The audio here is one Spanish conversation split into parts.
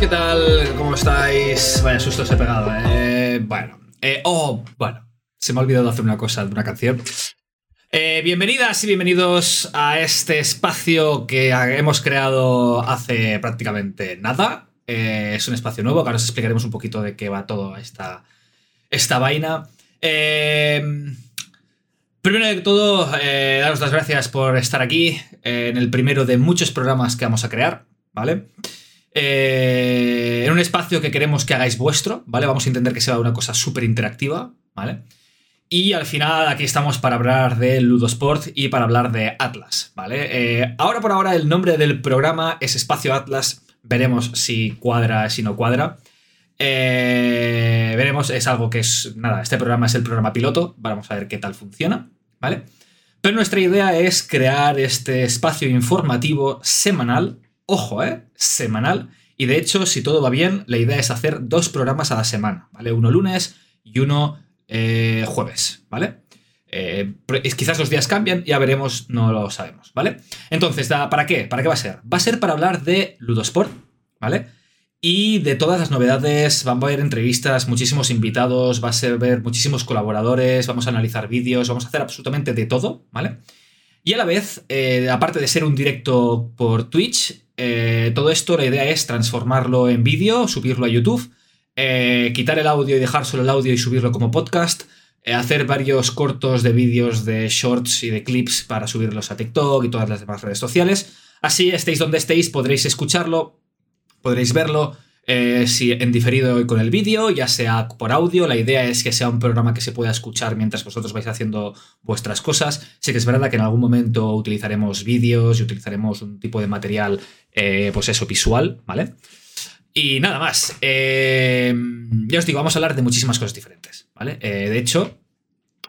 ¿qué tal? ¿Cómo estáis? Vaya susto se he pegado, eh. Bueno, eh, oh, bueno, se me ha olvidado hacer una cosa una canción. Eh, bienvenidas y bienvenidos a este espacio que hemos creado hace prácticamente nada. Eh, es un espacio nuevo, que ahora os explicaremos un poquito de qué va todo esta, esta vaina. Eh, primero de todo, eh, daros las gracias por estar aquí eh, en el primero de muchos programas que vamos a crear, ¿vale? Eh, en un espacio que queremos que hagáis vuestro, ¿vale? Vamos a intentar que sea una cosa súper interactiva, ¿vale? Y al final aquí estamos para hablar de Ludosport y para hablar de Atlas, ¿vale? Eh, ahora por ahora el nombre del programa es Espacio Atlas, veremos si cuadra, si no cuadra. Eh, veremos, es algo que es, nada, este programa es el programa piloto, vamos a ver qué tal funciona, ¿vale? Pero nuestra idea es crear este espacio informativo semanal, ojo, ¿eh? Semanal. Y de hecho, si todo va bien, la idea es hacer dos programas a la semana, ¿vale? Uno lunes y uno eh, jueves, ¿vale? Eh, quizás los días cambian, ya veremos, no lo sabemos, ¿vale? Entonces, ¿para qué? ¿Para qué va a ser? Va a ser para hablar de Ludosport, ¿vale? Y de todas las novedades, van a haber entrevistas, muchísimos invitados, va a ser ver muchísimos colaboradores, vamos a analizar vídeos, vamos a hacer absolutamente de todo, ¿vale? Y a la vez, eh, aparte de ser un directo por Twitch, eh, todo esto la idea es transformarlo en vídeo, subirlo a YouTube, eh, quitar el audio y dejar solo el audio y subirlo como podcast, eh, hacer varios cortos de vídeos de shorts y de clips para subirlos a TikTok y todas las demás redes sociales. Así estéis donde estéis, podréis escucharlo, podréis verlo. Eh, si en diferido con el vídeo, ya sea por audio. La idea es que sea un programa que se pueda escuchar mientras vosotros vais haciendo vuestras cosas. Sí que es verdad que en algún momento utilizaremos vídeos y utilizaremos un tipo de material, eh, pues eso, visual, ¿vale? Y nada más. Eh, ya os digo, vamos a hablar de muchísimas cosas diferentes, ¿vale? De hecho,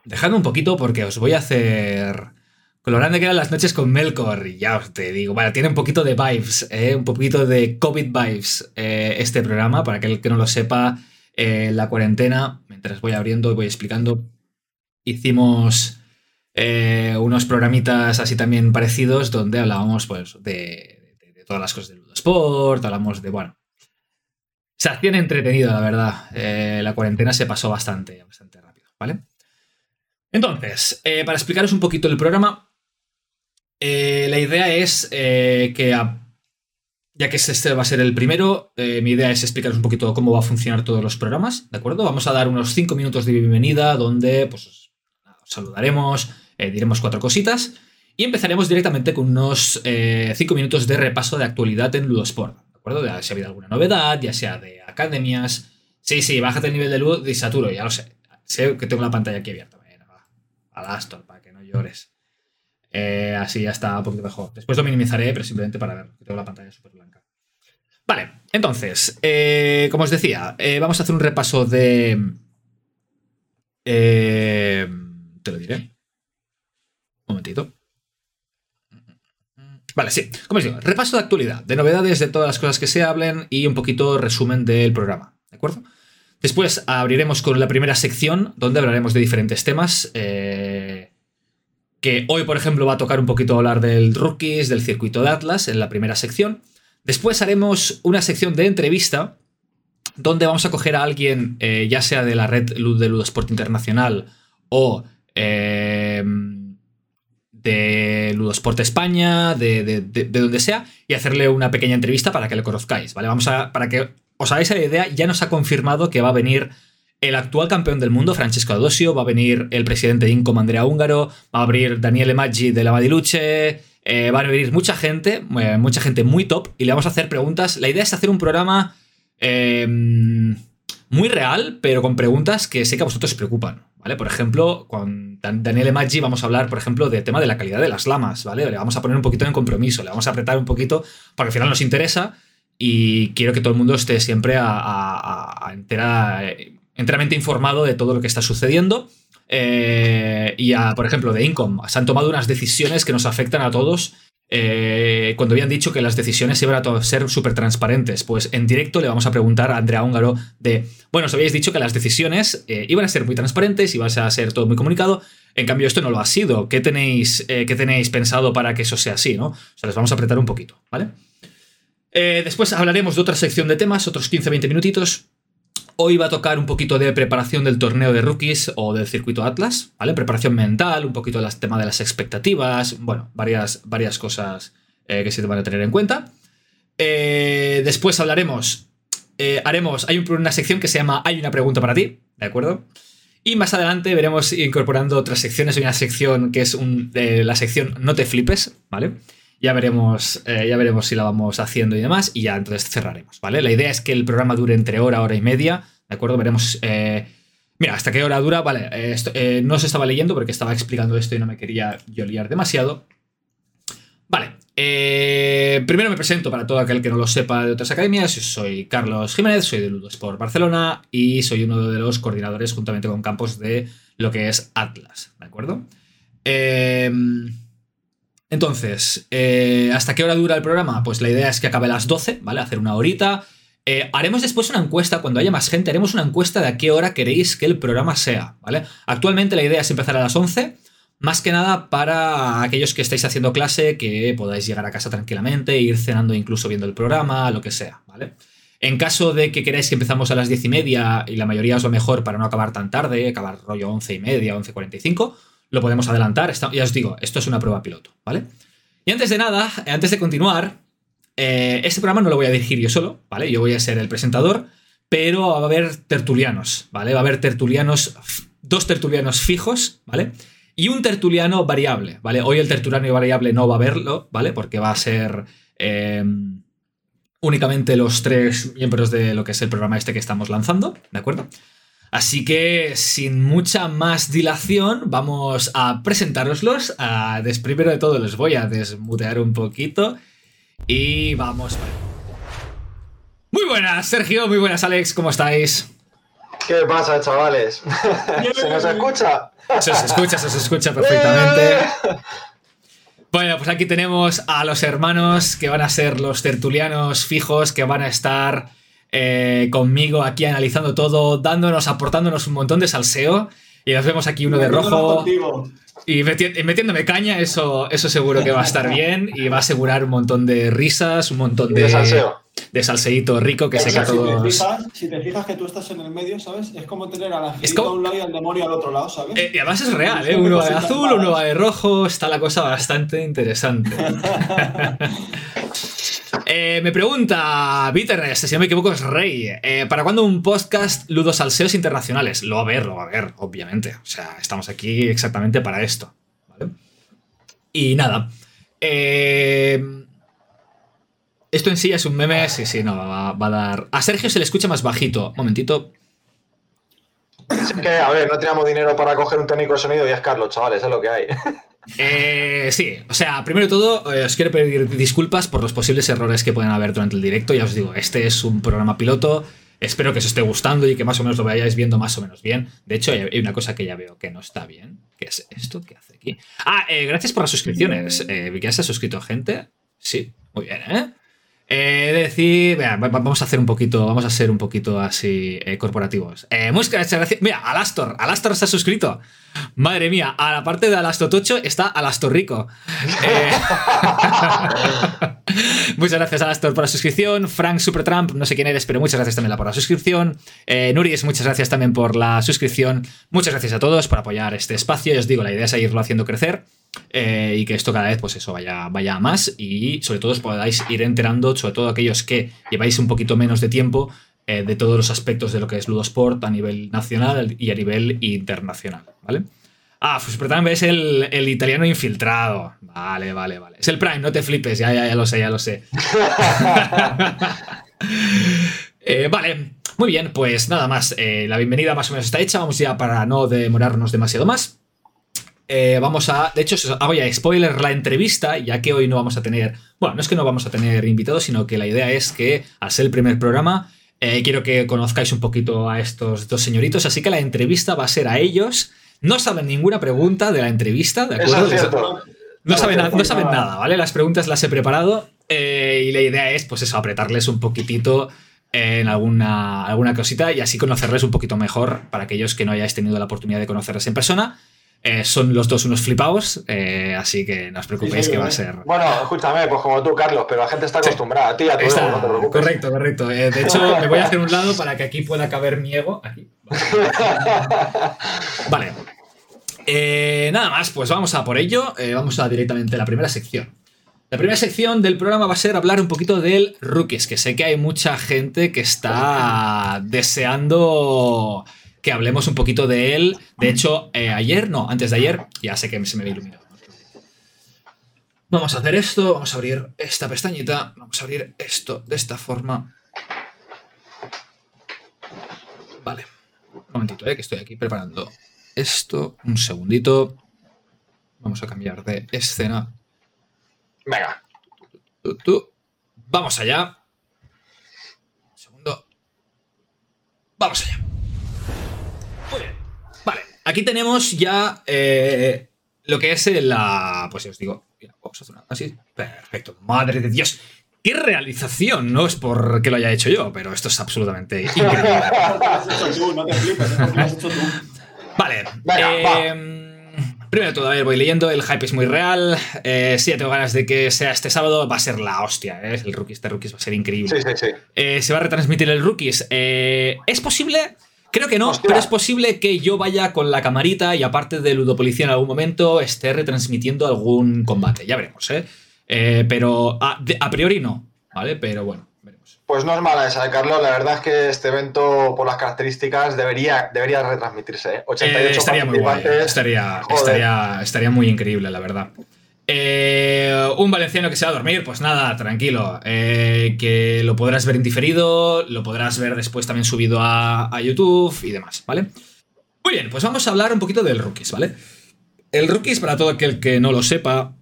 dejadme un poquito porque os voy a hacer con lo grande que eran las noches con Melkor. Y ya os te digo, vale, tiene un poquito de vibes, ¿eh? un poquito de COVID vibes eh, este programa. Para aquel que no lo sepa, eh, la cuarentena, mientras voy abriendo y voy explicando, hicimos eh, unos programitas así también parecidos donde hablábamos pues de, todas las cosas de Ludosport, hablamos de, bueno, se hacían entretenido, la verdad. La cuarentena se pasó bastante, bastante rápido, ¿vale? Entonces, para explicaros un poquito el programa, eh, la idea es eh, que, ya que este va a ser el primero, eh, mi idea es explicaros un poquito cómo va a funcionar todos los programas, ¿de acuerdo? Vamos a dar unos 5 minutos de bienvenida donde pues, os saludaremos, diremos cuatro cositas y empezaremos directamente con unos 5 minutos de repaso de actualidad en Ludosport, ¿de acuerdo? Ya si ha habido alguna novedad, ya sea de academias. Sí, sí, bájate el nivel de luz y saturo, ya lo sé. Sé que tengo la pantalla aquí abierta. Bueno, va. Al Astor, para que no llores. Eh, así ya está un poquito mejor. Después lo minimizaré, pero simplemente para ver, que tengo la pantalla súper blanca. Vale, entonces, eh, como os decía, eh, vamos a hacer un repaso de... te lo diré. Un momentito. Vale, sí. Como os digo, repaso de actualidad, de novedades de todas las cosas que se hablen y un poquito resumen del programa. ¿De acuerdo? Después abriremos con la primera sección, donde hablaremos de diferentes temas. eh, que hoy, por ejemplo, va a tocar un poquito hablar del rookies, del circuito de Atlas, en la primera sección. Después haremos una sección de entrevista, donde vamos a coger a alguien, eh, ya sea de la red de Ludosport Internacional o eh, de Ludosport España, de, de- de- de donde sea, y hacerle una pequeña entrevista para que le conozcáis, ¿vale? Vamos a, para que os hagáis la idea, ya nos ha confirmado que va a venir el actual campeón del mundo, Francesco Adosio, va a venir el presidente de Incom, Andrea Húngaro, va a venir Daniele Maggi de la Badiluche, eh, va a venir mucha gente, eh, mucha gente muy top, y le vamos a hacer preguntas. La idea es hacer un programa eh, muy real, pero con preguntas que sé que a vosotros os preocupan, ¿vale? Por ejemplo, con Dan- Daniele Maggi vamos a hablar, por ejemplo, del tema de la calidad de las lamas, ¿vale? Le vamos a poner un poquito en compromiso, le vamos a apretar un poquito, porque al final nos interesa y quiero que todo el mundo esté siempre a- a entera- eh, enteramente informado de todo lo que está sucediendo. Eh, y, a, por ejemplo, de Incom, se han tomado unas decisiones que nos afectan a todos. eh, cuando habían dicho que las decisiones iban a ser súper transparentes, pues en directo le vamos a preguntar a Andrea Húngaro de, bueno, os habíais dicho que las decisiones eh, iban a ser muy transparentes, iban a ser todo muy comunicado, en cambio esto no lo ha sido. ¿Qué tenéis, qué tenéis pensado para que eso sea así, no? O sea, les vamos a apretar un poquito, ¿vale? Después hablaremos de otra sección de temas, otros 15-20 minutitos. Hoy va a tocar un poquito de preparación del torneo de rookies o del circuito Atlas, ¿vale? Preparación mental, un poquito del tema de las expectativas, bueno, varias, varias cosas eh, que se van a tener en cuenta. Eh, después hablaremos, eh, haremos, hay una sección que se llama Hay una pregunta para ti, ¿de acuerdo? Y más adelante veremos incorporando otras secciones. Hay una sección que es la sección No te flipes, ¿vale? Ya veremos, ya veremos si la vamos haciendo y demás. Y ya entonces cerraremos, ¿vale? La idea es que el programa dure entre hora, hora y media. ¿De acuerdo? Veremos. mira, hasta qué hora dura. Vale, no se estaba leyendo porque estaba explicando esto y no me quería yo liar demasiado. Vale, eh, primero me presento para todo aquel que no lo sepa de otras academias. Soy Carlos Jiménez, soy de Ludosport Barcelona y soy uno de los coordinadores juntamente con Campos de lo que es Atlas, ¿de acuerdo? Em, entonces, eh, ¿hasta qué hora dura el programa? Pues la idea es que acabe a las 12, ¿vale? Hacer una horita. Eh, haremos después una encuesta, cuando haya más gente, haremos una encuesta de a qué hora queréis que el programa sea, ¿vale? Actualmente la idea es empezar a las 11. Más que nada para aquellos que estáis haciendo clase, que podáis llegar a casa tranquilamente, ir cenando incluso viendo el programa, lo que sea, ¿vale? En caso de que queráis que empezamos a las diez y media y la mayoría os lo mejor para no acabar tan tarde, acabar rollo once y media, once cuarenta y cinco, lo podemos adelantar. ya os digo, esto es una prueba piloto, ¿vale? Y antes de nada, antes de continuar, eh, este programa no lo voy a dirigir yo solo, ¿vale? Yo voy a ser el presentador, pero va a haber tertulianos, ¿vale? Va a haber tertulianos, dos tertulianos fijos, ¿vale? y un tertuliano variable, ¿vale? Hoy el tertuliano variable no va a verlo, ¿vale? Porque va a ser eh, únicamente los tres miembros de lo que es el programa este que estamos lanzando, ¿de acuerdo? Así que sin mucha más dilación vamos a presentároslos. A, primero de todo les voy a desmutear un poquito y vamos. Muy buenas, Sergio, muy buenas, Alex, ¿cómo estáis? ¿Qué pasa, chavales? ¿Se nos escucha? Se os escucha, se os escucha perfectamente. Bueno, pues aquí tenemos a los hermanos que van a ser los tertulianos fijos, que van a estar eh, conmigo aquí analizando todo, dándonos, aportándonos un montón de salseo. Y nos vemos aquí uno de rojo. Y metiéndome caña, eso, eso seguro que va a estar bien y va a asegurar un montón de risas, un montón de, de salseíto rico que sé que a todos. Si te, fijas, que tú estás en el medio, ¿sabes? Es como tener al angelito a un lado y al demonio al otro lado, ¿sabes? Eh, y además es real, ¿eh? Uno va de azul, uno va de rojo, está la cosa bastante interesante. Eh, me pregunta Bitterness, si no me equivoco, es Rey. Eh, ¿Para cuándo un podcast Ludo Salseos Internacionales? Lo va a ver, lo va a ver, obviamente. O sea, estamos aquí exactamente para esto. ¿vale? Y nada. Eh, esto en sí es un meme, sí, sí, no, va, a dar... A Sergio se le escucha más bajito. Momentito. Es que, a ver, no teníamos dinero para coger un técnico de sonido y es Carlos, chavales, es lo que hay. Eh, sí, o sea, primero de todo, eh, os quiero pedir disculpas por los posibles errores que pueden haber durante el directo. Ya os digo, este es un programa piloto. Espero que os esté gustando y que más o menos lo vayáis viendo más o menos bien. De hecho, hay una cosa que ya veo que no está bien. ¿Qué es esto? ¿Qué hace aquí? Ah, eh, gracias por las suscripciones. Eh, ¿Ya se ha suscrito gente? Sí, muy bien, ¿eh? Eh, decir, vamos a hacer un poquito, vamos a ser un poquito así eh, corporativos. Eh, muchas gracias. Mira, Alastor, Alastor se ha suscrito. Madre mía, a la parte de Alastor Tocho está Alastor Rico. Eh, muchas gracias, Alastor, por la suscripción. Frank Supertramp, no sé quién eres, pero muchas gracias también por la suscripción. Nuris, muchas gracias también por la suscripción. Muchas gracias a todos por apoyar este espacio. Y os digo, la idea es seguirlo haciendo crecer. Eh, y que esto cada vez, pues eso, vaya, vaya más y sobre todo os podáis ir enterando, sobre todo aquellos que lleváis un poquito menos de tiempo, eh, de todos los aspectos de lo que es Ludosport a nivel nacional y a nivel internacional, ¿vale? Ah, pues pero también es el, el, italiano infiltrado. Vale, vale, vale. Es el Prime, no te flipes, ya, ya, ya lo sé, ya lo sé. Eh, vale, muy bien, pues nada más. la bienvenida más o menos está hecha. Vamos ya para no demorarnos demasiado más. Eh, vamos a. De hecho, hago ya spoiler la entrevista, ya que hoy no vamos a tener. Bueno, no es que no vamos a tener invitados, sino que la idea es que, al ser el primer programa, eh, quiero que conozcáis un poquito a estos dos señoritos. Así que la entrevista va a ser a ellos. No saben ninguna pregunta de la entrevista, ¿de acuerdo? No, saben, no saben nada, ¿vale? Las preguntas las he preparado eh, y la idea es, pues eso, apretarles un poquitito en alguna, alguna cosita y así conocerles un poquito mejor para aquellos que no hayáis tenido la oportunidad de conocerles en persona. Eh, son los dos unos flipados, eh, así que no os preocupéis que va a ser. Bueno, escúchame, pues como tú, Carlos, pero la gente está acostumbrada a ti, a tu ego, no te preocupes. Correcto, correcto. Eh, de hecho, me voy a hacer un lado para que aquí pueda caber mi ego. Aquí. Vale. nada más, pues vamos a por ello. vamos a directamente a la primera sección. La primera sección del programa va a ser hablar un poquito del rookies, que sé que hay mucha gente que está deseando que hablemos un poquito de él. De hecho, eh, ayer, no, antes de ayer, ya sé que se me ve iluminado. Vamos a hacer esto, vamos a abrir esta pestañita, vamos a abrir esto de esta forma. Vale, un momentito, eh, que estoy aquí preparando esto. Un segundito. Vamos a cambiar de escena. Venga. Vamos allá. Un segundo. Vamos allá. Vale, aquí tenemos ya eh, lo que es la. Pues os digo. vamos a hacer una así. Perfecto. Madre de Dios. ¡Qué realización! No es porque lo haya hecho yo, pero esto es absolutamente increíble. Vale. Em, primero de todo, a ver, voy leyendo. El hype es muy real. Eh, sí, tengo ganas de que sea este sábado. Va a ser la hostia. ¿eh? El Rookies de Rookies va a ser increíble. Sí, sí, sí. Eh, se va a retransmitir el Rookies. ¿Es posible? Creo que no, pero es posible que yo vaya con la camarita y aparte de Ludopolicía en algún momento esté retransmitiendo algún combate. Ya veremos, ¿eh? eh pero a, priori no, ¿vale? Pero bueno, veremos. Pues no es mala esa, ¿eh, Carlos. La verdad es que este evento, por las características, debería, debería retransmitirse. ¿eh? 88 eh, estaría muy guay. Estaría, estaría, estaría muy increíble, la verdad. Eh, un valenciano que se va a dormir, pues nada, tranquilo. Eh, que lo podrás ver en diferido, lo podrás ver después también subido a, YouTube y demás, ¿vale? Muy bien, pues vamos a hablar un poquito del Rookies, ¿vale? El Rookies, para todo aquel que no lo sepa,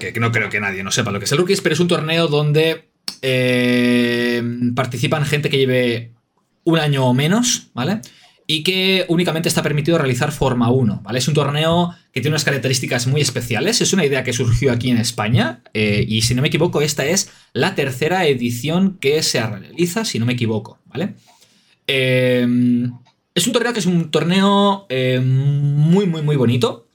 que, no creo que nadie no sepa lo que es el Rookies, pero es un torneo donde eh, participan gente que lleve un año o menos, ¿vale? Y que únicamente está permitido realizar Forma 1, ¿vale? Es un torneo que tiene unas características muy especiales, es una idea que surgió aquí en España eh, y si no me equivoco esta es la tercera edición que se realiza, si no me equivoco, ¿vale? Em, es un torneo que es un torneo em, muy, muy, muy bonito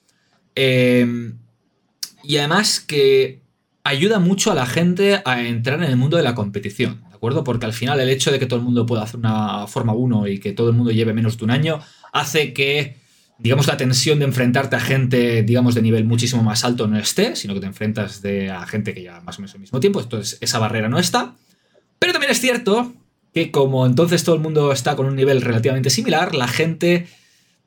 y además que ayuda mucho a la gente a entrar en el mundo de la competición. Porque al final el hecho de que todo el mundo pueda hacer una Forma 1 y que todo el mundo lleve menos de un año hace que, digamos, la tensión de enfrentarte a gente, digamos, de nivel muchísimo más alto no esté, sino que te enfrentas a gente que ya más o menos al mismo tiempo, entonces esa barrera no está. Pero también es cierto que como entonces todo el mundo está con un nivel relativamente similar, la gente...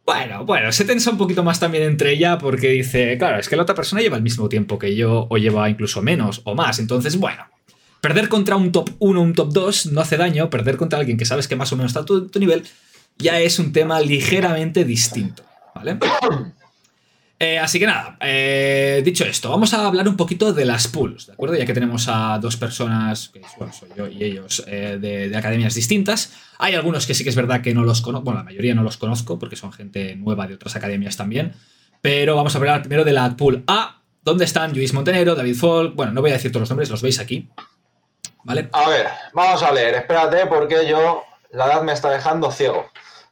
Bueno, bueno, se tensa un poquito más también entre ella porque dice, claro, es que la otra persona lleva el mismo tiempo que yo o lleva incluso menos o más. Entonces, bueno, Perder contra un top 1 un top 2 no hace daño, perder contra alguien que sabes que más o menos está a tu, nivel ya es un tema ligeramente distinto, ¿vale? Eh, así que nada, eh, dicho esto, vamos a hablar un poquito de las pools, ¿de acuerdo? Ya que tenemos a dos personas, que soy yo y ellos, eh, de, academias distintas. Hay algunos que sí que es verdad que no los conozco, bueno, la mayoría no los conozco porque son gente nueva de otras academias también. Pero vamos a hablar primero de la pool A, donde están Luis Montenegro, David Folk, bueno, no voy a decir todos los nombres, los veis aquí. A ver, vamos a leer, espérate, porque yo la edad me está dejando ciego.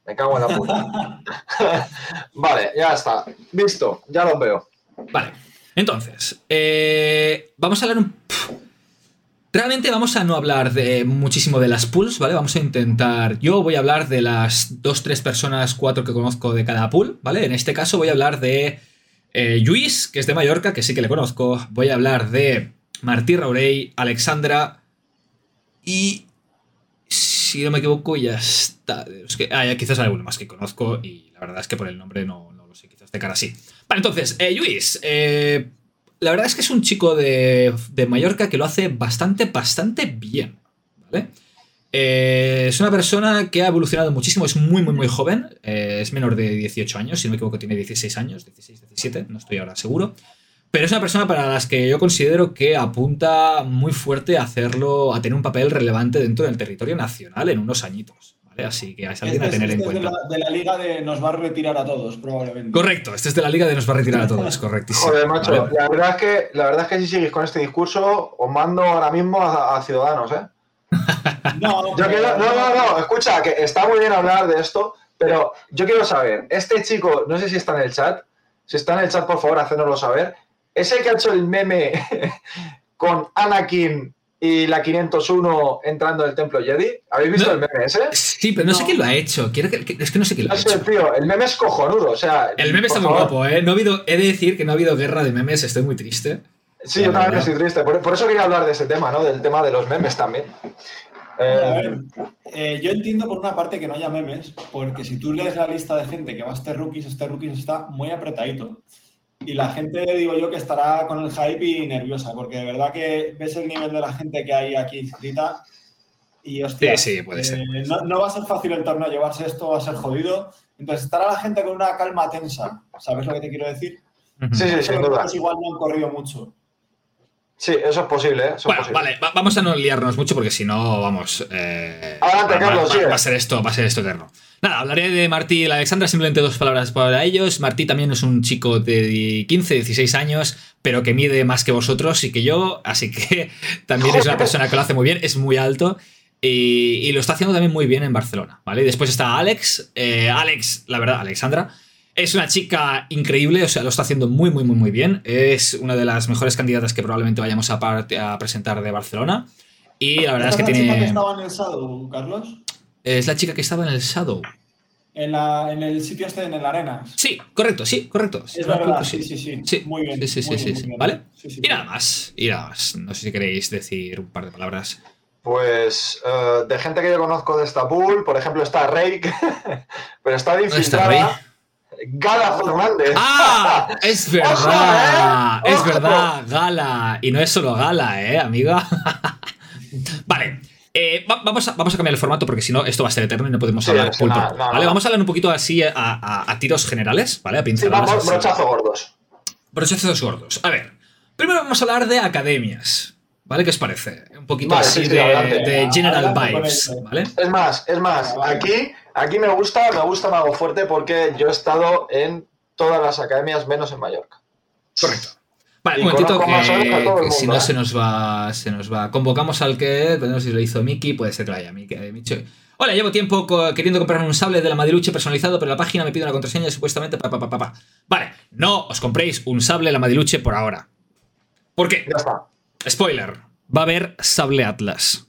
Me cago en la puta. vale, ya está. Visto, ya lo veo. Vale. Entonces, eh, vamos a hablar un. Realmente vamos a no hablar de muchísimo de las pools, ¿vale? Vamos a intentar. Yo voy a hablar de las dos, tres personas, cuatro que conozco de cada pool, ¿vale? En este caso voy a hablar de eh, Luis, que es de Mallorca, que sí que le conozco. Voy a hablar de Martí Raurey, Alexandra, y si no me equivoco, ya está. ah, quizás hay alguno más que conozco y la verdad es que por el nombre no, lo sé, quizás de cara sí. Vale, entonces, eh, Luis, eh, la verdad es que es un chico de, Mallorca que lo hace bastante, bastante bien. ¿Vale? Eh, es una persona que ha evolucionado muchísimo, es muy, muy, muy joven, es menor de 18 años, si no me equivoco tiene 16 años, 16, 17, no estoy ahora seguro. Pero es una persona para las que yo considero que apunta muy fuerte a hacerlo, a tener un papel relevante dentro del territorio nacional en unos añitos. ¿vale? Así que es alguien a este tener en cuenta. Es de la, liga de nos va a retirar a todos, probablemente. Correcto, este es de la liga de nos va a retirar a todos, correctísimo. Joder, macho, la, verdad es que, la verdad es que si seguís con este discurso, os mando ahora mismo a, Ciudadanos, ¿eh? no, no, no, no, escucha, que está muy bien hablar de esto, Pero yo quiero saber, este chico, no sé si está en el chat, si está en el chat, por favor, hacénoslo saber. ¿Es el que ha hecho el meme con Anakin y la 501 entrando en el templo Jedi? ¿Habéis visto el meme ese? Sí, pero no, sé quién lo ha hecho. Quiero que, es que no sé quién lo ha hecho. Tío, el meme es cojonudo. O sea, el meme está muy guapo, ¿eh? No ha habido, he de decir que no ha habido guerra de memes, estoy muy triste. Sí, yo también estoy triste. Por, eso quería hablar de ese tema, ¿no? Del tema de los memes también. Eh, eh, yo entiendo por una parte que no haya memes, porque si tú lees la lista de gente que va a este rookies, este rookies está muy apretadito. Y la gente, digo yo, que estará con el hype y nerviosa, porque de verdad que ves el nivel de la gente que hay aquí inscrita y hostia, sí, puede ser. Eh, no, va a ser fácil el torneo, llevarse esto va a ser jodido. Entonces estará la gente con una calma tensa, ¿sabes lo que te quiero decir? Sí, sí, sin duda. Igual no han corrido mucho. Sí, eso es posible. ¿eh? bueno, vale, vamos a no liarnos mucho porque si no, vamos. Eh, Adelante, Carlos, va, a ser esto, va a ser esto eterno. Nada, hablaré de Martí y la Alexandra, simplemente dos palabras para ellos. Martí también es un chico de 15, 16 años, pero que mide más que vosotros y que yo, así que también es una persona que lo hace muy bien, es muy alto. Y, lo está haciendo también muy bien en Barcelona, ¿vale? después está Alex. Eh, Alex, la verdad, Alexandra. Es una chica increíble, o sea, lo está haciendo muy, muy, muy, muy bien. Es una de las mejores candidatas que probablemente vayamos a, a presentar de Barcelona. Y la verdad es que tiene. ¿Es la chica que estaba en el Shadow, Carlos? Es la chica que estaba en el Shadow. En, la, en el sitio este, en el Arena. Sí, correcto, sí, correcto. Es verdad, sí, sí, sí, sí. Muy bien. Sí, sí, sí, sí, ¿Vale? y nada más, y nada más. No sé si queréis decir un par de palabras. Pues eh, de gente que yo conozco de esta pool, por ejemplo, está Rake, pero está infiltrada. Gala Fernández. ¡Ah! Es verdad. ¿eh? Es verdad, Gala. Y no es solo Gala, ¿eh, amiga? vale. Eh, vamos, a, vamos, a, cambiar el formato porque si no, esto va a ser eterno y no podemos hablar ¿vale? Vamos a hablar un poquito así a, tiros generales, ¿vale? A pinceladas. Sí, brochazos gordos. Brochazos gordos. A ver, primero vamos a hablar de academias. ¿Vale? ¿Qué os parece? Un poquito así de, general vibes, ¿vale? Es más, es más, aquí Aquí me gusta, me gusta Mago Fuerte porque yo he estado en todas las academias menos en Mallorca. Correcto. Vale, un momentito que, si no ¿eh? se nos va, se nos va. Convocamos al que, no sé si lo hizo Miki, puede ser que lo haya Miki. Hola, llevo tiempo queriendo comprarme un sable de la Madiluche personalizado, pero la página me pide una contraseña y supuestamente pa, pa, pa, pa, Vale, no os compréis un sable de la Madiluche por ahora. ¿Por qué? Ya está. Spoiler, va a haber sable Atlas.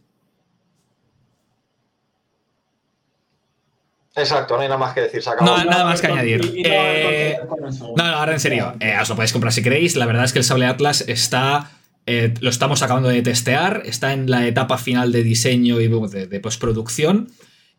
Exacto, no hay nada más que decir. No, nada más que añadir. Eh, no, no, ahora en serio. Eh, os lo podéis comprar si queréis. La verdad es que el Sable Atlas está. Eh, lo estamos acabando de testear. Está en la etapa final de diseño y de, postproducción.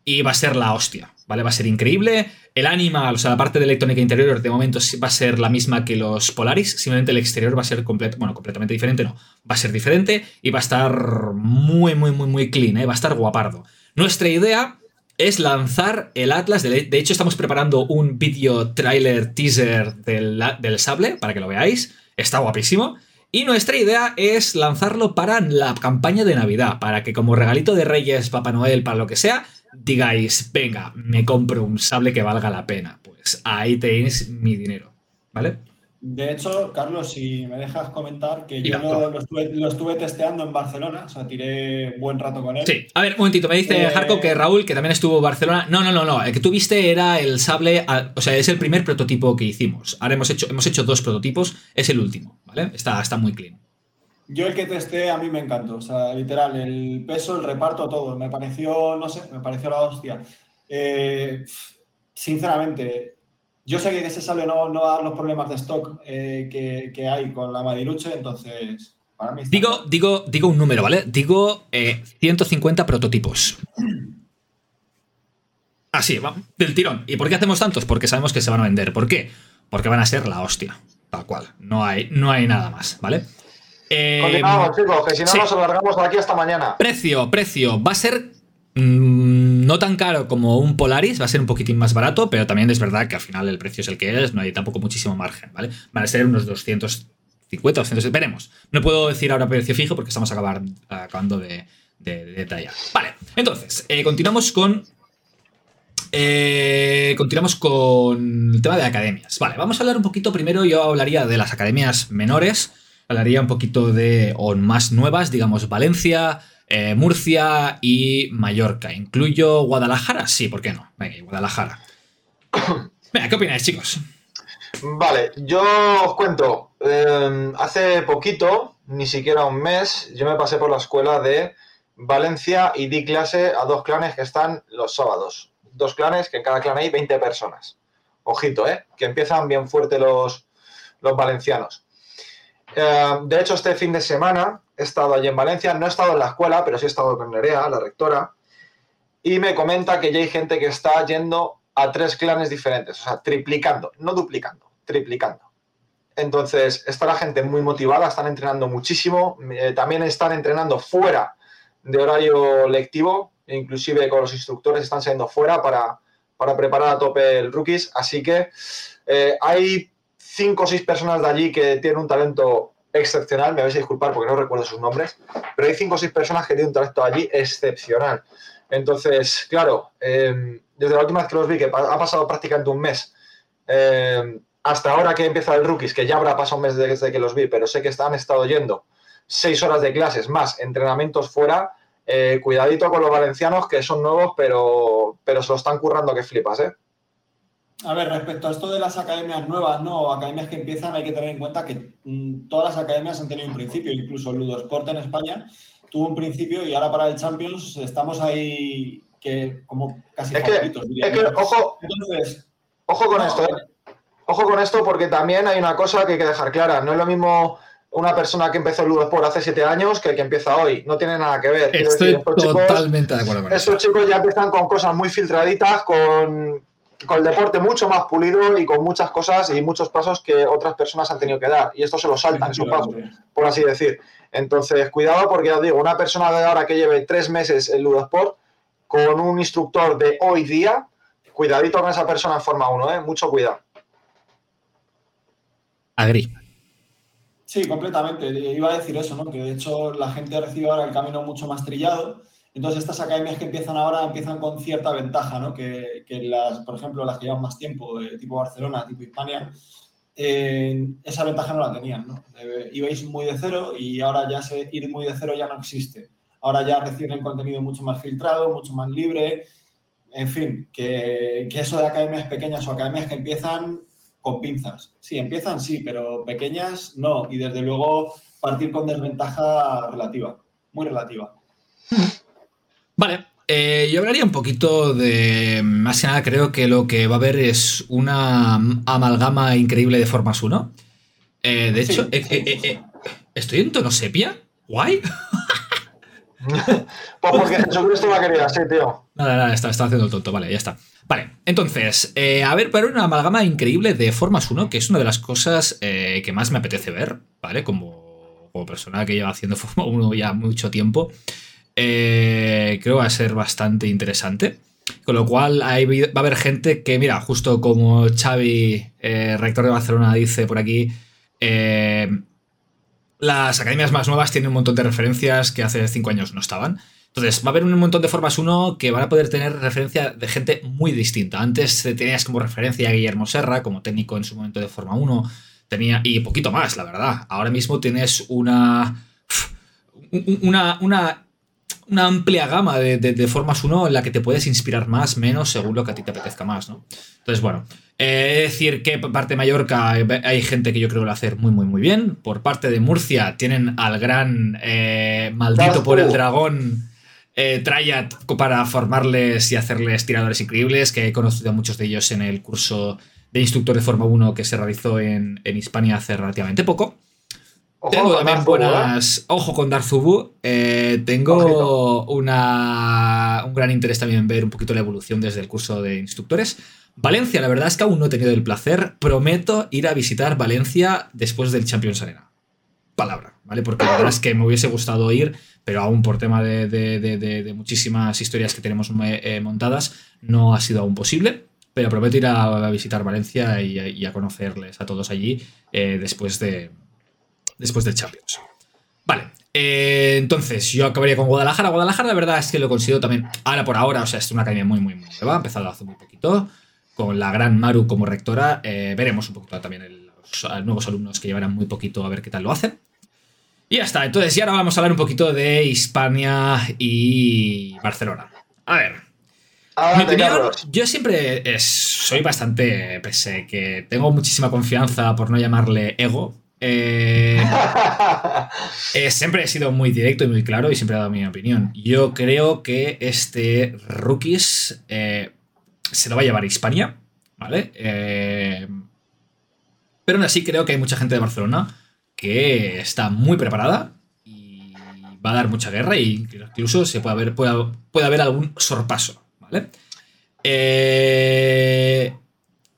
Y va a ser la hostia. ¿Vale? Va a ser increíble. El animal, o sea, la parte de electrónica interior de momento va a ser la misma que los Polaris. Simplemente el exterior va a ser completo. Bueno, completamente diferente, no. Va a ser diferente y va a estar muy, muy, muy, muy clean, ¿eh? Va a estar guapardo. Nuestra idea es lanzar el Atlas. De, hecho, estamos preparando un vídeo trailer teaser del, del, sable para que lo veáis. Está guapísimo. Y nuestra idea es lanzarlo para la campaña de Navidad, para que como regalito de Reyes, Papá Noel, para lo que sea, digáis, venga, me compro un sable que valga la pena. Pues ahí tenéis mi dinero, ¿vale? De hecho, Carlos, si me dejas comentar que yo lo, estuve, testeando en Barcelona, o sea, tiré buen rato con él. Sí, a ver, un momentito, me dice eh... que Raúl, que también estuvo en Barcelona. No, no, no, no, el que tú viste era el sable, o sea, es el primer prototipo que hicimos. Ahora hemos hecho, hemos hecho dos prototipos, es el último, ¿vale? Está, está muy clean. Yo el que testé a mí me encantó, o sea, literal, el peso, el reparto, todo. Me pareció, no sé, me pareció la hostia. Eh, sinceramente, yo sé que ese sable no, no da los problemas de stock eh, que, hay con la Madiluche, entonces para mí digo, digo, digo un número, ¿vale? Digo 150 eh, prototipos. Así, va, del tirón. ¿Y por qué hacemos tantos? Porque sabemos que se van a vender. ¿Por qué? Porque van a ser la hostia. Tal cual. No hay, no hay nada más, ¿vale? Continuamos, chicos, que si no nos alargamos de aquí hasta mañana. Precio, precio. Va a ser Mm, no tan caro como un Polaris, va a ser un poquitín más barato, pero también es verdad que al final el precio es el que es, no hay tampoco muchísimo margen, ¿vale? Van a ser unos 250, 200, veremos. No puedo decir ahora precio fijo porque estamos acabando de, detallar. Vale, entonces, eh, continuamos con eh, continuamos con el tema de academias. Vale, vamos a hablar un poquito primero. Yo hablaría de las academias menores, hablaría un poquito de, o más nuevas, digamos, Valencia, eh, Murcia y Mallorca. ¿Incluyo Guadalajara? Sí, ¿por qué no? Venga, Guadalajara. Venga, ¿qué opináis, chicos? Vale, yo os cuento. eh, hace poquito, ni siquiera un mes, yo me pasé por la escuela de Valencia y di clase a dos clanes que están los sábados. Dos clanes que en cada clan hay 20 personas. Ojito, ¿eh? Que empiezan bien fuerte los, los valencianos. Eh, de hecho, este fin de semana he estado allí en Valencia. No he estado en la escuela, pero sí he estado con Nerea, la rectora. Y me comenta que ya hay gente que está yendo a tres clanes diferentes. O sea, triplicando, no duplicando, triplicando. Entonces, está la gente muy motivada, están entrenando muchísimo. eh, también están entrenando fuera de horario lectivo, inclusive con los instructores están saliendo fuera para, para preparar a tope el rookies. Así que eh, hay cinco o seis personas de allí que tienen un talento excepcional. Me vais a disculpar porque no recuerdo sus nombres, pero hay cinco o seis personas que tienen un talento allí excepcional. Entonces, claro, eh, desde la última vez que los vi, que ha pasado prácticamente un mes, eh, hasta ahora que empieza el rookies, que ya habrá pasado un mes desde que los vi, pero sé que han estado yendo seis horas de clases más entrenamientos fuera. eh, cuidadito con los valencianos que son nuevos, pero, pero se lo están currando que flipas, ¿eh? A ver, respecto a esto de las academias nuevas, no, academias que empiezan, hay que tener en cuenta que mm, todas las academias han tenido un principio, incluso el Ludosport en España tuvo un principio y ahora para el Champions estamos ahí que como casi Es que, diría es que, ojo, Entonces, ojo con no, esto, ¿eh? Ojo con esto porque también hay una cosa que hay que dejar clara. No es lo mismo una persona que empezó el Ludosport hace siete años que el que empieza hoy. No tiene nada que ver. Estoy decir, estos chicos- totalmente de acuerdo con eso. estos chicos ya empiezan con cosas muy filtraditas, con, con el deporte mucho más pulido y con muchas cosas y muchos pasos que otras personas han tenido que dar. Y esto se lo saltan, esos pasos, por así decir. Entonces, cuidado porque ya os digo, una persona de ahora que lleve tres meses en Ludosport con un instructor de hoy día, cuidadito con esa persona en Forma 1, ¿eh? mucho cuidado. Agri. Sí, completamente. Iba a decir eso, ¿no? Que de hecho la gente recibe ahora el camino mucho más trillado. Entonces estas academias que empiezan ahora empiezan con cierta ventaja, ¿no? Que, las, por ejemplo, las que llevan más tiempo, tipo Barcelona, tipo Hispania, eh, esa ventaja no la tenían, ¿no? Eh, ibais muy de cero y ahora ya se, ir muy de cero ya no existe. Ahora ya reciben contenido mucho más filtrado, mucho más libre. En fin, que eso de academias pequeñas o academias que empiezan con pinzas. Sí, empiezan sí, pero pequeñas no. Y desde luego partir con desventaja relativa, muy relativa. Vale, eh, yo hablaría un poquito de. Más que nada, creo que lo que va a haber es una amalgama increíble de formas 1. Eh, de Sí, hecho, eh, sí, eh, sí. ¿estoy en tono sepia? ¿Guay? Pues porque Jesucristo la quería, sí, tío. Nada, nada, está, está haciendo el tonto, vale, ya está. Vale, entonces, a ver, para una amalgama increíble de Formas 1, que es una de las cosas que más me apetece ver, ¿vale? Como, como persona que lleva haciendo Forma 1 ya mucho tiempo, eh, creo va a ser bastante interesante. Con lo cual, va a haber gente que, mira, justo como Xavi, eh, rector de Barcelona, dice por aquí, eh, las academias más nuevas tienen un montón de referencias que hace cinco años no estaban. Entonces, va a haber un montón de formas 1 que van a poder tener referencia de gente muy distinta. Antes tenías como referencia a Guillermo Serra como técnico en su momento de Forma 1, tenía, y poquito más, la verdad. Ahora mismo tienes una. una. una una amplia gama de, de, de, formas 1 en la que te puedes inspirar más, menos, según lo que a ti te apetezca más, ¿no? Entonces, bueno, eh, es decir que por parte de Mallorca hay gente que yo creo que lo hacer muy, muy, muy bien. Por parte de Murcia tienen al gran eh, maldito por el dragón eh, Triad para formarles y hacerles tiradores increíbles, que he conocido a muchos de ellos en el curso de instructor de Forma 1 que se realizó en, en Hispania hace relativamente poco. Ojo tengo también Darzubu, buenas. ¿eh? Ojo con Darzubu. Eh, tengo Ojito. una, un gran interés también en ver un poquito la evolución desde el curso de instructores. Valencia, la verdad es que aún no he tenido el placer. Prometo ir a visitar Valencia después del Champions Arena. Palabra, ¿vale? Porque la verdad es que me hubiese gustado ir, pero aún por tema de, de- de- de- de muchísimas historias que tenemos eh, montadas, no ha sido aún posible. Pero prometo ir a, a visitar Valencia y, a- y a conocerles a todos allí eh, después de, después del Champions. Vale, eh, entonces yo acabaría con Guadalajara. Guadalajara, la verdad es que lo considero también, ahora por ahora, o sea, es una academia muy, muy, muy nueva, ha empezado hace muy poquito, con la gran Maru como rectora. eh, veremos un poquito también el- los nuevos alumnos que llevarán muy poquito a ver qué tal lo hacen. Y ya está, entonces ya ahora vamos a hablar un poquito de Hispania y Barcelona. A ver, Mi opinión, yo siempre soy bastante, pese que tengo muchísima confianza por no llamarle ego. Eh, eh, siempre he sido muy directo y muy claro y siempre he dado mi opinión. Yo creo que este Rookies eh, se lo va a llevar a Hispania, ¿vale? pero aún así creo que hay mucha gente de Barcelona que está muy preparada y va a dar mucha guerra y incluso se puede haber, puede haber algún sorpaso. ¿vale? Eh,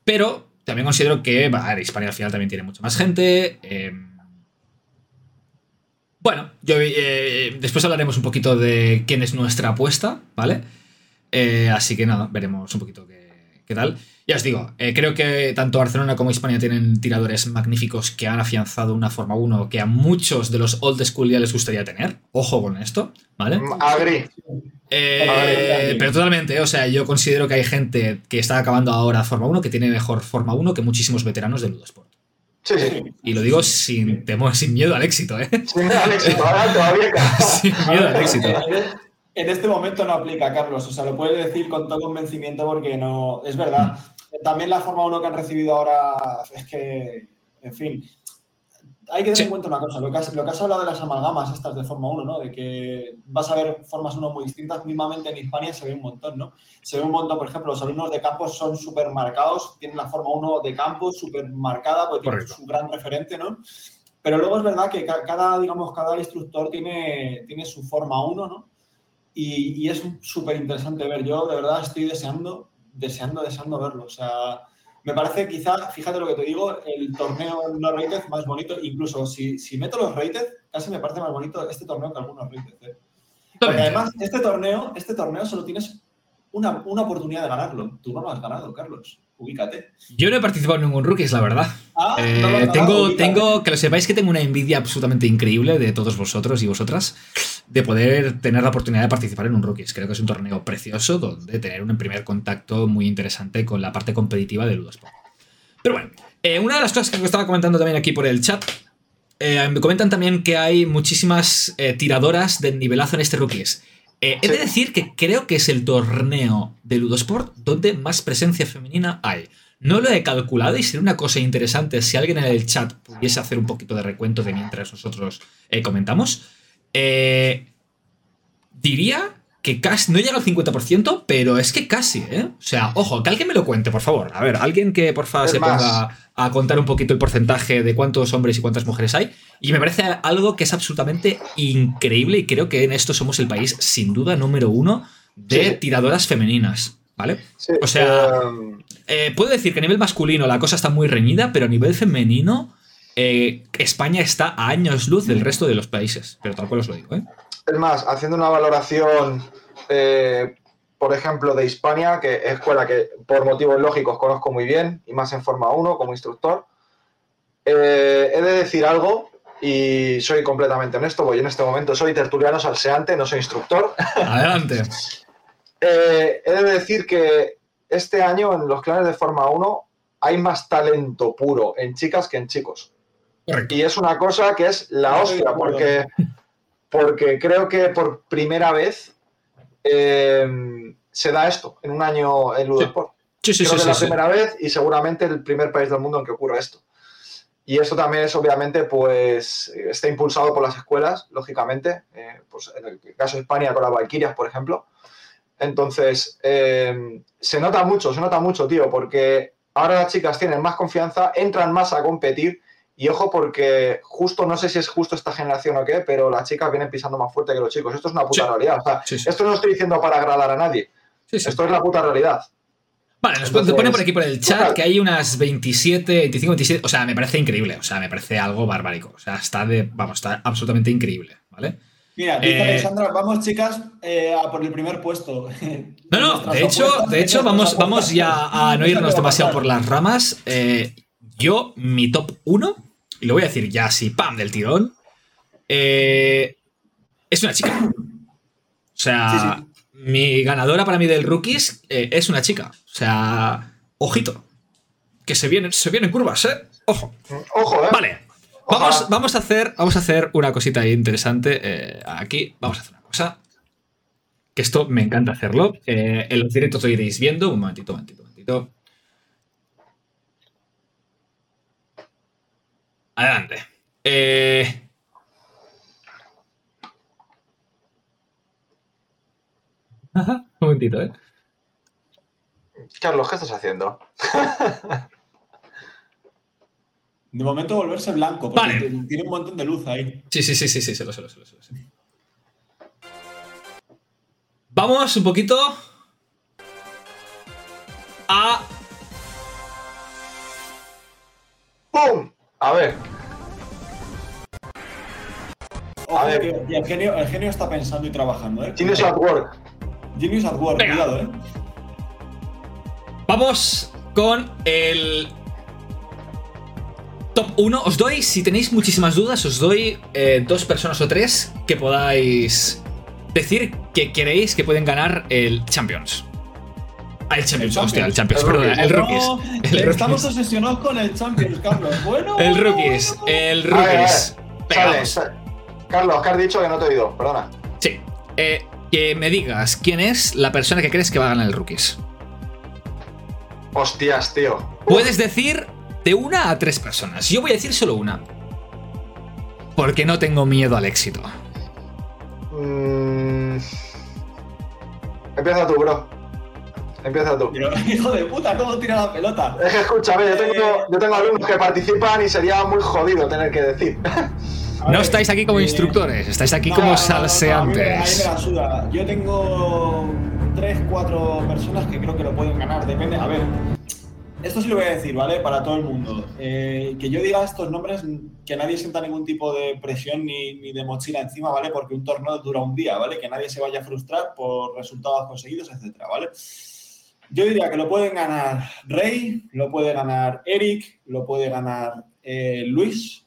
pero también considero que va, Hispania al final también tiene mucha más gente. Em, bueno, yo, eh, después hablaremos un poquito de quién es nuestra apuesta, ¿vale? Eh, así que nada, veremos un poquito qué, qué tal. Ya os digo, eh, creo que tanto Barcelona como España tienen tiradores magníficos que han afianzado una Forma 1 que a muchos de los old school ya les gustaría tener. Ojo con esto, ¿vale? Mm, Agri. Eh, pero totalmente, o sea, yo considero que hay gente que está acabando ahora Forma 1 que tiene mejor Forma 1 que muchísimos veteranos del Ludosport. Sí, sí. Y lo digo sin temor, sin miedo al éxito, ¿eh? Sin miedo al éxito, ahora todavía. sin miedo al éxito. En este momento no aplica, Carlos. O sea, lo puedes decir con todo convencimiento porque no. Es verdad. También la Forma 1 que han recibido ahora es que, en fin, hay que tener en cuenta una cosa, lo que, has, lo que, has, hablado de las amalgamas estas de Forma 1, ¿no? De que vas a ver formas 1 muy distintas, mismamente en Hispania se ve un montón, ¿no? Se ve un montón, por ejemplo, los alumnos de campos son súper marcados, tienen la Forma 1 de campos súper marcada, porque tienen su gran referente, ¿no? Pero luego es verdad que cada, digamos, cada instructor tiene, tiene su Forma 1, ¿no? Y, y es súper interesante ver. Yo, de verdad, estoy deseando deseando, deseando verlo. O sea, me parece quizá, fíjate lo que te digo, el torneo no rated más bonito, incluso si, si meto los rated, casi me parece más bonito este torneo que algunos rated. ¿eh? Porque además, este torneo, este torneo solo tienes una, una, oportunidad de ganarlo. Tú no lo has ganado, Carlos. Ubícate. Yo no he participado en ningún rookies, la verdad. Ah, eh, tengo, tengo, que lo sepáis que tengo una envidia absolutamente increíble de todos vosotros y vosotras de poder tener la oportunidad de participar en un rookies. Creo que es un torneo precioso donde tener un primer contacto muy interesante con la parte competitiva de Ludosport. Pero bueno, eh, una de las cosas que estaba comentando también aquí por el chat eh, me comentan también que hay muchísimas tiradoras de nivelazo en este rookies. Eh, he de decir que creo que es el torneo de Ludosport donde más presencia femenina hay. No lo he calculado y sería una cosa interesante si alguien en el chat pudiese hacer un poquito de recuento de mientras nosotros eh, comentamos. Eh, diría que casi, no llega al 50%, pero es que casi, ¿eh? O sea, ojo, que alguien me lo cuente, por favor. A ver, alguien que por favor se ponga a contar un poquito el porcentaje de cuántos hombres y cuántas mujeres hay. Y me parece algo que es absolutamente increíble y creo que en esto somos el país, sin duda, número uno de tiradoras femeninas, ¿vale? o sea, em, eh, puedo decir que a nivel masculino la cosa está muy reñida, pero a nivel femenino... Eh, España está a años luz del resto de los países, pero tal cual os lo digo. ¿eh? Es más, haciendo una valoración, eh, por ejemplo, de Hispania, que es escuela que por motivos lógicos conozco muy bien, y más en Forma 1 como instructor, eh, he de decir algo y soy completamente honesto, porque yo en este momento soy tertuliano salseante, no soy instructor. Adelante. Eh, he de decir que este año en los clanes de Forma 1 hay más talento puro en chicas que en chicos. Y es una cosa que es la hostia, porque porque creo que por primera vez eh, se da esto en un año en Ludosport. Sí, sí, creo sí, que es la primera vez y seguramente el primer país del mundo en que ocurra esto. Y esto también es, obviamente, pues está impulsado por las escuelas, lógicamente. Eh, pues en el caso de España con las Valkyrias, por ejemplo. Entonces, eh, se nota mucho, se nota mucho, tío, porque ahora las chicas tienen más confianza, entran más a competir y ojo porque justo, no sé si es justo esta generación o qué, pero las chicas vienen pisando más fuerte que los chicos. Esto es una puta realidad. esto no lo estoy diciendo para agradar a nadie. Esto es la puta realidad. Vale, nos pone por aquí por el chat que hay unas 27, 25, 27. O sea, me parece increíble. O sea, me parece algo barbárico. O sea, está de. Vamos, está absolutamente increíble. ¿Vale? Mira, dice eh, Alexandra, vamos chicas eh, a por el primer puesto. No, no, de hecho, de hecho vamos, vamos ya a no irnos demasiado por las ramas. Eh, yo, mi top 1 y lo voy a decir ya así, ¡pam! del tirón, eh, es una chica. O sea, mi ganadora para mí del rookies eh, es una chica. O sea, ojito. Que se vienen, se vienen curvas, ¿eh? Ojo. Ojo, ¿eh? Vale. Vamos, vamos, a hacer, vamos a hacer una cosita interesante. aquí vamos a hacer una cosa. que esto me encanta hacerlo. En los directos lo iréis viendo. Un momentito, un momentito, un momentito. Adelante. Eh, un momentito, ¿eh? Carlos, ¿qué estás haciendo? De momento volverse blanco, porque tiene un montón de luz ahí. Sí, sí, sí, sí, sí, se lo sé, lo sé, lo sé. Vamos un poquito a... ¡Pum! A ver. a ver. Y el genio, el genio está pensando y trabajando, ¿eh? Genius at work. Genius at work, cuidado, ¿eh? Vamos con el top 1. Os doy, si tenéis muchísimas dudas, os doy eh, dos personas o tres que podáis decir que queréis que pueden ganar el Champions. Ah, el Champions, hostia, el Champions, perdón, el Rookies. el estamos obsesionados con el Champions, Carlos. Bueno. El Rookies, el Rookies. Carlos, que has dicho que no te he oído, perdona. Sí. Eh, que me digas quién es la persona que crees que va a ganar el Rookies. Hostias, tío. Puedes decir de una a tres personas. Yo voy a decir solo una. Porque no tengo miedo al éxito. Mm. Empieza tú, bro. Empieza tú. hijo de puta, ¿cómo tira la pelota? Es que escúchame, yo tengo, eh, yo tengo alumnos que participan y sería muy jodido tener que decir. no estáis aquí como eh, instructores, estáis aquí como salseantes. Yo tengo tres, cuatro personas que creo que lo pueden ganar. Depende. A ver, esto sí lo voy a decir, ¿vale? Para todo el mundo. Eh, que yo diga estos nombres, que nadie sienta ningún tipo de presión ni, de mochila encima, ¿vale? Porque un torneo dura un día, ¿vale? Que nadie se vaya a frustrar por resultados conseguidos, etcétera, ¿vale? Yo diría que lo pueden ganar Rey, lo puede ganar Eric, lo puede ganar eh, Luis.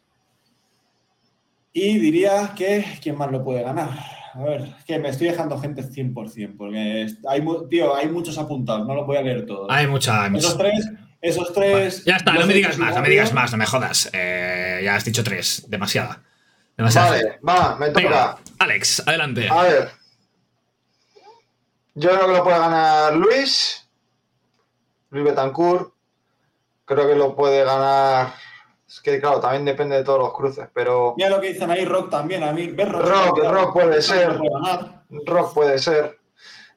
Y diría que, ¿quién más lo puede ganar? A ver, que me estoy dejando gente 100%, porque hay, tío, hay muchos apuntados, no los voy a leer todos. Hay mucha. Esos tres, esos tres. ya está, no me digas más, no me digas más, no me jodas. Eh, ya has dicho tres, demasiada. demasiada. Vale, va, me toca. Alex, adelante. A ver. Yo creo que lo puede ganar Luis. Luis Betancourt. Creo que lo puede ganar es que, claro, también depende de todos los cruces, pero. Mira lo que dicen ahí, Rock también. A mí, Rock, Rock, puede ser. Rock puede ser.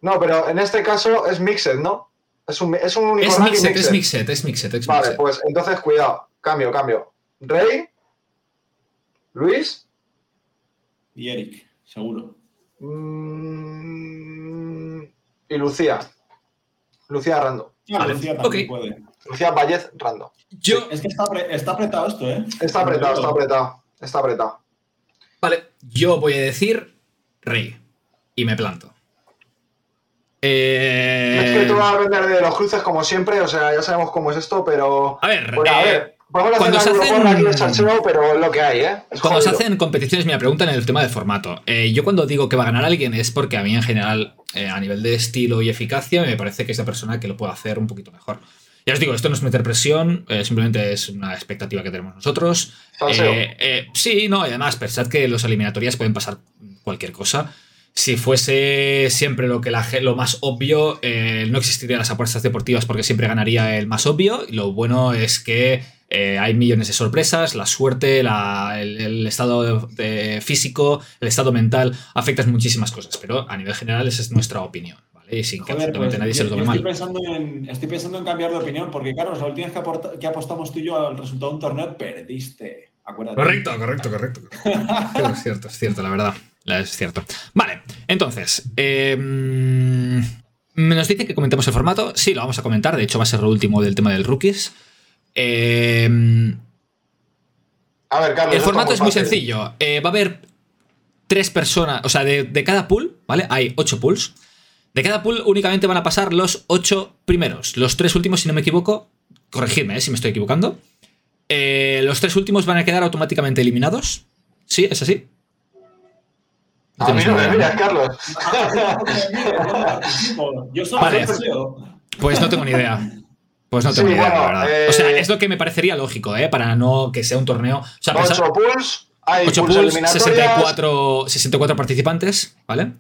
No, pero en este caso es Mixed, ¿no? Es un, es un único es mixed, Es Mixed, es Mixed, es Vale, pues entonces cuidado. Cambio, cambio. Rey, Luis. Y Eric, seguro. Mm, y Lucía. Lucía Ah, Lucía también puede. Lucía Vallez Rando. Yo... Es que está, apretado esto, ¿eh? Está apretado, está apretado. Está apretado. Vale, yo voy a decir Rey. Y me planto. Eh... Es que tú vas a vender de los cruces como siempre, o sea, ya sabemos cómo es esto, pero. A ver, a ver. Eh, cuando se hacen, pero es lo que hay, ¿eh? cuando se hacen competiciones, me preguntan en el tema de formato. Eh, yo cuando digo que va a ganar alguien es porque a mí en general, eh, a nivel de estilo y eficacia, me parece que es la persona que lo puede hacer un poquito mejor. Ya os digo, esto no es meter presión, eh, simplemente es una expectativa que tenemos nosotros. Eh, sí, no, y además, pensad que los eliminatorias pueden pasar cualquier cosa. Si fuese siempre lo, que la, lo más obvio, no existirían las apuestas deportivas porque siempre ganaría el más obvio. Y lo bueno es que hay millones de sorpresas, la suerte, el, estado físico, el estado mental, afectan muchísimas cosas, pero a nivel general esa es nuestra opinión sin que pues, nadie se lo tome estoy Pensando en, estoy pensando en cambiar de opinión, porque, Carlos, la última vez que, que, apostamos tú y yo al resultado de un torneo, perdiste. Acuérdate. Correcto, correcto, correcto. es cierto, es cierto, la verdad. Es cierto. Vale, entonces. Em, nos dice que comentemos el formato. Sí, lo vamos a comentar. De hecho, va a ser lo último del tema del rookies. Em, a ver, Carlos. El formato es muy sencillo. Eh, va a haber tres personas. O sea, de, de cada pool, ¿vale? Hay ocho pools. De cada pool únicamente van a pasar los ocho primeros. Los tres últimos, si no me equivoco, corregidme eh, si me estoy equivocando. Eh, los tres últimos van a quedar automáticamente eliminados. ¿Sí? ¿Es así? No a mí no me miras, Carlos. Yo vale. Pues no tengo ni idea. Pues no tengo ni idea, la verdad. O sea, eh, es lo que me parecería lógico, ¿eh? Para no que sea un torneo. O sea, ocho pools, hay 8 pools, 64, 64 participantes, ¿vale?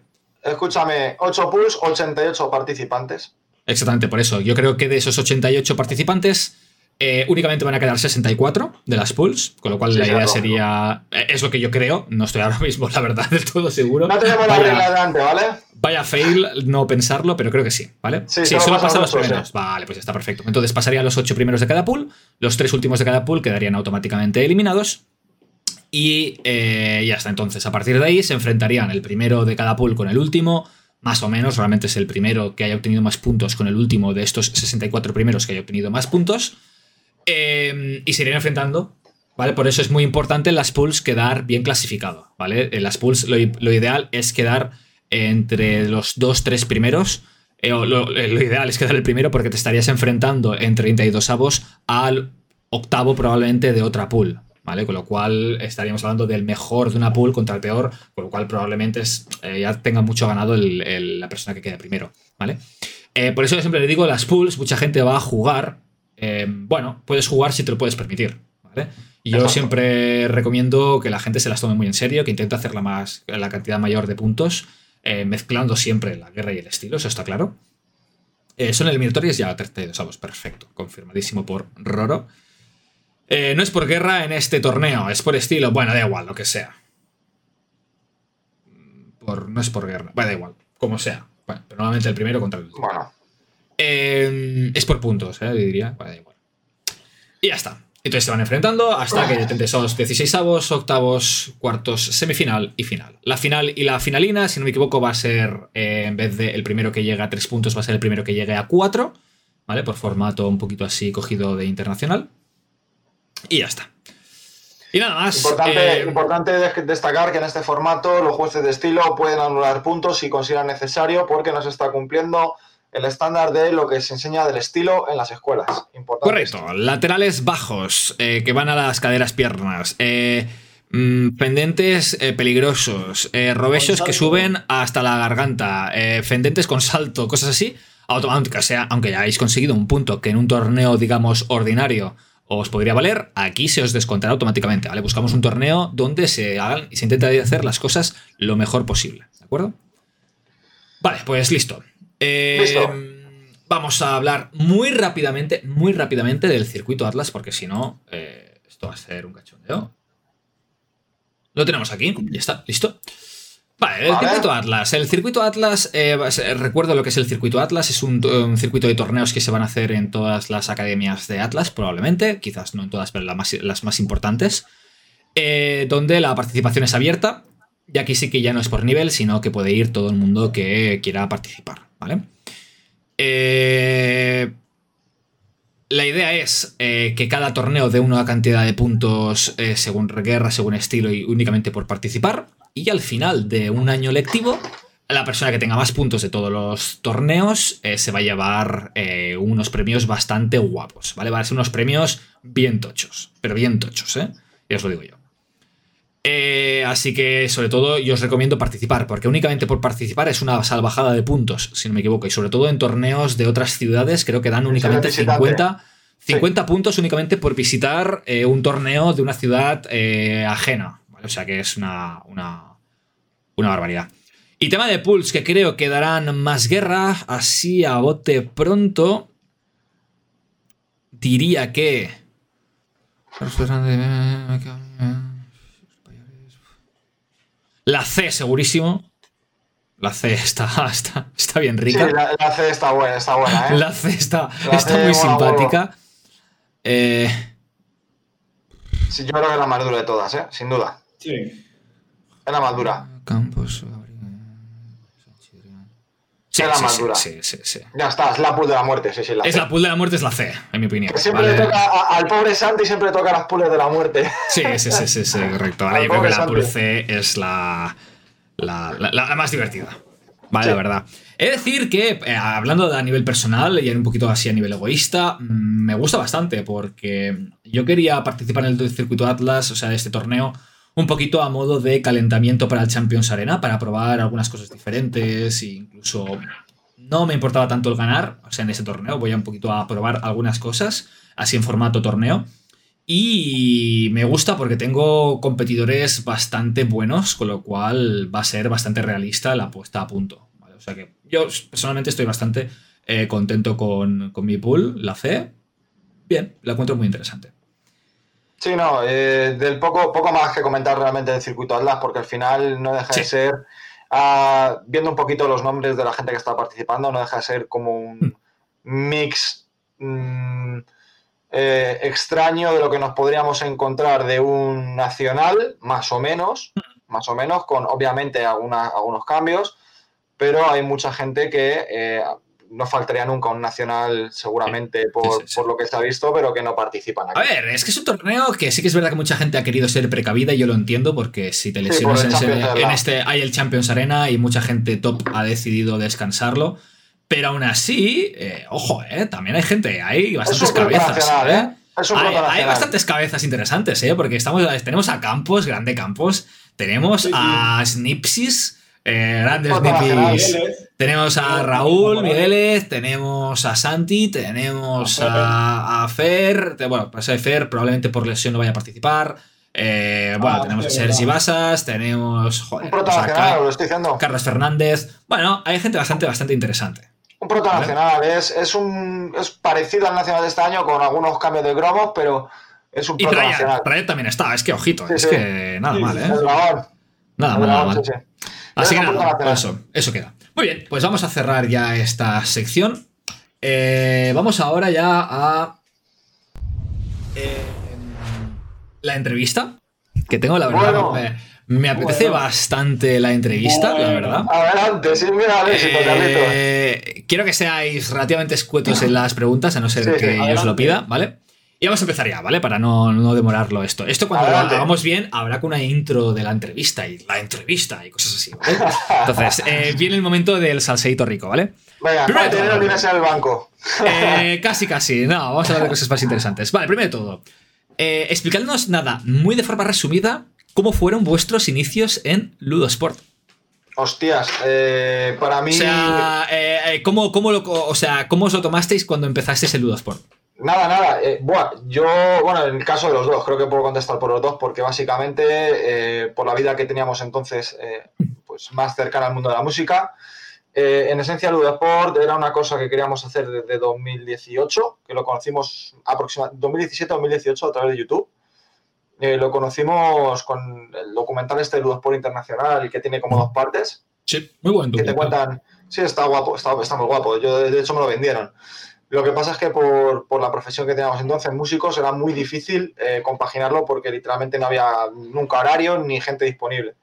escúchame, 8 pools, 88 participantes. Exactamente, por eso. Yo creo que de esos 88 participantes, eh, únicamente van a quedar 64 de las pools, con lo cual Sí, la idea sería. eh, Es lo que yo creo, no estoy ahora mismo, la verdad, del todo seguro. No tenemos la Vaya- ¿vale? Vaya fail no pensarlo, pero creo que sí, ¿vale? Sí, solo solo pasan los sí. primeros. Vale, pues está perfecto. Entonces pasarían los ocho primeros de cada pool, los tres últimos de cada pool quedarían automáticamente eliminados. Y eh, ya está. Entonces, a partir de ahí se enfrentarían el primero de cada pool con el último. Más o menos, realmente es el primero que haya obtenido más puntos con el último de estos 64 primeros que haya obtenido más puntos. Eh, y se irían enfrentando ¿Vale? Por eso es muy importante en las pools quedar bien clasificado, ¿vale? En las pools lo, ideal es quedar entre los dos, tres primeros. eh, eh, lo ideal es quedar el primero porque te estarías enfrentando en 32 avos al octavo probablemente de otra pool, ¿vale? Con lo cual estaríamos hablando del mejor de una pool contra el peor, con lo cual probablemente es- eh, ya tenga mucho ganado el- la persona que quede primero, ¿vale? Eh, por eso yo siempre le digo, las pools, mucha gente va a jugar. Eh, bueno, puedes jugar si te lo puedes permitir, ¿vale? Y yo Exacto. siempre recomiendo que la gente se las tome muy en serio, que intente hacer la, más, la cantidad mayor de puntos, eh, mezclando siempre la guerra y el estilo, eso está claro. Eh, son eliminatorias ya 32 avos, perfecto, confirmadísimo por Roro. Eh, no es por guerra en este torneo, es por estilo, bueno, da igual, lo que sea. Por, no es por guerra, bueno, da igual, como sea. Bueno, pero normalmente el primero contra el último. Bueno, Eh, es por puntos, ¿eh? diría. Vale. Y ya está. Entonces se van enfrentando hasta que tendrán esos 16 avos, octavos, cuartos, semifinal y final. La final y la finalina, si no me equivoco, va a ser, eh, en vez de el primero que llega a 3 puntos, va a ser el primero que llegue a 4, ¿vale? Por formato un poquito así cogido de internacional. Y ya está. Y nada más. importante, eh, importante de- destacar que en este formato los jueces de estilo pueden anular puntos si consideran necesario porque no se está cumpliendo el estándar de lo que se enseña del estilo en las escuelas. Importante Correcto, laterales bajos eh, que van a las caderas piernas, eh, mm, pendentes eh, peligrosos, eh, robechos Con que suben hasta la garganta, eh, pendentes con salto, cosas así, automáticas, sea, aunque ya hayáis conseguido un punto que en un torneo, digamos, ordinario os podría valer, aquí se os descontará automáticamente, ¿vale? Buscamos un torneo donde se hagan y se intenta hacer las cosas lo mejor posible, ¿de acuerdo? Vale, pues listo. Eh, Listo. Vamos a hablar muy rápidamente, muy rápidamente del circuito Atlas, porque si no, eh, esto va a ser un cachondeo. Lo tenemos aquí, ya está, listo. Vale, el circuito Atlas. El circuito Atlas, eh, recuerdo lo que es el circuito Atlas, es un, un circuito de torneos que se van a hacer en todas las academias de Atlas, probablemente, quizás no en todas, pero más- las más importantes, eh, donde la participación es abierta, y aquí sí que ya no es por nivel, sino que puede ir todo el mundo que quiera participar, ¿vale? Eh, la idea es eh, que cada torneo dé una cantidad de puntos eh, según guerra, según estilo y únicamente por participar. Y al final de un año lectivo, la persona que tenga más puntos de todos los torneos se va a llevar unos premios bastante guapos, ¿vale? Van a ser unos premios bien tochos, pero bien tochos, ¿eh? Ya os lo digo yo. Eh, así que, sobre todo, yo os recomiendo participar, porque únicamente por participar es una salvajada de puntos, si no me equivoco, y sobre todo en torneos de otras ciudades, creo que dan únicamente visitante. 50, 50 puntos únicamente por visitar eh, un torneo de una ciudad eh, ajena, ¿vale? O sea que es una, una, una barbaridad. Y tema de pools, que creo que darán más guerra, así a bote pronto, diría que... La C, segurísimo. La C está, está, está bien Sí, rica. la, la C está buena, está buena, ¿eh? La C está, La está C muy mola simpática. Eh, Sí, yo creo que es la más dura de todas, ¿eh? Sin duda. Sí. Es la más dura. Campos. Sí, Es la sí, más dura. sí, sí, sí. Ya está, es la pool de la muerte, sí, sí. La Es C. la pool de la muerte, es la C, en mi opinión. Que siempre ¿vale? le toca a- al pobre Santi siempre le toca las pools de la muerte. Sí, sí, sí, sí, sí, correcto. Al yo creo que la pool Santi. C es la, la, la- más divertida. Vale, Sí. la verdad. He de decir que, eh, hablando a nivel personal y un poquito así a nivel egoísta, mm, me gusta bastante porque yo quería participar en el circuito Atlas, o sea, de este torneo, un poquito a modo de calentamiento para el Champions Arena, para probar algunas cosas diferentes e incluso no me importaba tanto el ganar, o sea, en ese torneo voy a un poquito a probar algunas cosas, así en formato torneo. Y me gusta porque tengo competidores bastante buenos, con lo cual va a ser bastante realista la puesta a punto. O sea que yo personalmente estoy bastante eh, contento con, mi pool, la fe. Bien, la encuentro muy interesante. Sí, no, eh, del poco, poco más que comentar realmente del circuito Atlas, porque al final no deja de ser, ah, viendo un poquito los nombres de la gente que está participando, no deja de ser como un mm. mix mm, eh, extraño de lo que nos podríamos encontrar de un nacional, más o menos, más o menos, con obviamente algunos cambios, pero hay mucha gente que eh, no faltaría nunca un nacional, seguramente, por, lo que se ha visto, pero que no participan aquí. A ver, es que es un torneo que sí que es verdad que mucha gente ha querido ser precavida y yo lo entiendo, porque si te lesionas en, este, hay el Champions Arena y mucha gente top ha decidido descansarlo. Pero aún así, eh, ojo, eh, también hay gente, hay bastantes cabezas. ¿eh? Hay, bastantes cabezas interesantes, ¿eh? porque estamos, tenemos a Campos, grande Campos, tenemos a Snipsis, eh, grandes Snipsis. Tenemos a Raúl Migueles, tenemos a Santi, tenemos a, Fer. Bueno, pues Fer probablemente por lesión no vaya a participar. bueno, ah, tenemos a Sergi Basas, tenemos. Joder, lo estoy diciendo. Carlos Fernández. Bueno, hay gente bastante, bastante interesante. Un proto nacional, es, es, un, es parecido al nacional de este año con algunos cambios de cromos, pero es un proto y nacional. también está, es que ojito, es que nada mal, ¿eh? Nada mal, nada mal. Así que nada, eso, eso queda. Muy bien, pues vamos a cerrar ya esta sección. Eh, vamos ahora ya a eh, la entrevista que tengo, la verdad. Me apetece bastante la entrevista, la verdad. Adelante, sí, mira, eh, Quiero que seáis relativamente escuetos en las preguntas, a no ser que yo os lo pida, ¿vale? Y vamos a empezar ya, ¿vale? Para no, demorarlo esto. Esto cuando lo hagamos bien habrá con una intro de la entrevista y la entrevista y cosas así, ¿vale? Entonces, eh, viene el momento del salseito rico, ¿vale? Venga, primero tener tienes el banco. Eh, casi, casi. No, vamos a hablar de cosas más interesantes. Vale, primero de todo. Eh, explicándonos nada, muy de forma resumida, ¿Cómo fueron vuestros inicios en Ludosport? Hostias, eh, para mí. O sea, eh, eh, ¿cómo, lo, o sea, ¿cómo os lo tomasteis cuando empezasteis el Ludosport? Nada, nada. yo, bueno, en el caso de los dos, creo que puedo contestar por los dos, porque básicamente, por la vida que teníamos entonces, pues más cercana al mundo de la música, en esencia, Ludosport era una cosa que queríamos hacer desde 2018, que lo conocimos aproximadamente 2017-2018 a través de YouTube. Eh, lo conocimos con el documental este de Ludosport Internacional que tiene como dos partes. Sí, muy buen Que te cuentan. Sí, está guapo, está, muy guapo. Yo, de hecho, me lo vendieron. Lo que pasa es que por, la profesión que teníamos entonces, músicos, era muy difícil eh, compaginarlo porque literalmente no había nunca horario ni gente disponible.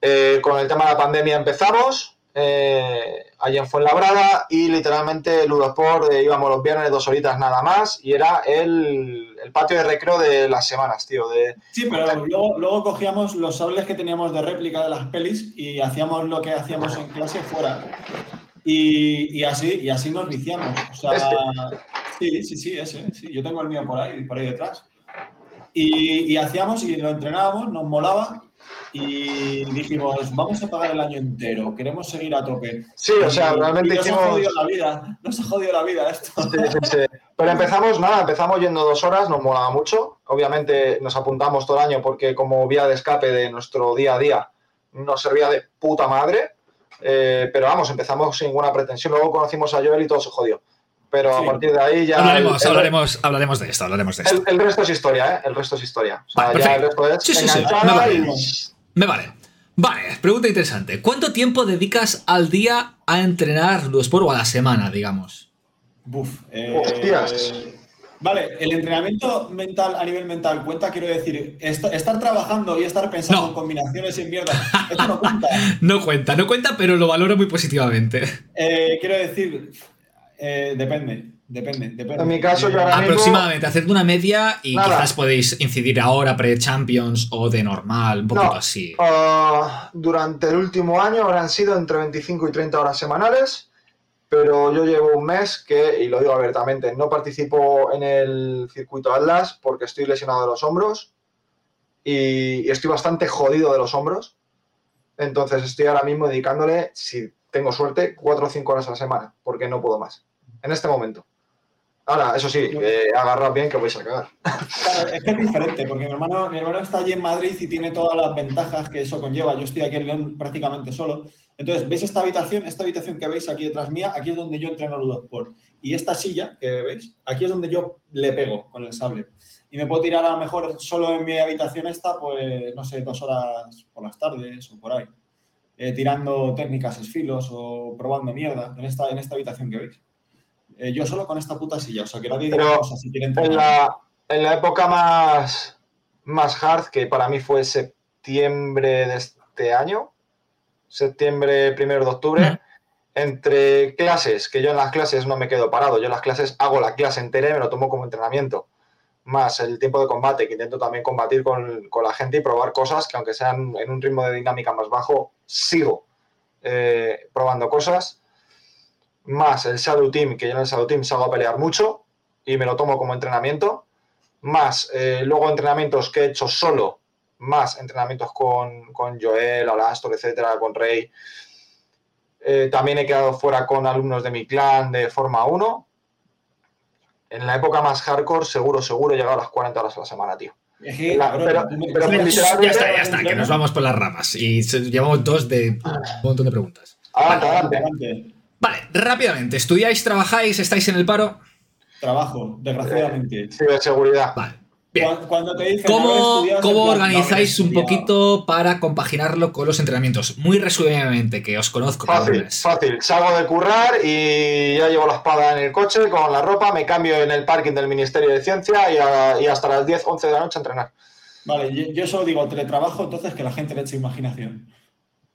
Eh, con el tema de la pandemia empezamos, eh, allí en Fuenlabrada y literalmente Ludosport eh, íbamos los viernes dos horitas nada más y era el, patio de recreo de las semanas, tío. De... Sí, pero luego, cogíamos los sables que teníamos de réplica de las pelis y hacíamos lo que hacíamos en clase fuera. Y, así, y así nos viciamos. O sea, este. sí, sí, sí, ese. Yo tengo el mío por ahí, por ahí detrás. Y, y hacíamos y lo entrenábamos, nos molaba y dijimos, vamos a pagar el año entero, queremos seguir a tope. Sí, o sea, realmente nos ha jodido la vida, nos ha jodido la vida esto. Pero empezamos, nada, empezamos yendo dos horas, nos molaba mucho. Obviamente nos apuntamos todo el año porque como vía de escape de nuestro día a día nos servía de puta madre. Eh, pero vamos, empezamos sin ninguna pretensión. Luego conocimos a Joel y todo se jodió pero a partir de ahí ya. Hablaremos, hablaremos, hablaremos de esto, hablaremos de esto. El, resto es historia, ¿eh? El resto es historia. O sea, ya el resto es sí, sí, sí. Me vale. Me vale. Vale, pregunta interesante. ¿Cuánto tiempo dedicas al día a entrenar Ludosport o a la semana, digamos? Buf. Eh, Hostias. Vale, el entrenamiento mental a nivel mental cuenta, quiero decir, estar trabajando y estar pensando en combinaciones y mierda, esto no cuenta. no cuenta, no cuenta, pero lo valoro muy positivamente. Eh, quiero decir, eh, depende, depende, depende. En mi caso, yo ahora Aproximadamente, haced una media y quizás podéis incidir ahora pre-Champions o de normal, un poquito así. Ah, durante el último año habrán sido entre 25 y 30 horas semanales, pero yo llevo un mes que, y lo digo abiertamente, no participo en el circuito Atlas porque estoy lesionado de los hombros y estoy bastante jodido de los hombros. Entonces estoy ahora mismo dedicándole, si tengo suerte, cuatro o cinco horas a la semana, porque no puedo más. En este momento. Ahora, eso sí, eh, agarrad bien que vais a cagar. Claro, es que es diferente, porque mi hermano, mi hermano está allí en Madrid y tiene todas las ventajas que eso conlleva. Yo estoy aquí en León prácticamente solo. Entonces, ¿veis esta habitación? Esta habitación que veis aquí detrás mía, aquí es donde yo entreno Ludosport. Y esta silla que veis, aquí es donde yo le pego con el sable. Y me puedo tirar a lo mejor solo en mi habitación esta, pues, no sé, dos horas por las tardes o por ahí. Eh, tirando técnicas esfilos o probando mierda en esta, en esta habitación que veis. Eh, yo solo con esta puta silla, o sea que nadie diga Pero cosas si quieren En la, en la época más, más hard, que para mí fue septiembre de este año, septiembre, primero de octubre, Ujú. entre clases, que yo en las clases no me quedo parado, yo en las clases hago la clase entera y me lo tomo como entrenamiento, más el tiempo de combate, que intento también combatir con, con la gente y probar cosas que aunque sean en un ritmo de dinámica más bajo, sigo eh, probando cosas, más el Shadow Team, que yo en el Shadow Team salgo a pelear mucho y me lo tomo como entrenamiento, más eh, luego entrenamientos que he hecho solo, más entrenamientos con, con Joel, Alastor, etcétera, con Rey. Eh, también he quedado fuera con alumnos de mi clan de Forma 1. En la época más hardcore, seguro, seguro, he llegado a las 40 horas a la semana, tío. La- pero- pero literalmente- Ya está, ya está, que nos vamos por las ramas. Y llevamos dos de un montón de preguntas. Adelante, adelante. Adelante. Vale, rápidamente. ¿Estudiáis, trabajáis, estáis en el paro? Trabajo, desgraciadamente. Ciberseguridad. Vale. Bien. Cuando, te dicen ¿Cómo, plan, organizáis un poquito para compaginarlo con los entrenamientos? Muy resumidamente, que os conozco, Fácil, fácil. Salgo de currar y ya llevo la espada en el coche con la ropa, me cambio en el parking del Ministerio de Ciencia y, a- y hasta las 10, 11 de la noche a entrenar. Vale, yo, yo solo digo teletrabajo, entonces que la gente le eche imaginación.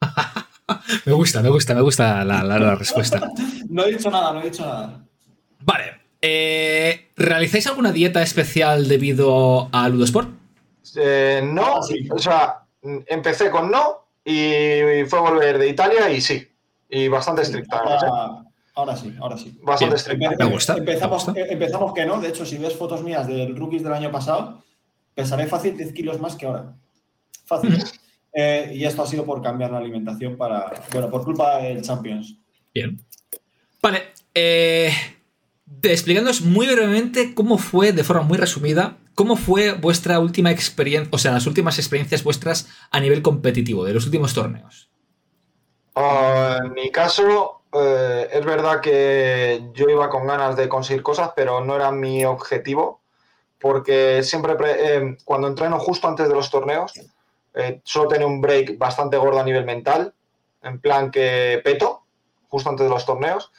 Me gusta, me gusta, me gusta la, la- la respuesta. No he dicho nada, no he dicho nada. Vale. eh, ¿Realizáis alguna dieta especial debido a Ludosport? Eh, no, Ah, sí. o sea, empecé con no y fue volver de Italia y sí. Y bastante estricta. ¿no? Ahora, ahora sí, ahora sí. Bastante Bien, estricta. Me gusta, me Empezamos, gusta. eh, empezamos que no, de hecho, si ves fotos mías del rookies del año pasado, pesaré fácil 10 kilos más que ahora. Fácil. Eh, y esto ha sido por cambiar la alimentación para, bueno, por culpa del Champions. Bien. Vale. Eh, de- explicándoos muy brevemente cómo fue, de forma muy resumida, cómo fue vuestra última experiencia, o sea, las últimas experiencias vuestras a nivel competitivo, de los últimos torneos. Ah, en mi caso, eh, es verdad que yo iba con ganas de conseguir cosas, pero no era mi objetivo, porque siempre, pre- eh, cuando entreno justo antes de los torneos, eh, suelo tener un break bastante gordo a nivel mental, en plan que peto, justo antes de los torneos,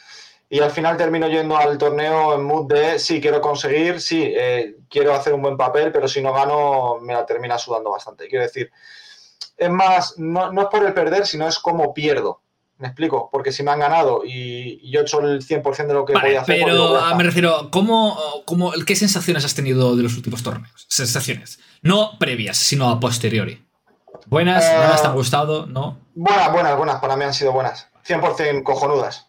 y al final termino yendo al torneo en mood de, sí, quiero conseguir, sí, eh, quiero hacer un buen papel, pero si no gano, me la termina sudando bastante. Quiero decir, es más, no, no es por el perder, sino es como pierdo. ¿Me explico? Porque si me han ganado y, yo he hecho el 100% de lo que Vale, voy a hacer, pues pero está. me refiero, ¿cómo, cómo, ¿qué sensaciones has tenido de los últimos torneos? Sensaciones. No previas, sino a posteriori. ¿Buenas? Eh, ¿No te han gustado? ¿No? Buenas, buenas, buenas, para mí han sido buenas. 100% cojonudas.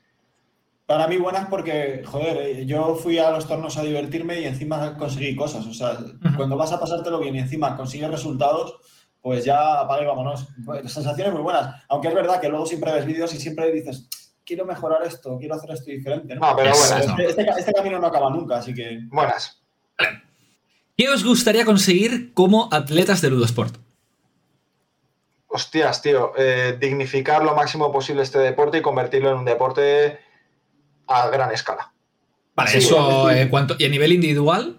Para mí buenas porque, joder, eh, yo fui a los torneos a divertirme y encima conseguí cosas. O sea, cuando vas a pasártelo bien y encima consigues resultados, pues ya apaga y vámonos. Pues, sensaciones muy buenas. Aunque es verdad que luego siempre ves vídeos y siempre dices, quiero mejorar esto, quiero hacer esto diferente. ¿no? No, pero Es- buenas. no. Este, este ca- este camino no acaba nunca, así que Buenas. ¿Qué os gustaría conseguir como atletas de Ludosport? Hostias, tío. eh, dignificar lo máximo posible este deporte y convertirlo en un deporte a gran escala. Vale, Sí, eso en cuanto. ¿Y a nivel individual?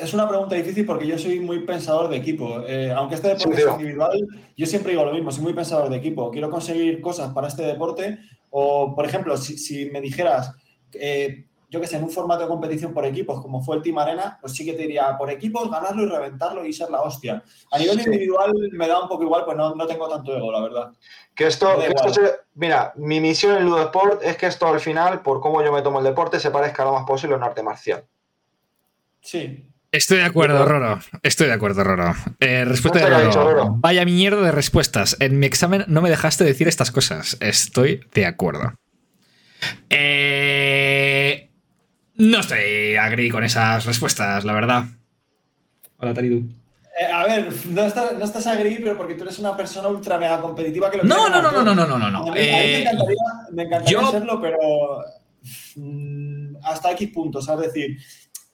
es una pregunta difícil porque yo soy muy pensador de equipo. Eh, aunque este deporte Sí, es individual, yo siempre digo lo mismo, soy muy pensador de equipo. Quiero conseguir cosas para este deporte o, por ejemplo, si, si me dijeras, eh, yo que sé, en un formato de competición por equipos, como fue el Team Arena, pues sí que te diría, por equipos, ganarlo y reventarlo y ser la hostia. A nivel Sí. individual me da un poco igual, pues no, no tengo tanto ego, la verdad. Que esto, que se- mira, mi misión en Ludo Sport es que esto al final, por cómo yo me tomo el deporte, se parezca lo más posible a un arte marcial. Sí. Estoy de acuerdo, Roro. Estoy de acuerdo, Roro. Eh, respuesta de Roro. dicho, Roro. Vaya mierda de respuestas. En mi examen no me dejaste decir estas cosas. Estoy de acuerdo. Eh, no estoy agri con esas respuestas, la verdad. Hola, Taridu. Eh, a ver, no estás, no estás agri, pero porque tú eres una persona ultra mega competitiva que lo No, no, no, no, no, no, no, no. A mí, a mí Eh, me encantaría, me encantaría yo- serlo, pero mm, hasta X puntos. Es decir,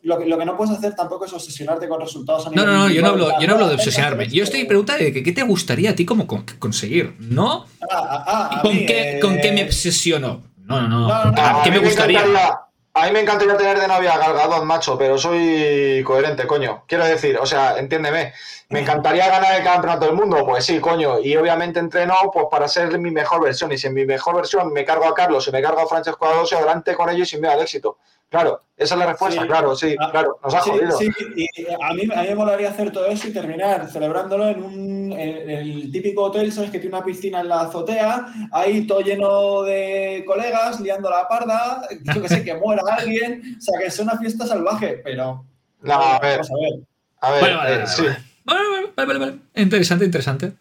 lo que, lo que no puedes hacer tampoco es obsesionarte con resultados a No, nivel no, no, yo no hablo, yo no hablo de obsesionarme. Yo estoy preguntando de que qué te gustaría a ti como con- conseguir, ¿no? Ah, ah, ah, ¿Con mí, qué, eh, ¿Con qué me obsesiono? No, no, no. No, no, no. ¿A ¿Qué me gustaría? encantaría- a mí me encantaría tener de novia a macho, pero soy coherente, coño. Quiero decir, o sea, entiéndeme. Me encantaría ganar el campeonato del mundo, pues sí, coño. Y obviamente entreno pues para ser mi mejor versión. Y si en mi mejor versión me cargo a Carlos y me cargo a Francesco Alonso, adelante con ellos y me da el éxito. Claro, esa es la respuesta, Sí. claro, sí, Ah, claro, nos ha Sí, jodido. sí, y a mí, a mí me molaría hacer todo eso y terminar celebrándolo en un en el típico hotel, ¿sabes? Que tiene una piscina en la azotea, ahí todo lleno de colegas, liando la parda, yo que sé, que muera alguien, o sea, que es una fiesta salvaje, pero... No, a ver, Vamos a ver. a ver, Vale, vale, eh, vale, sí. vale. Vale, vale, vale, vale, vale. Interesante, interesante.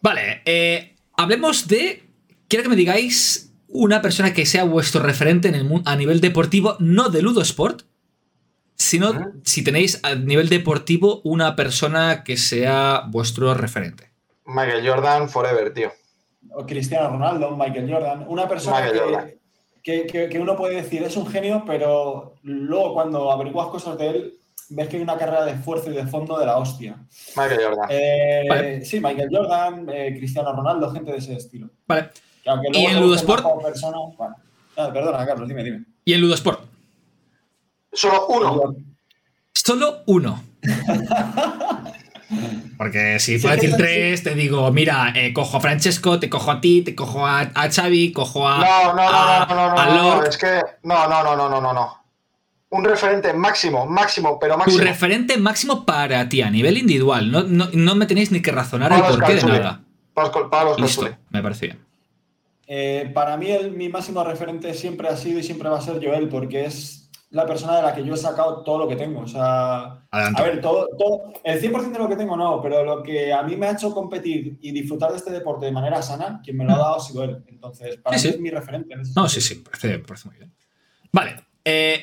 Vale, eh, hablemos de. Quiero que me digáis una persona que sea vuestro referente en el mundo a nivel deportivo, no de Ludo Sport, sino si tenéis a nivel deportivo una persona que sea vuestro referente. Michael Jordan forever, tío. O Cristiano Ronaldo, Michael Jordan, una persona que, que- que uno puede decir es un genio, pero luego cuando averiguas cosas de él, ves que hay una carrera de esfuerzo y de fondo de la hostia. Michael Jordan. Eh, Vale. Sí, Michael Jordan, eh, Cristiano Ronaldo, gente de ese estilo. Vale. Que aunque ¿Y en Ludosport? persona, bueno. Ah, perdona, Carlos, dime, dime. Y en Ludo Sport, Solo uno. solo uno. Porque si puedo Sí, decir sí. tres, te digo, mira, eh, cojo a Francesco, te cojo a ti, te cojo a, a Xavi, cojo a. No, no, a- no, no, no, no, no, Lorc. es que no, no, no, no, no, no, no. Un referente máximo, máximo, pero Tu máximo. referente máximo para ti a nivel individual. No, no, no me tenéis ni que razonar el Pablo porqué de nada. Pablo, Pablo Listo, me parece bien. Eh, para mí, el- mi máximo referente siempre ha sido y siempre va a ser Joel, porque es la persona de la que yo he sacado todo lo que tengo. O sea, Adelante. a ver, todo, todo, el 100% de lo que tengo no, pero lo que a mí me ha hecho competir y disfrutar de este deporte de manera sana, quien me lo ha dado ha sido él. Entonces, para Sí, mí sí. es mi referente. No, sí, sentido. sí, me parece, parece muy bien. Vale. eh,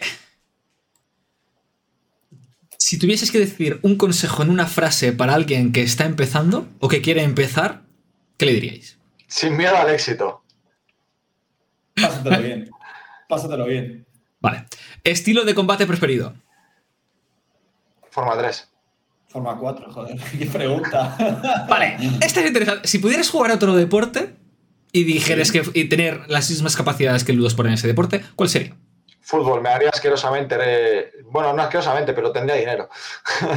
si tuvieses que decir un consejo en una frase para alguien que está empezando o que quiere empezar, ¿qué le diríais? Sin miedo al éxito. Pásatelo bien. Pásatelo bien. Vale. Estilo de combate preferido. Forma 3. Forma 4, joder. Qué pregunta. Vale, esta es interesante. Si pudieras jugar a otro deporte y dijeras que y tener las mismas capacidades que el Ludosport en ese deporte, ¿cuál sería? Fútbol, me haría asquerosamente. eh, Bueno, no asquerosamente, pero tendría dinero.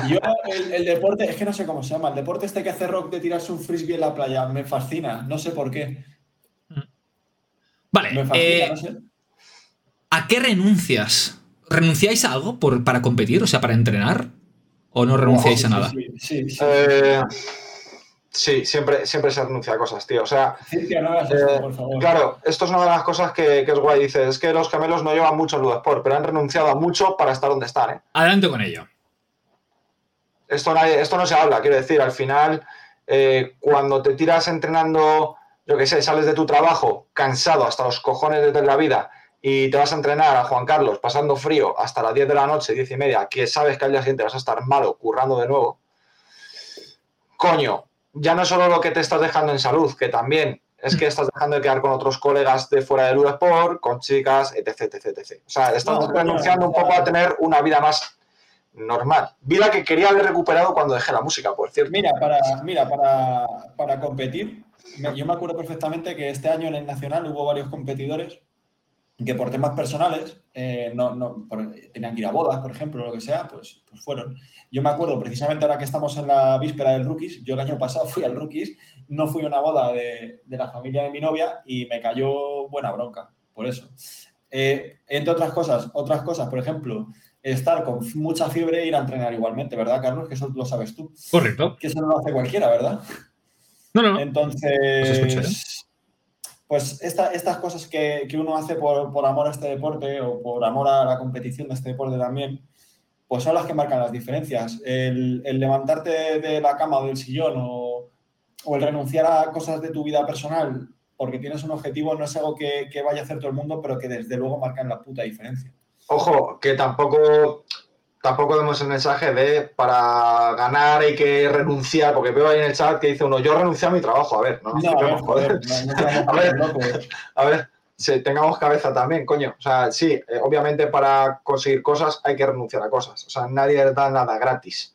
Yo, el, el deporte, es que no sé cómo se llama, el deporte este que hace rock de tirarse un frisbee en la playa, me fascina, no sé por qué. Vale, Me fascina, eh, no sé. ¿a qué renuncias? ¿Renunciáis a algo por, para competir, o sea, para entrenar? ¿O no renunciáis Sí, a sí, nada? Sí, sí, sí. Eh, sí, siempre, siempre se renuncia a cosas, tío. O sea, Cintia, no hagas esto, eh, por favor. claro, esto es una de las cosas que, que es guay. Dices, es que los gemelos no llevan mucho en Ludosport, pero han renunciado a mucho para estar donde están, ¿eh? Adelante con ello. esto, nadie- esto no se habla, quiero decir, al final, eh, cuando te tiras entrenando, yo qué sé, sales de tu trabajo cansado hasta los cojones de la vida y te vas a entrenar a Juan Carlos pasando frío hasta las 10 de la noche, 10 y media, que sabes que al día siguiente vas a estar malo, currando de nuevo, coño, ya no solo lo que te estás dejando en salud, que también es que estás dejando de quedar con otros colegas de fuera del Sport, con chicas, etc, etc, etc. O sea, estás No, renunciando un poco a tener una vida más normal. Vida que quería haber recuperado cuando dejé la música, por cierto. Mira, para, mira, para, para competir, yo me acuerdo perfectamente que este año en el Nacional hubo varios competidores que por temas personales eh, no, no- por- tenían que ir a bodas, por ejemplo, o lo que sea, pues, pues fueron. Yo me acuerdo precisamente ahora que estamos en la víspera del Rookies, yo el año pasado fui al Rookies, no fui a una boda de, de la familia de mi novia y me cayó buena bronca, por eso. Eh, entre otras cosas, otras cosas, por ejemplo, estar con mucha fiebre e ir a entrenar igualmente, ¿verdad, Carlos? Que eso lo sabes tú Correcto. que eso no lo hace cualquiera, ¿verdad? No, no. Entonces, escucharé. Pues esta- estas cosas que, que uno hace por, por amor a este deporte o por amor a la competición de este deporte también, pues son las que marcan las diferencias. El, levantarte de, la cama o del sillón o, o el renunciar a cosas de tu vida personal porque tienes un objetivo no es algo que, que vaya a hacer todo el mundo, pero que desde luego marcan la puta diferencia. Ojo, que tampoco, tampoco demos el mensaje de para ganar hay que renunciar, porque veo ahí en el chat que dice uno, yo renuncié a mi trabajo. A ver, no No, a ver, flipemos, joder. no, A ver. A ver, tengamos cabeza también, coño. O sea, sí, eh, obviamente para conseguir cosas hay que renunciar a cosas. O sea, nadie da nada gratis.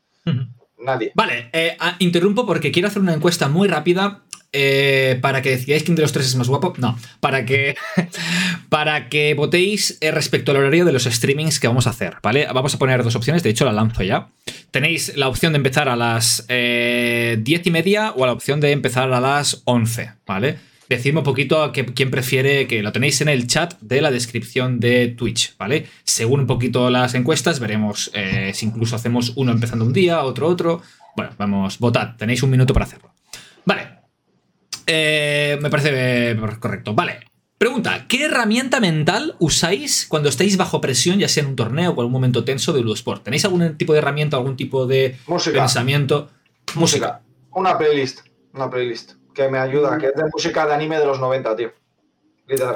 Vale, eh, ah, interrumpo porque quiero hacer una encuesta muy rápida eh, para que decidáis quién de los tres es más guapo. No, para que, para que votéis respecto al horario de los streamings que vamos a hacer, ¿vale? Vamos a poner dos opciones, de hecho la lanzo ya. Tenéis la opción de empezar a las diez y media o la opción de empezar a las 11, ¿vale? Decidme un poquito a quién prefiere, que lo tenéis en el chat de la descripción de Twitch, ¿vale? Según un poquito las encuestas, veremos eh, si incluso hacemos uno empezando un día, otro otro. Bueno, vamos, votad, tenéis un minuto para hacerlo. Vale. Eh, me parece eh, correcto. Vale. Pregunta, ¿qué herramienta mental usáis cuando estáis bajo presión, ya sea en un torneo o en un momento tenso de Sport? ¿Tenéis algún tipo de herramienta, algún tipo de pensamiento? Música. Una playlist. Una playlist que me ayuda, que es de música de anime de los 90, tío.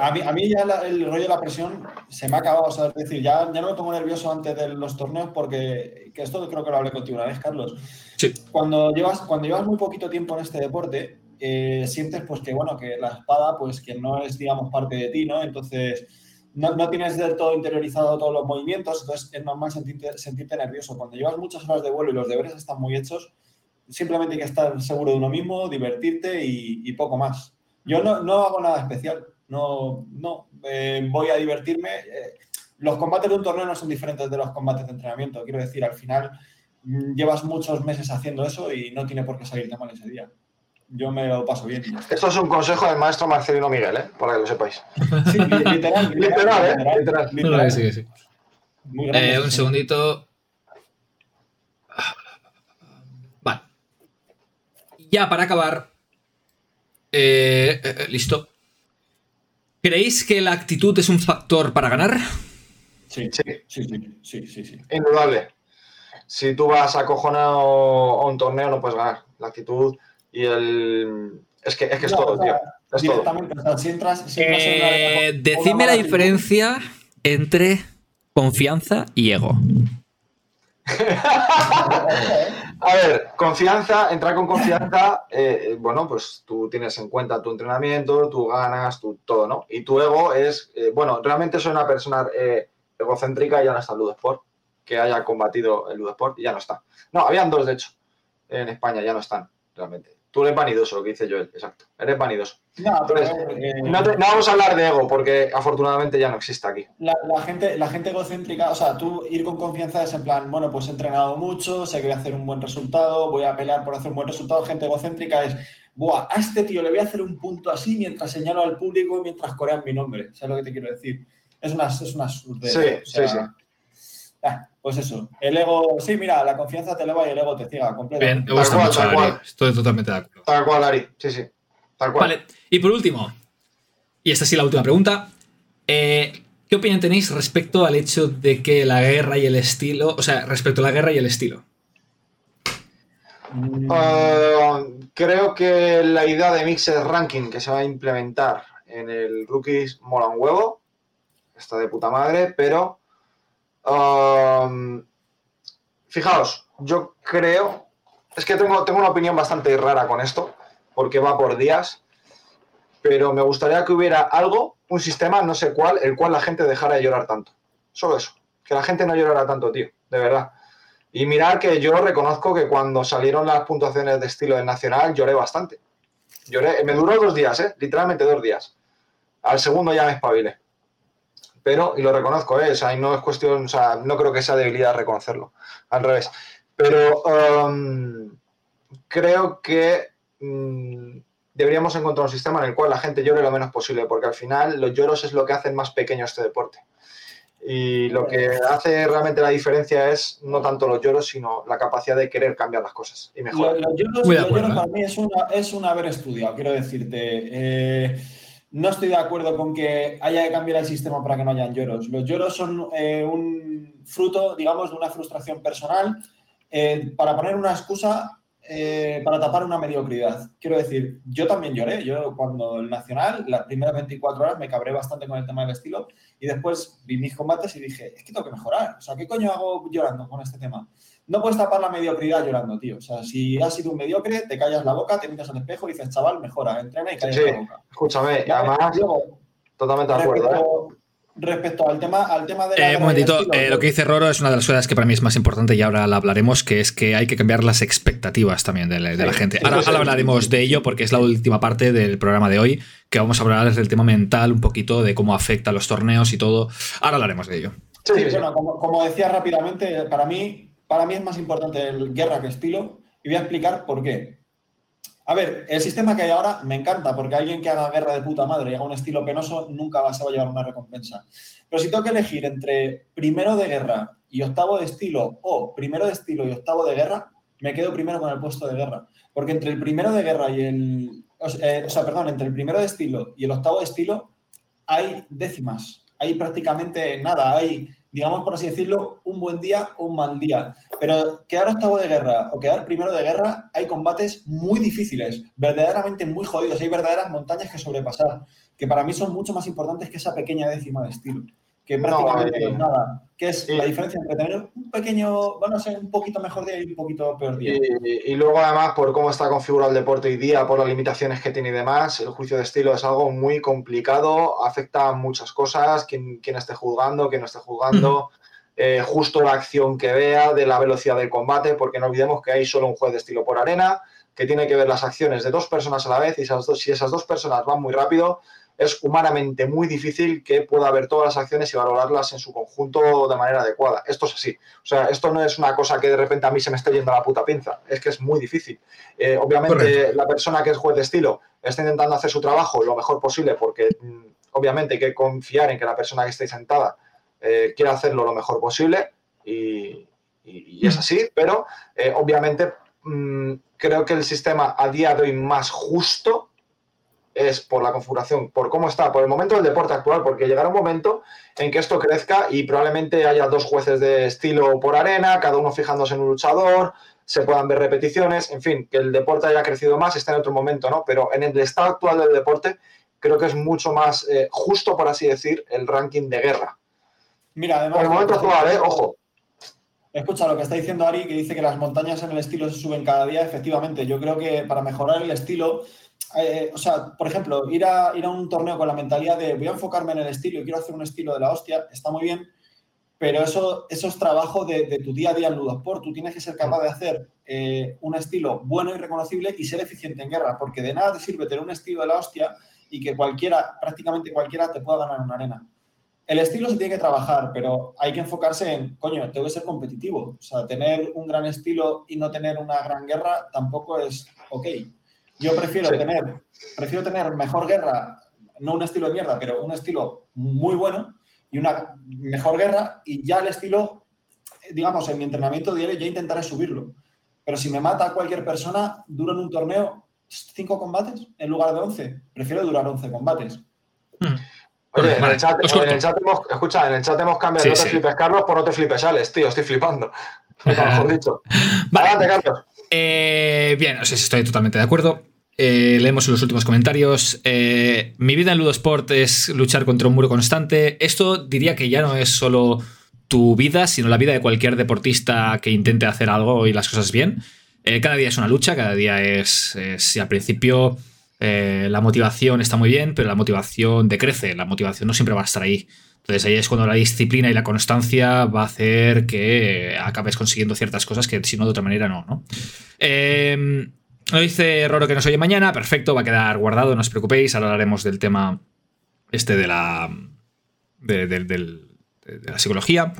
A mí, a mí, ya el rollo de la presión se me ha acabado. O sea, es decir, ya, ya no me pongo nervioso antes de los torneos porque que esto creo que lo hablé contigo una vez, Carlos. Sí. Cuando llevas, cuando llevas muy poquito tiempo en este deporte, eh, sientes pues que bueno, que la espada, pues que no es, digamos, parte de ti, ¿no? Entonces, no, no tienes del todo interiorizado todos los movimientos, entonces es normal sentirte, sentirte nervioso. Cuando llevas muchas horas de vuelo y los deberes están muy hechos, simplemente hay que estar seguro de uno mismo, divertirte y, poco más. Yo no, no, hago nada especial, no, no, eh, voy a divertirme. Eh, los combates de un torneo no son diferentes de los combates de entrenamiento, quiero decir, al final mm, llevas muchos meses haciendo eso y no tiene por qué salirte mal ese día. Yo me lo paso bien. Esto es un consejo del maestro Marcelino Miguel, ¿eh? para que lo sepáis. Sí, literal, literal, ¿eh? literal, literal. Sí, sí. Eh, un segundito. Ya para acabar. Eh, eh, eh, listo. ¿Creéis que la actitud es un factor para ganar? Sí, sí, sí, sí, sí, sí, Indudable. Si tú vas acojonado a un torneo, no puedes ganar. La actitud y el. Es que es, que es todo, tío. Es todo. si entras, decime la diferencia entre confianza y ego. A ver, confianza, entrar con confianza, eh, bueno, pues tú tienes en cuenta tu entrenamiento, tú ganas, tú todo, ¿no? Y tu ego es, eh, bueno, realmente soy una persona eh, egocéntrica y ya no está el Ludesport, que haya combatido el Ludesport y ya no está. No, habían dos, de hecho, en España, ya no están, realmente. Tú eres vanidoso, lo que dice Joel, exacto. Eres vanidoso. No, eh, no, vamos a hablar de ego, porque afortunadamente ya no existe aquí. La, gente, la gente egocéntrica, o sea, tú ir con confianza es en plan, bueno, pues he entrenado mucho, sé que voy a hacer un buen resultado, voy a pelear por hacer un buen resultado. Gente egocéntrica es, buah, a este tío le voy a hacer un punto así mientras señalo al público, mientras corean mi nombre. ¿Sabes lo que te quiero decir? Es una, es una Sí, sí, sí. Ah, pues eso, el ego, sí, mira, la confianza te eleva y el ego te ciega completamente. Bien, me gusta mucho, Ari. Estoy totalmente de acuerdo. Tal cual, Ari, sí, sí. Tal cual. Vale, y por último, y esta sí la última pregunta, eh, ¿qué opinión tenéis respecto al hecho de que la guerra y el estilo, o sea, respecto a la guerra y el estilo? Uh, creo que la idea de Mixed Ranking que se va a implementar en el Rookies mola un huevo. Está de puta madre, pero fijaos, yo creo, es que tengo, tengo una opinión bastante rara con esto, porque va por días, pero me gustaría que hubiera algo, un sistema, no sé cuál, el cual la gente dejara de llorar tanto. Solo eso, que la gente no llorara tanto, tío, de verdad. Y mirar que yo reconozco que cuando salieron las puntuaciones de estilo del Nacional lloré bastante. Lloré, me duró dos días, ¿eh? literalmente dos días. Al segundo ya me espabilé pero, y lo reconozco, ¿eh? no es cuestión, o sea, no creo que sea debilidad reconocerlo, al revés. Pero um, creo que mm, deberíamos encontrar un sistema en el cual la gente llore lo menos posible, porque al final los lloros es lo que hacen más pequeño este deporte. Y lo que hace realmente la diferencia es no tanto los lloros, sino la capacidad de querer cambiar las cosas y mejorar. Los, lloros, para mí es, una, es un haber estudiado, quiero decirte. Eh, no estoy de acuerdo con que haya que cambiar el sistema para que no hayan lloros. Los lloros son eh, un fruto, digamos, de una frustración personal eh, para poner una excusa eh, para tapar una mediocridad. Quiero decir, yo también lloré. Yo cuando el Nacional, las primeras 24 horas me cabré bastante con el tema del estilo y después vi mis combates y dije, es que tengo que mejorar. O sea, ¿qué coño hago llorando con este tema? No puedes tapar la mediocridad llorando, tío. O sea, si has sido un mediocre, te callas la boca, te miras al espejo y dices, chaval, mejora, entrena y callas la boca. Escúchame, además. Totalmente de acuerdo. ¿eh? Respecto al tema, al tema de eh, un momentito, eh, lo que dice Roro es una de las cosas que para mí es más importante y ahora la hablaremos, que es que hay que cambiar las expectativas también de la, gente. Ahora, hablaremos de ello porque es la última parte del programa de hoy, que vamos a hablar del tema mental, un poquito de cómo afecta a los torneos y todo. Ahora hablaremos de ello. Sí, bueno, como, decía rápidamente, para mí, para mí es más importante el guerra que estilo y voy a explicar por qué. A ver, el sistema que hay ahora me encanta porque alguien que haga guerra de puta madre y haga un estilo penoso nunca va a llevar una recompensa. Pero si tengo que elegir entre primero de guerra y octavo de estilo o primero de estilo y octavo de guerra, me quedo primero con el puesto de guerra. Porque entre el primero de guerra y el. O sea, eh, perdón, entre el primero de estilo y el octavo de estilo hay décimas. Hay prácticamente nada. Hay digamos por así decirlo, un buen día o un mal día. Pero quedar octavo de guerra o quedar primero de guerra, hay combates muy difíciles, verdaderamente muy jodidos, hay verdaderas montañas que sobrepasar, que para mí son mucho más importantes que esa pequeña décima de estilo que prácticamente no, es nada. Que es la diferencia entre tener un pequeño, bueno, ser un poquito mejor día y un poquito peor día. Y, luego, además, por cómo está configurado el deporte hoy día, por las limitaciones que tiene y demás, el juicio de estilo es algo muy complicado, afecta a muchas cosas, quien, esté juzgando, quien no esté juzgando. Eh, justo la acción que vea, de la velocidad del combate, porque no olvidemos que hay solo un juez de estilo por arena, que tiene que ver las acciones de dos personas a la vez y esas dos, si esas dos personas van muy rápido, es humanamente muy difícil que pueda ver todas las acciones y valorarlas en su conjunto de manera adecuada. Esto es así. O sea, esto no es una cosa que de repente a mí se me esté yendo a la puta pinza. Es que es muy difícil. Eh, obviamente, la persona que es juez de estilo está intentando hacer su trabajo lo mejor posible porque mm, obviamente hay que confiar en que la persona que esté sentada eh, quiera hacerlo lo mejor posible y, es mm. así, pero eh, obviamente mm, creo que el sistema a día de hoy más justo es por la configuración, por cómo está, por el momento del deporte actual, porque llegará un momento en que esto crezca y probablemente haya dos jueces de estilo por arena, cada uno fijándose en un luchador, se puedan ver repeticiones, en fin, que el deporte haya crecido más está en otro momento, ¿no? Pero en el estado actual del deporte creo que es mucho más eh, justo, por así decir, el ranking de guerra. Mira, además... Por el momento actual, ¿eh? Ojo. Escucha lo que está diciendo Ari, que dice que las montañas en el estilo se suben cada día. Efectivamente, yo creo que para mejorar el estilo eh, o sea, por ejemplo, ir a, ir a un torneo con la mentalidad de voy a enfocarme en el estilo y quiero hacer un estilo de la hostia, está muy bien, pero eso, eso es trabajo de, tu día a día en Ludosport. Tú tienes que ser capaz de hacer eh, un estilo bueno y reconocible y ser eficiente en guerra, porque de nada te sirve tener un estilo de la hostia y que cualquiera, prácticamente cualquiera, te pueda ganar en una arena. El estilo se tiene que trabajar, pero hay que enfocarse en, coño, tengo que ser competitivo. O sea, tener un gran estilo y no tener una gran guerra tampoco es ok. Yo prefiero tener, prefiero tener mejor guerra, no un estilo de mierda, pero un estilo muy bueno y una mejor guerra y ya el estilo, digamos, en mi entrenamiento diario ya intentaré subirlo. Pero si me mata cualquier persona, duro en un torneo cinco combates en lugar de once. Prefiero durar once combates. Hmm. Oye, en, el chat, hemos, escucha, en el chat hemos cambiado no te flipes, Carlos, por no te flipes, Alex, tío, estoy flipando. Mejor dicho. Adelante, Carlos. Eh, bien, no sé si estoy totalmente de acuerdo. Eh, leemos los últimos comentarios. Eh, mi vida en Ludosport es luchar contra un muro constante. Esto diría que ya no es solo tu vida, sino la vida de cualquier deportista que intente hacer algo y las cosas bien. cada día es una lucha, cada día es. si al principio la motivación está muy bien, pero la motivación decrece, la motivación no siempre va a estar ahí. Entonces ahí es cuando la disciplina y la constancia va a hacer que acabes consiguiendo ciertas cosas que si no de otra manera no, ¿no? Eh, dice Roro que nos oye mañana, perfecto, va a quedar guardado, no os preocupéis, ahora hablaremos del tema este de la, de la psicología.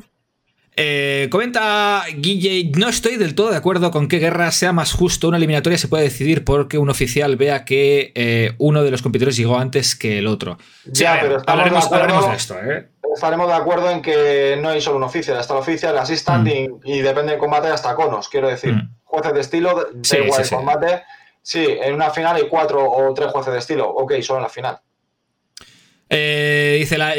Eh, comenta Guille, no estoy del todo de acuerdo con que guerra sea más justo. Una eliminatoria se puede decidir porque un oficial vea que eh, uno de los competidores llegó antes que el otro. Ya, pero hablaremos, de, acuerdo, de esto. ¿eh? Estaremos de acuerdo en que no hay solo un oficial, hasta el oficial, el assistant mm. y, depende del combate hasta conos, quiero decir. Mm. Jueces de estilo, da igual el combate. Sí, en una final hay cuatro o tres jueces de estilo. Ok, solo en la final. Eh, dice la,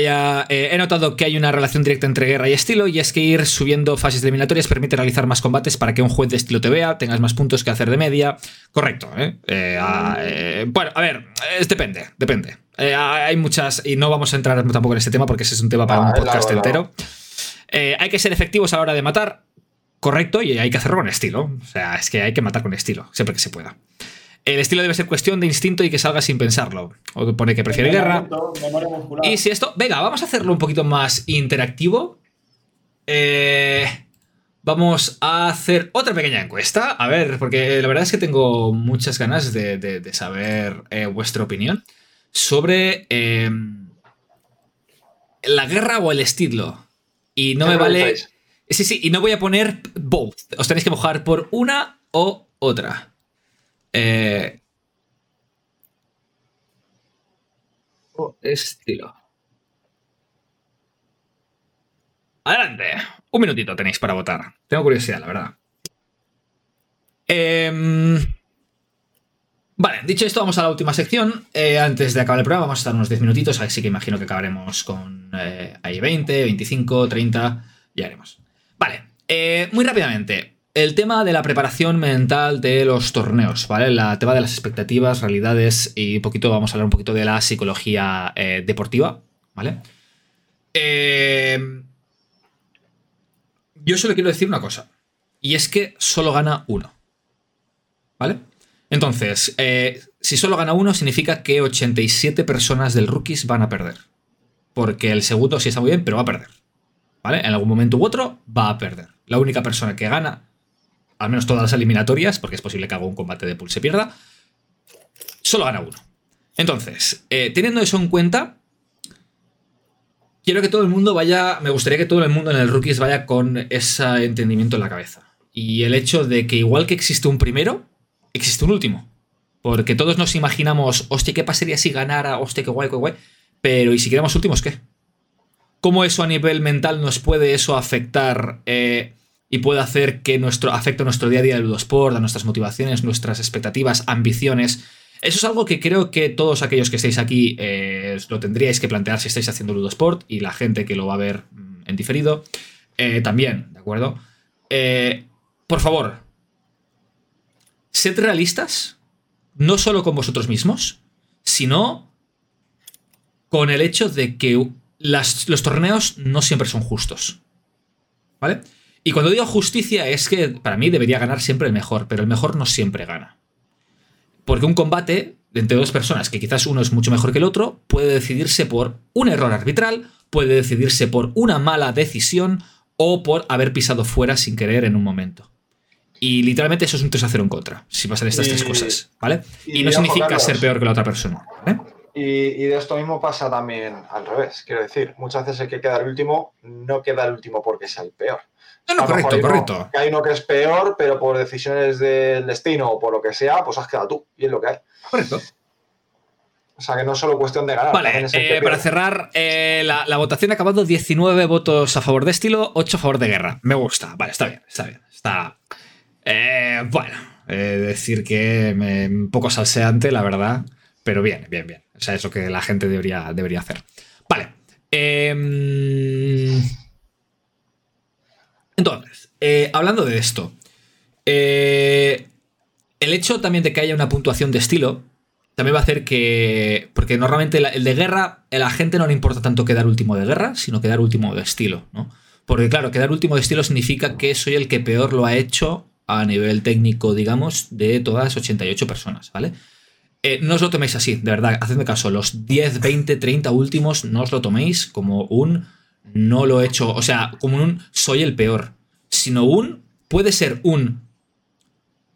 eh, he notado que hay una relación directa entre guerra y estilo y es que ir subiendo fases eliminatorias permite realizar más combates para que un juez de estilo te vea, tengas más puntos que hacer de media. Correcto, ¿eh? Ah, bueno, a ver, depende, depende. hay muchas, y no vamos a entrar tampoco en este tema porque ese es un tema para un ah, podcast entero. hay que ser efectivos a la hora de matar, correcto, y hay que hacerlo con estilo. O sea, es que hay que matar con estilo, siempre que se pueda. El estilo debe ser cuestión de instinto y que salga sin pensarlo. O pone que prefiere guerra. Y si esto. Venga, vamos a hacerlo un poquito más interactivo. Eh, vamos a hacer otra pequeña encuesta. A ver, porque la verdad es que tengo muchas ganas de, saber eh, vuestra opinión sobre em, la guerra o el estilo. Y no me vale. Sí, sí, y no voy a poner both. Os tenéis que mojar por una o otra. Eh, o estilo. Adelante. Un minutito tenéis para votar. Tengo curiosidad, la verdad. Eh, Vale, dicho esto, vamos a la última sección. Eh, antes de acabar el programa, vamos a estar unos 10 minutitos, así que imagino que acabaremos con eh, ahí 20, 25, 30, ya haremos. Vale, eh, muy rápidamente. El tema de la preparación mental de los torneos, ¿vale? El tema de las expectativas, realidades y un poquito, vamos a hablar un poquito de la psicología deportiva, ¿vale? yo solo quiero decir una cosa, y es que solo gana uno, ¿vale? Entonces, eh, si solo gana uno, significa que 87 personas del rookies van a perder. Porque el segundo sí está muy bien, pero va a perder. ¿Vale? En algún momento u otro va a perder. La única persona que gana, al menos todas las eliminatorias, porque es posible que haga un combate de pool se pierda, solo gana uno. Entonces, eh, teniendo eso en cuenta, quiero que todo el mundo vaya, me gustaría que todo el mundo en el rookies vaya con ese entendimiento en la cabeza. Y el hecho de que igual que existe un primero, existe un último. Porque todos nos imaginamos, hostia, ¿qué pasaría si ganara? Hostia, qué guay, qué guay. Pero, ¿y si quedamos últimos, qué? ¿Cómo eso a nivel mental nos puede eso afectar eh, y puede hacer que nuestro, afecte a nuestro día a día del Ludosport, a nuestras motivaciones, nuestras expectativas, ambiciones? Eso es algo que creo que todos aquellos que estéis aquí eh, lo tendríais que plantear si estáis haciendo Ludosport y la gente que lo va a ver mm, en diferido eh, también, ¿de acuerdo? por favor, sed realistas, no solo con vosotros mismos, sino con el hecho de que los torneos no siempre son justos. ¿Vale? Y cuando digo justicia es que para mí debería ganar siempre el mejor, pero el mejor no siempre gana. Porque un combate entre dos personas, que quizás uno es mucho mejor que el otro, puede decidirse por un error arbitral, puede decidirse por una mala decisión o por haber pisado fuera sin querer en un momento. Y literalmente eso es un 3 a 0 en contra, si pasan estas tres cosas, ¿vale? Y, no significa ser peor que la otra persona, Y, de esto mismo pasa también al revés. Quiero decir, muchas veces el que queda el último no queda el último porque sea el peor. No, no, correcto, correcto. hay uno que es peor, pero por decisiones del destino o por lo que sea, pues has quedado tú. Y es lo que hay. Correcto. O sea, que no es solo cuestión de ganar. Vale, eh, para cerrar, eh, la, la, votación ha acabado 19 votos a favor de estilo, 8 a favor de guerra. Me gusta. Vale, está bien, está bien. Está, eh, bueno, decir que un poco salseante, la verdad, pero bien, bien, bien. O sea, es lo que la gente debería, debería hacer. Vale. Em, entonces, eh, hablando de esto, eh, el hecho también de que haya una puntuación de estilo también va a hacer que. Porque normalmente el de guerra, a la gente no le importa tanto quedar último de guerra, sino quedar último de estilo, ¿no? Porque, claro, quedar último de estilo significa que soy el que peor lo ha hecho a nivel técnico, digamos, de todas las 88 personas, ¿vale? Eh, no os lo toméis así, de verdad, hacedme caso, los 10, 20, 30 últimos no os lo toméis como un no lo he hecho, o sea, como un soy el peor, sino un puede ser un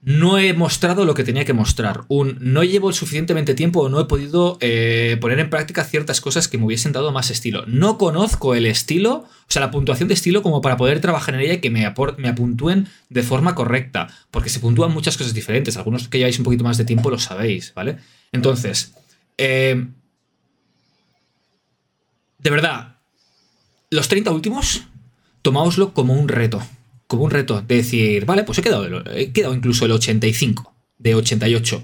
no he mostrado lo que tenía que mostrar. No llevo suficientemente tiempo o no he podido eh, poner en práctica ciertas cosas que me hubiesen dado más estilo. No conozco el estilo, o sea, la puntuación de estilo como para poder trabajar en ella y que me, me apuntúen de forma correcta. Porque se puntúan muchas cosas diferentes. Algunos que lleváis un poquito más de tiempo lo sabéis, ¿vale? Entonces, eh, de verdad, los 30 últimos, tomáoslo como un reto como un reto de decir, vale, pues he quedado, he quedado incluso el 85 de 88.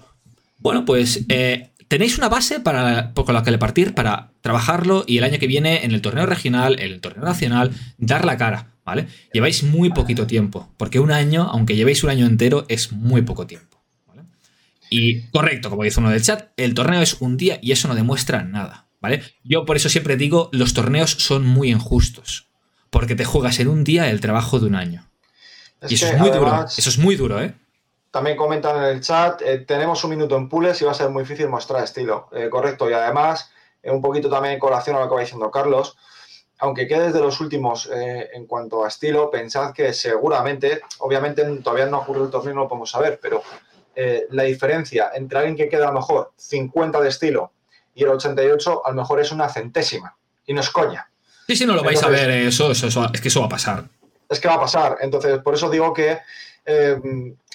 Bueno, pues eh, tenéis una base para, con la que partir para trabajarlo y el año que viene en el torneo regional, en el torneo nacional, dar la cara, ¿vale? Lleváis muy poquito tiempo, porque un año, aunque llevéis un año entero, es muy poco tiempo. Y correcto, como dice uno del chat, el torneo es un día y eso no demuestra nada, ¿vale? Yo por eso siempre digo, los torneos son muy injustos, porque te juegas en un día el trabajo de un año y eso es muy duro. Eso es muy duro, ¿eh? también comentan en el chat, eh, tenemos un minuto en pules y va a ser muy difícil mostrar estilo. Eh, correcto, y además, eh, un poquito también en colación a lo que va diciendo Carlos, aunque quede de los últimos en cuanto a estilo, pensad que seguramente, obviamente todavía no ha ocurrido el torneo, no lo podemos saber, pero la diferencia entre alguien que queda a lo mejor 50 de estilo y el 88, a lo mejor es una centésima. Y no es coña. Sí, sí, no lo vais a ver, eso, eso, es que eso va a pasar. Es que va a pasar. Entonces, por eso digo que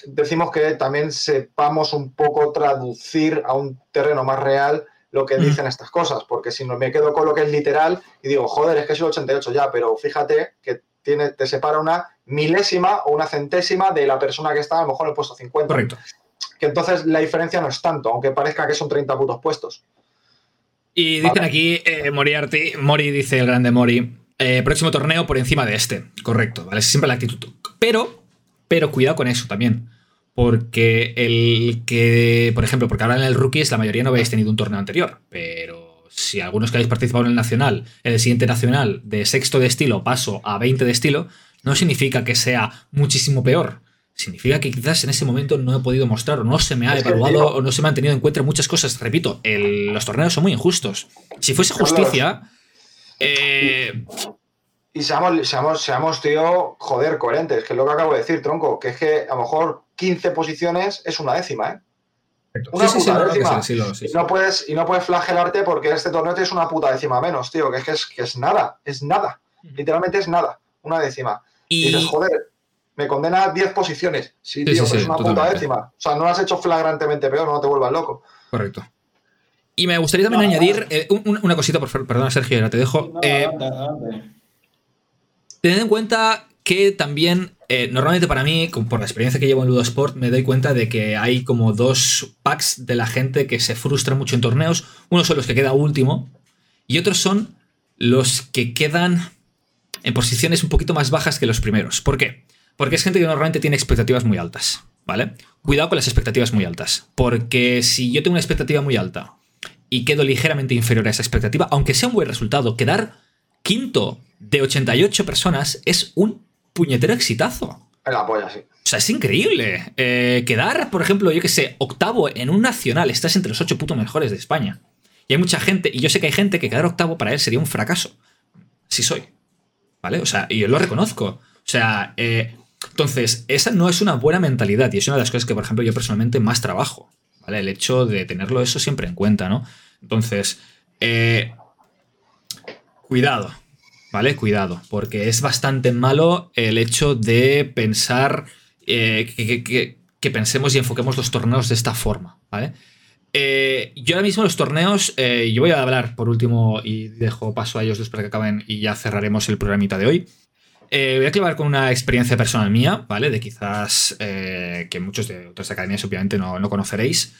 decimos que también sepamos un poco traducir a un terreno más real lo que mm. dicen estas cosas, porque si no me quedo con lo que es literal y digo, joder, es que es el 88 ya, pero fíjate que tiene, te separa una milésima o una centésima de la persona que está a lo mejor en el puesto 50. Correcto. Que entonces la diferencia no es tanto, aunque parezca que son 30 putos puestos. Y dicen aquí, eh, Moriarty, Mori dice el grande Mori, eh, próximo torneo por encima de este. Correcto, ¿vale? Siempre la actitud. Pero pero cuidado con eso también. Porque el que, por ejemplo, porque ahora en el Rookies la mayoría no habéis tenido un torneo anterior, pero si algunos que habéis participado en el Nacional, en el siguiente Nacional, de sexto de estilo paso a 20 de estilo, no significa que sea muchísimo peor. Significa que quizás en ese momento no he podido mostrar o no se me ha evaluado o no se me han tenido en cuenta muchas cosas. Repito, los torneos son muy injustos. Si fuese justicia, eh, y seamos, seamos, seamos, tío, joder, coherentes, que es lo que acabo de decir, tronco, que es que a lo mejor 15 posiciones es una décima, ¿eh? Una puta décima. y, no puedes, y no puedes flagelarte porque este torneo es una puta décima menos, tío, que es que es, que es nada, es nada. Literalmente es nada, una décima. Y, dices, joder, me condena a 10 posiciones. Sí, tío, es una puta décima. O sea, no lo has hecho flagrantemente peor, no te vuelvas loco. Correcto. Y me gustaría también añadir eh, una cosita, por favor, perdona Sergio, ahora te dejo. Eh, Tened en cuenta que también, eh, normalmente para mí, por la experiencia que llevo en Ludosport, me doy cuenta de que hay como dos packs de la gente que se frustra mucho en torneos. Unos son los que queda último y otros son los que quedan en posiciones un poquito más bajas que los primeros. ¿Por qué? Porque es gente que normalmente tiene expectativas muy altas, ¿vale? Cuidado con las expectativas muy altas, porque si yo tengo una expectativa muy alta y quedo ligeramente inferior a esa expectativa, aunque sea un buen resultado, quedar quinto de 88 personas es un puñetero exitazo. La polla, sí. O sea, es increíble. Eh, quedar, por ejemplo, yo que sé, octavo en un nacional, estás entre los ocho putos mejores de España. Y hay mucha gente, y yo sé que hay gente que quedar octavo para él sería un fracaso. Sí soy. ¿Vale? O sea, y yo lo reconozco. O sea, eh, entonces, esa no es una buena mentalidad y es una de las cosas que, por ejemplo, yo personalmente más trabajo. ¿Vale? El hecho de tenerlo eso siempre en cuenta, ¿no? Entonces, eh, cuidado, ¿vale? Cuidado, porque es bastante malo el hecho de pensar eh, que, pensemos y enfoquemos los torneos de esta forma, ¿vale? Eh, yo ahora mismo los torneos, yo voy a hablar por último y dejo paso a ellos para que acaben y ya cerraremos el programita de hoy. Voy a clavar con una experiencia personal mía, ¿vale? De quizás que muchos de otras academias obviamente no, no conoceréis.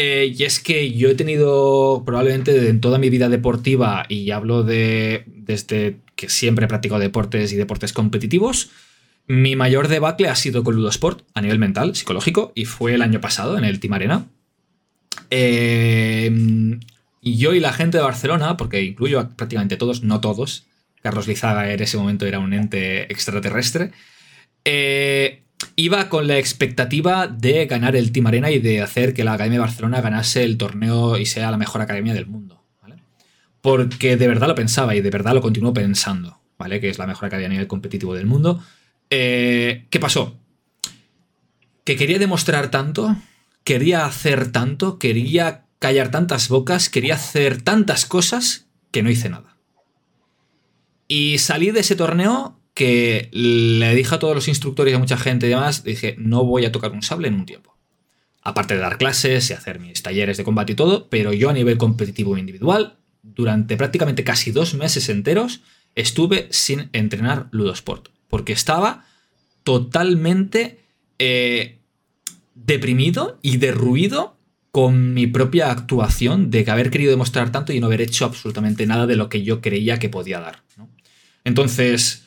Eh, y es que yo he tenido probablemente en toda mi vida deportiva, y hablo de desde que siempre he practicado deportes y deportes competitivos, mi mayor debacle ha sido con Ludosport a nivel mental, psicológico, y fue el año pasado en el Team Arena. Eh, y yo y la gente de Barcelona, porque incluyo a prácticamente todos, no todos, Carlos Lizaga en ese momento era un ente extraterrestre, eh, iba con la expectativa de ganar el Team Arena y de hacer que la Academia de Barcelona ganase el torneo y sea la mejor academia del mundo. Porque de verdad lo pensaba y de verdad lo continúo pensando, ¿vale? Que es la mejor academia a nivel competitivo del mundo. Eh, ¿Qué pasó? Que quería demostrar tanto, quería hacer tanto, quería callar tantas bocas, quería hacer tantas cosas que no hice nada. Y salí de ese torneo que le dije a todos los instructores y a mucha gente y demás, dije, no voy a tocar un sable en un tiempo. Aparte de dar clases y hacer mis talleres de combate y todo, pero yo a nivel competitivo individual, durante prácticamente casi dos meses enteros, estuve sin entrenar Ludosport, porque estaba totalmente eh, deprimido y derruido con mi propia actuación de haber querido demostrar tanto y no haber hecho absolutamente nada de lo que yo creía que podía dar. Entonces,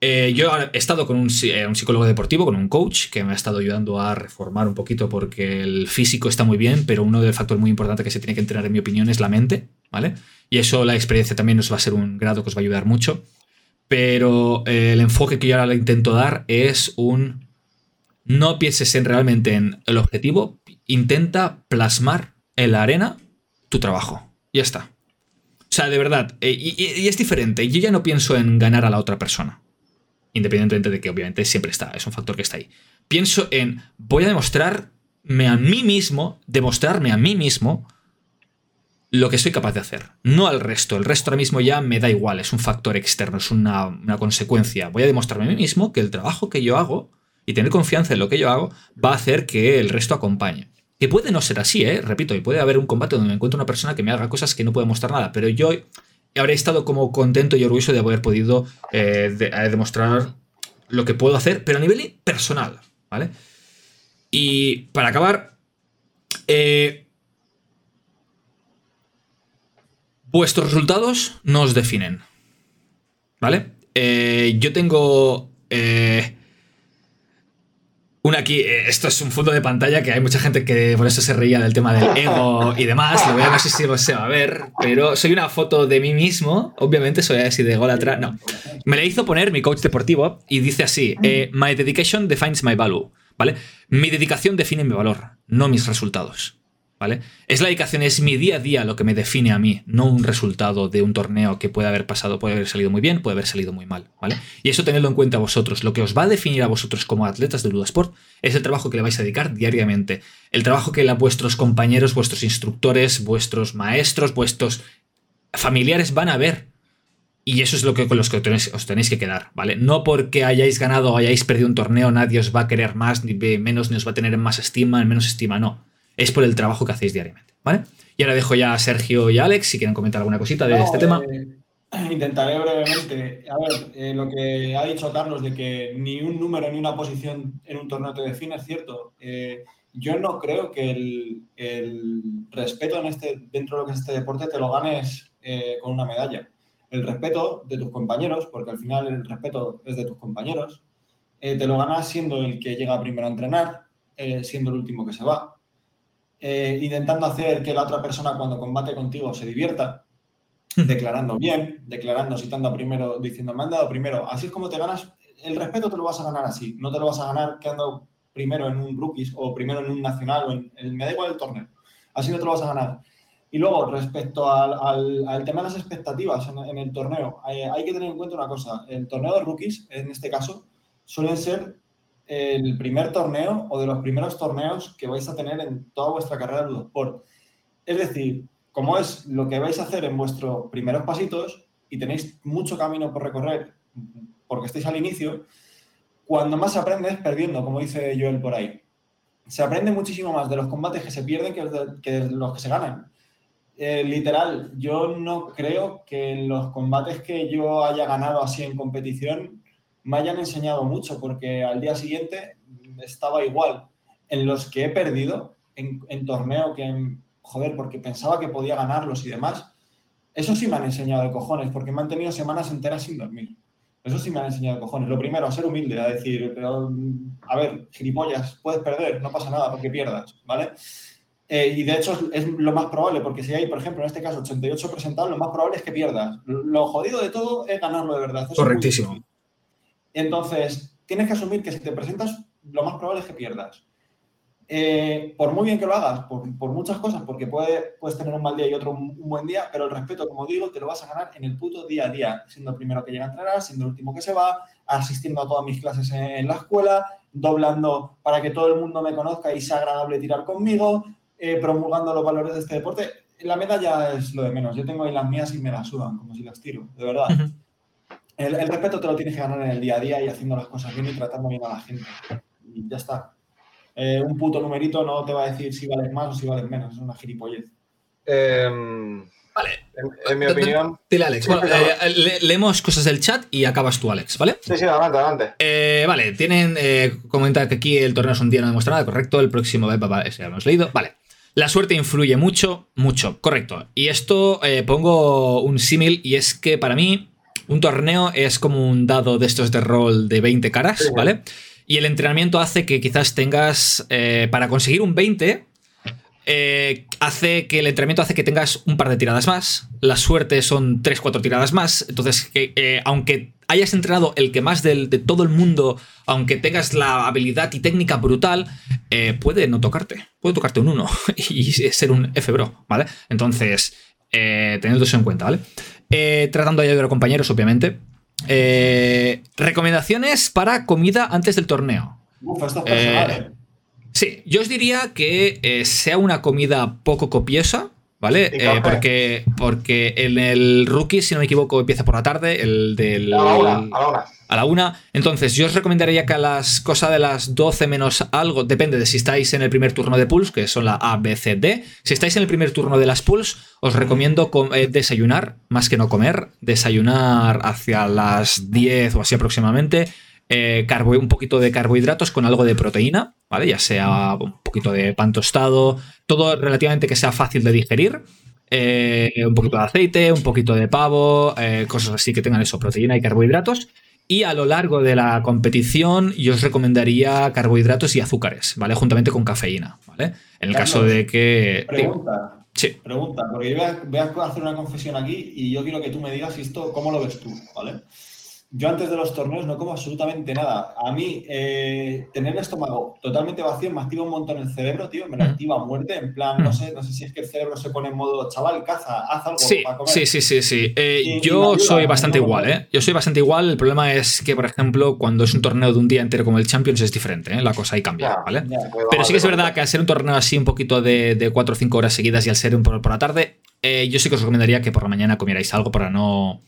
eh, yo he estado con eh, un, psicólogo deportivo, con un coach, que me ha estado ayudando a reformar un poquito porque el físico está muy bien, pero uno del factor muy importante que se tiene que entrenar, en mi opinión, es la mente, ¿vale? Y eso, la experiencia también nos va a ser un grado que os va a ayudar mucho. Pero eh, el enfoque que yo ahora le intento dar es un no pienses en realmente en el objetivo, intenta plasmar en la arena tu trabajo. Ya está. O sea, de verdad, eh, y, es diferente. Yo ya no pienso en ganar a la otra persona. Independientemente de que obviamente siempre está, es un factor que está ahí. Pienso en, voy a demostrarme a mí mismo, demostrarme a mí mismo lo que soy capaz de hacer, no al resto. El resto ahora mismo ya me da igual, es un factor externo, es una, una, consecuencia. Voy a demostrarme a mí mismo que el trabajo que yo hago y tener confianza en lo que yo hago va a hacer que el resto acompañe. Que puede no ser así, ¿eh? repito, y puede haber un combate donde me encuentre una persona que me haga cosas que no puede mostrar nada, pero yo habré estado como contento y orgulloso de haber podido eh, demostrar lo que puedo hacer, pero a nivel personal, ¿vale? Y para acabar, eh, vuestros resultados no os definen, ¿vale? Eh, yo tengo una aquí, eh, esto es un fondo de pantalla que hay mucha gente que por eso se reía del tema del ego y demás. Lo voy a ver si se va a ver, pero soy una foto de mí mismo. Obviamente soy así de golatra. No. Me la hizo poner mi coach deportivo y dice así: eh, My dedication defines my value. ¿Vale? Mi dedicación define mi valor, no mis resultados. ¿Vale? Es la dedicación, es mi día a día lo que me define a mí, no un resultado de un torneo que puede haber pasado, puede haber salido muy bien, puede haber salido muy mal, ¿vale? Y eso tenedlo en cuenta vosotros. Lo que os va a definir a vosotros como atletas de Ludosport es el trabajo que le vais a dedicar diariamente, el trabajo que vuestros compañeros, vuestros instructores, vuestros maestros, vuestros familiares van a ver. Y eso es lo que con los que os tenéis, que quedar, ¿vale? No porque hayáis ganado o hayáis perdido un torneo, nadie os va a querer más, ni menos, ni os va a tener en más estima, en menos estima, no es por el trabajo que hacéis diariamente, ¿vale? Y ahora dejo ya a Sergio y a Alex si quieren comentar alguna cosita de este tema. Eh, intentaré brevemente. A ver, eh, lo que ha dicho Carlos de que ni un número ni una posición en un torneo te define es cierto. Eh, yo no creo que el, respeto en este, dentro de lo que es este deporte te lo ganes con una medalla. El respeto de tus compañeros, porque al final el respeto es de tus compañeros, te lo ganas siendo el que llega primero a entrenar, siendo el último que se va, eh, intentando hacer que la otra persona cuando combate contigo se divierta, declarando bien, declarando dado primero, diciendo me han dado primero. Así es como te ganas, el respeto te lo vas a ganar así, no te lo vas a ganar quedando primero en un rookies o primero en un nacional o en, me da igual el torneo. Así no te lo vas a ganar. Y luego, respecto al, tema de las expectativas en, el torneo, hay, hay, que tener en cuenta una cosa. El torneo de rookies, en este caso, suelen ser el primer torneo o de los primeros torneos que vais a tener en toda vuestra carrera de Ludosport. Es decir, como es lo que vais a hacer en vuestros primeros pasitos y tenéis mucho camino por recorrer porque estáis al inicio, cuando más aprendes perdiendo, como dice Joel por ahí. Se aprende muchísimo más de los combates que se pierden que de, los que se ganan. Eh, literal, yo no creo que los combates que yo haya ganado así en competición me hayan enseñado mucho, porque al día siguiente estaba igual. En los que he perdido, en, torneo que, joder, porque pensaba que podía ganarlos y demás, eso sí me han enseñado de cojones, porque me han tenido semanas enteras sin dormir. Eso sí me han enseñado de cojones. Lo primero, a ser humilde, a decir, pero, a ver, gilipollas, puedes perder, no pasa nada porque pierdas, ¿vale? Eh, y de hecho es, lo más probable, porque si hay, por ejemplo, en este caso 88 presentados, lo más probable es que pierdas. Lo jodido de todo es ganarlo de verdad. Correctísimo. Entonces, tienes que asumir que si te presentas, lo más probable es que pierdas. Eh, por muy bien que lo hagas, por, muchas cosas, porque puede, puedes tener un mal día y otro un, buen día, pero el respeto, como digo, te lo vas a ganar en el puto día a día, siendo el primero que llega a entrenar, siendo el último que se va, asistiendo a todas mis clases en, la escuela, doblando para que todo el mundo me conozca y sea agradable tirar conmigo, eh, promulgando los valores de este deporte. La medalla es lo de menos. Yo tengo ahí las mías y me las sudan, como si las tiro, de verdad. El, respeto te lo tienes que ganar en el día a día y haciendo las cosas bien y tratando bien a la gente. Y ya está. Eh, un puto numerito no te va a decir si vales más o si vales menos. Es una gilipollez. Em, vale. En, mi opinión. Dile, Alex. Eh, leemos cosas del chat y acabas tú, Alex, ¿vale? Sí, sí, adelante, adelante. Eh, vale, tienen. comentar que aquí el torneo es un día, no demuestra nada, correcto. El próximo, vale, ese ya lo hemos leído. Vale. La suerte influye mucho, mucho, correcto. Y esto pongo un símil y es que para mí un torneo es como un dado de estos de rol de 20 caras, ¿vale? Y el entrenamiento hace que quizás tengas, eh, para conseguir un 20, eh, hace que el entrenamiento hace que tengas un par de tiradas más. La suerte son 3-4 tiradas más. Entonces, eh, aunque hayas entrenado el que más de todo el mundo, aunque tengas la habilidad y técnica brutal, eh, puede no tocarte. Puede tocarte un 1 y ser un F-Bro, ¿vale? Entonces, tenedlo eso en cuenta, ¿vale? Tratando de ayudar a compañeros, obviamente. recomendaciones para comida antes del torneo. Uf, esto es personal, ¿eh? Sí, yo os diría que eh, sea una comida poco copiosa, ¿vale? Eh, porque, porque en el rookie, si no me equivoco, empieza por la tarde, el del... A la una, a la una. A la una. Entonces, yo os recomendaría que a las cosas de las 12 menos algo, depende de si estáis en el primer turno de Pulse, que son la A, B, C, D. Si estáis en el primer turno de las Pulse, os recomiendo eh, desayunar, más que no comer, desayunar hacia las 10 o así aproximadamente eh, un poquito de carbohidratos con algo de proteína, ¿vale? Ya sea un poquito de pan tostado, todo relativamente que sea fácil de digerir. Eh, un poquito de aceite, un poquito de pavo, eh, cosas así que tengan eso, proteína y carbohidratos. Y a lo largo de la competición, yo os recomendaría carbohidratos y azúcares, ¿vale? Juntamente con cafeína, ¿vale? En el caso de que. Pregunta. Sí. Pregunta, porque yo voy a, voy a, hacer una confesión aquí y yo quiero que tú me digas esto, ¿cómo lo ves tú? ¿Vale? Yo antes de los torneos no como absolutamente nada. A mí, eh, tener el estómago totalmente vacío me activa un montón el cerebro, tío. Me lo activa a muerte. En plan, no sé, no sé si es que el cerebro se pone en modo chaval, caza, haz algo sí, para comer. Sí, sí, sí, sí. Eh, yo soy bastante igual, ¿eh? Yo soy bastante igual. El problema es que, por ejemplo, cuando es un torneo de un día entero como el Champions es diferente, ¿eh? La cosa ahí cambia, ¿vale? Pero sí que es verdad que al ser un torneo así un poquito de, de 4 o 5 horas seguidas y al ser un por, por la tarde, eh, yo sí que os recomendaría que por la mañana comierais algo para no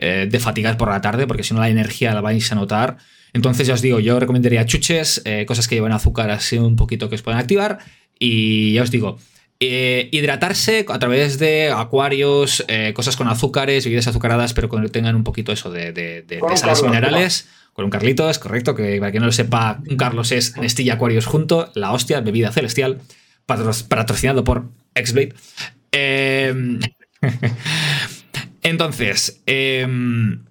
eh, de fatigar por la tarde, porque si no la energía la vais a notar. Entonces ya os digo, yo recomendaría chuches, eh, cosas que llevan azúcar así un poquito que os pueden activar. Y ya os digo, eh, hidratarse a través de acuarios, cosas con azúcares, bebidas azucaradas, pero que tengan un poquito eso de, de, sales minerales. Con un Carlito, es correcto, que para quien no lo sepa, un Carlos es Nestilla Acuarios junto, la hostia, bebida celestial, patrocinado por Xblade. Eh, Entonces, em,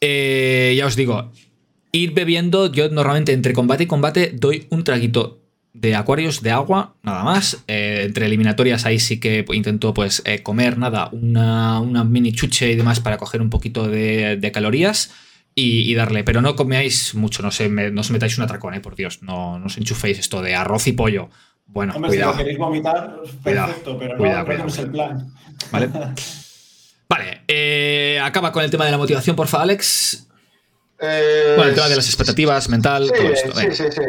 eh, ya os digo, ir bebiendo, yo normalmente entre combate y combate doy un traguito de acuarios de agua, nada más. Eh, entre eliminatorias ahí sí que intento pues eh, comer, nada, una, mini chuche y demás para coger un poquito de, calorías y, darle. Pero no comeáis mucho, no, se no os metáis un atracón, eh, por Dios, no, no os enchuféis esto de arroz y pollo. Bueno, cuidado. si queréis vomitar, perfecto, pero no, es el plan. Vale. Vale, eh, acaba con el tema de la motivación, porfa, Alex. Eh, bueno, el tema de las expectativas, mental, todo esto. Sí, sí, sí.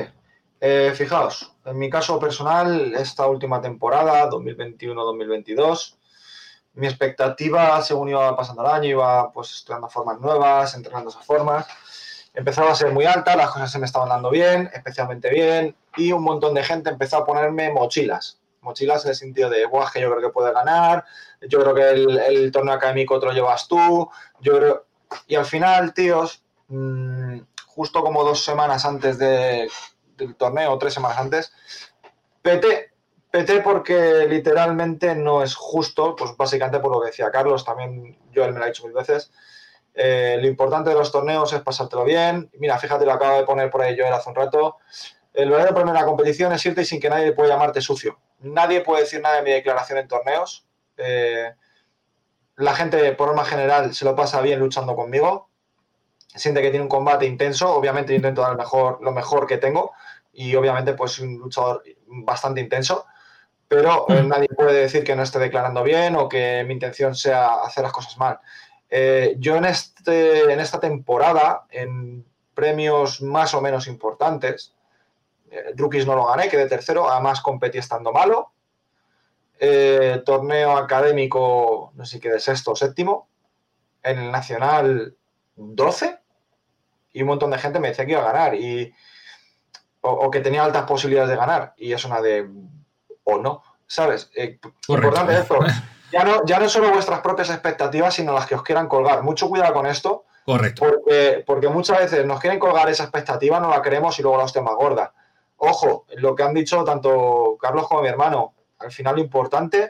Eh, fijaos, en mi caso personal, esta última temporada, 2021-2022, mi expectativa, según iba pasando el año, iba pues estudiando formas nuevas, entrenando esas formas, empezaba a ser muy alta, las cosas se me estaban dando bien, especialmente bien, y un montón de gente empezó a ponerme mochilas. Mochilas en el sentido de, guau, que yo creo que puede ganar, yo creo que el, torneo académico te lo llevas tú, yo creo... Y al final, tíos, mm, justo como dos semanas antes del torneo, tres semanas antes, PT, PT porque literalmente no es justo, pues básicamente por lo que decía Carlos, también yo él me lo ha dicho mil veces, eh, lo importante de los torneos es pasártelo bien. Mira, fíjate, lo acabo de poner por ahí yo hace un rato. El verdadero problema de la competición es irte sin que nadie pueda llamarte sucio. Nadie puede decir nada de mi declaración en torneos. Eh, la gente, por norma general, se lo pasa bien luchando conmigo. Siente que tiene un combate intenso. Obviamente, intento dar mejor, lo mejor que tengo. Y obviamente, pues, un luchador bastante intenso. Pero eh, mm. nadie puede decir que no esté declarando bien o que mi intención sea hacer las cosas mal. Eh, yo en, este, en esta temporada, en premios más o menos importantes, rookies no lo gané, quedé tercero, además competí estando malo. Eh, torneo académico, no sé si quedé sexto o séptimo. En el nacional, 12. Y un montón de gente me decía que iba a ganar. Y, o, que tenía altas posibilidades de ganar. Y es una de. O no. ¿Sabes? Eh, importante esto. Ya no, ya no solo vuestras propias expectativas, sino las que os quieran colgar. Mucho cuidado con esto. Correcto. Porque, porque muchas veces nos quieren colgar esa expectativa, no la queremos y luego la hostia más gorda. Ojo, lo que han dicho tanto Carlos como mi hermano, al final lo importante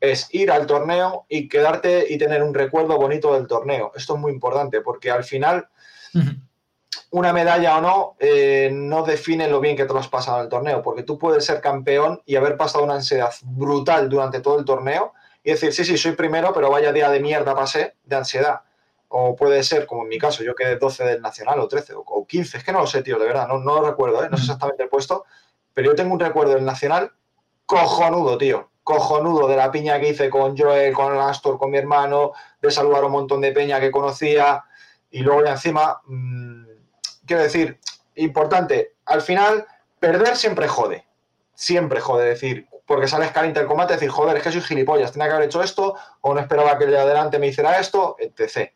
es ir al torneo y quedarte y tener un recuerdo bonito del torneo. Esto es muy importante porque al final una medalla o no eh, no define lo bien que te lo has pasado en el torneo, porque tú puedes ser campeón y haber pasado una ansiedad brutal durante todo el torneo y decir, sí, sí, soy primero, pero vaya día de mierda pasé de ansiedad. O puede ser, como en mi caso, yo quedé 12 del Nacional o 13 o 15, es que no lo sé, tío, de verdad, no, no lo recuerdo, ¿eh? no sé exactamente el puesto, pero yo tengo un recuerdo del Nacional cojonudo, tío, cojonudo de la piña que hice con Joel, con Astor, con mi hermano, de saludar a un montón de peña que conocía. Y luego ya encima, mmm, quiero decir, importante, al final, perder siempre jode, siempre jode, decir, porque sales caliente el combate, decir, joder, es que soy gilipollas, tenía que haber hecho esto, o no esperaba que el de adelante me hiciera esto, etc.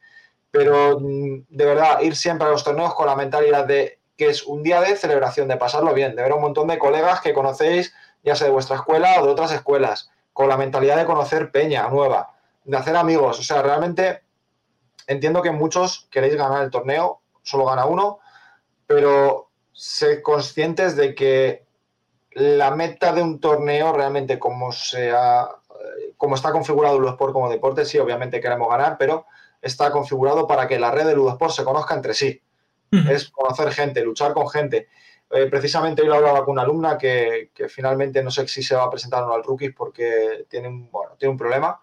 Pero mm, de verdad, ir siempre a los torneos con la mentalidad de que es un día de celebración, de pasarlo bien, de ver a un montón de colegas que conocéis, ya sea de vuestra escuela o de otras escuelas, con la mentalidad de conocer peña nueva, de hacer amigos. O sea, realmente entiendo que muchos queréis ganar el torneo, solo gana uno, pero sé conscientes de que la meta de un torneo realmente como sea como está configurado Ludosport como deporte, sí, obviamente queremos ganar, pero está configurado para que la red de Ludosport se conozca entre sí. Uh -huh. Es conocer gente, luchar con gente. Eh, precisamente hoy lo hablaba con una alumna que, finalmente no sé si se va a presentar o no al rookies porque tiene un, bueno, tiene un problema.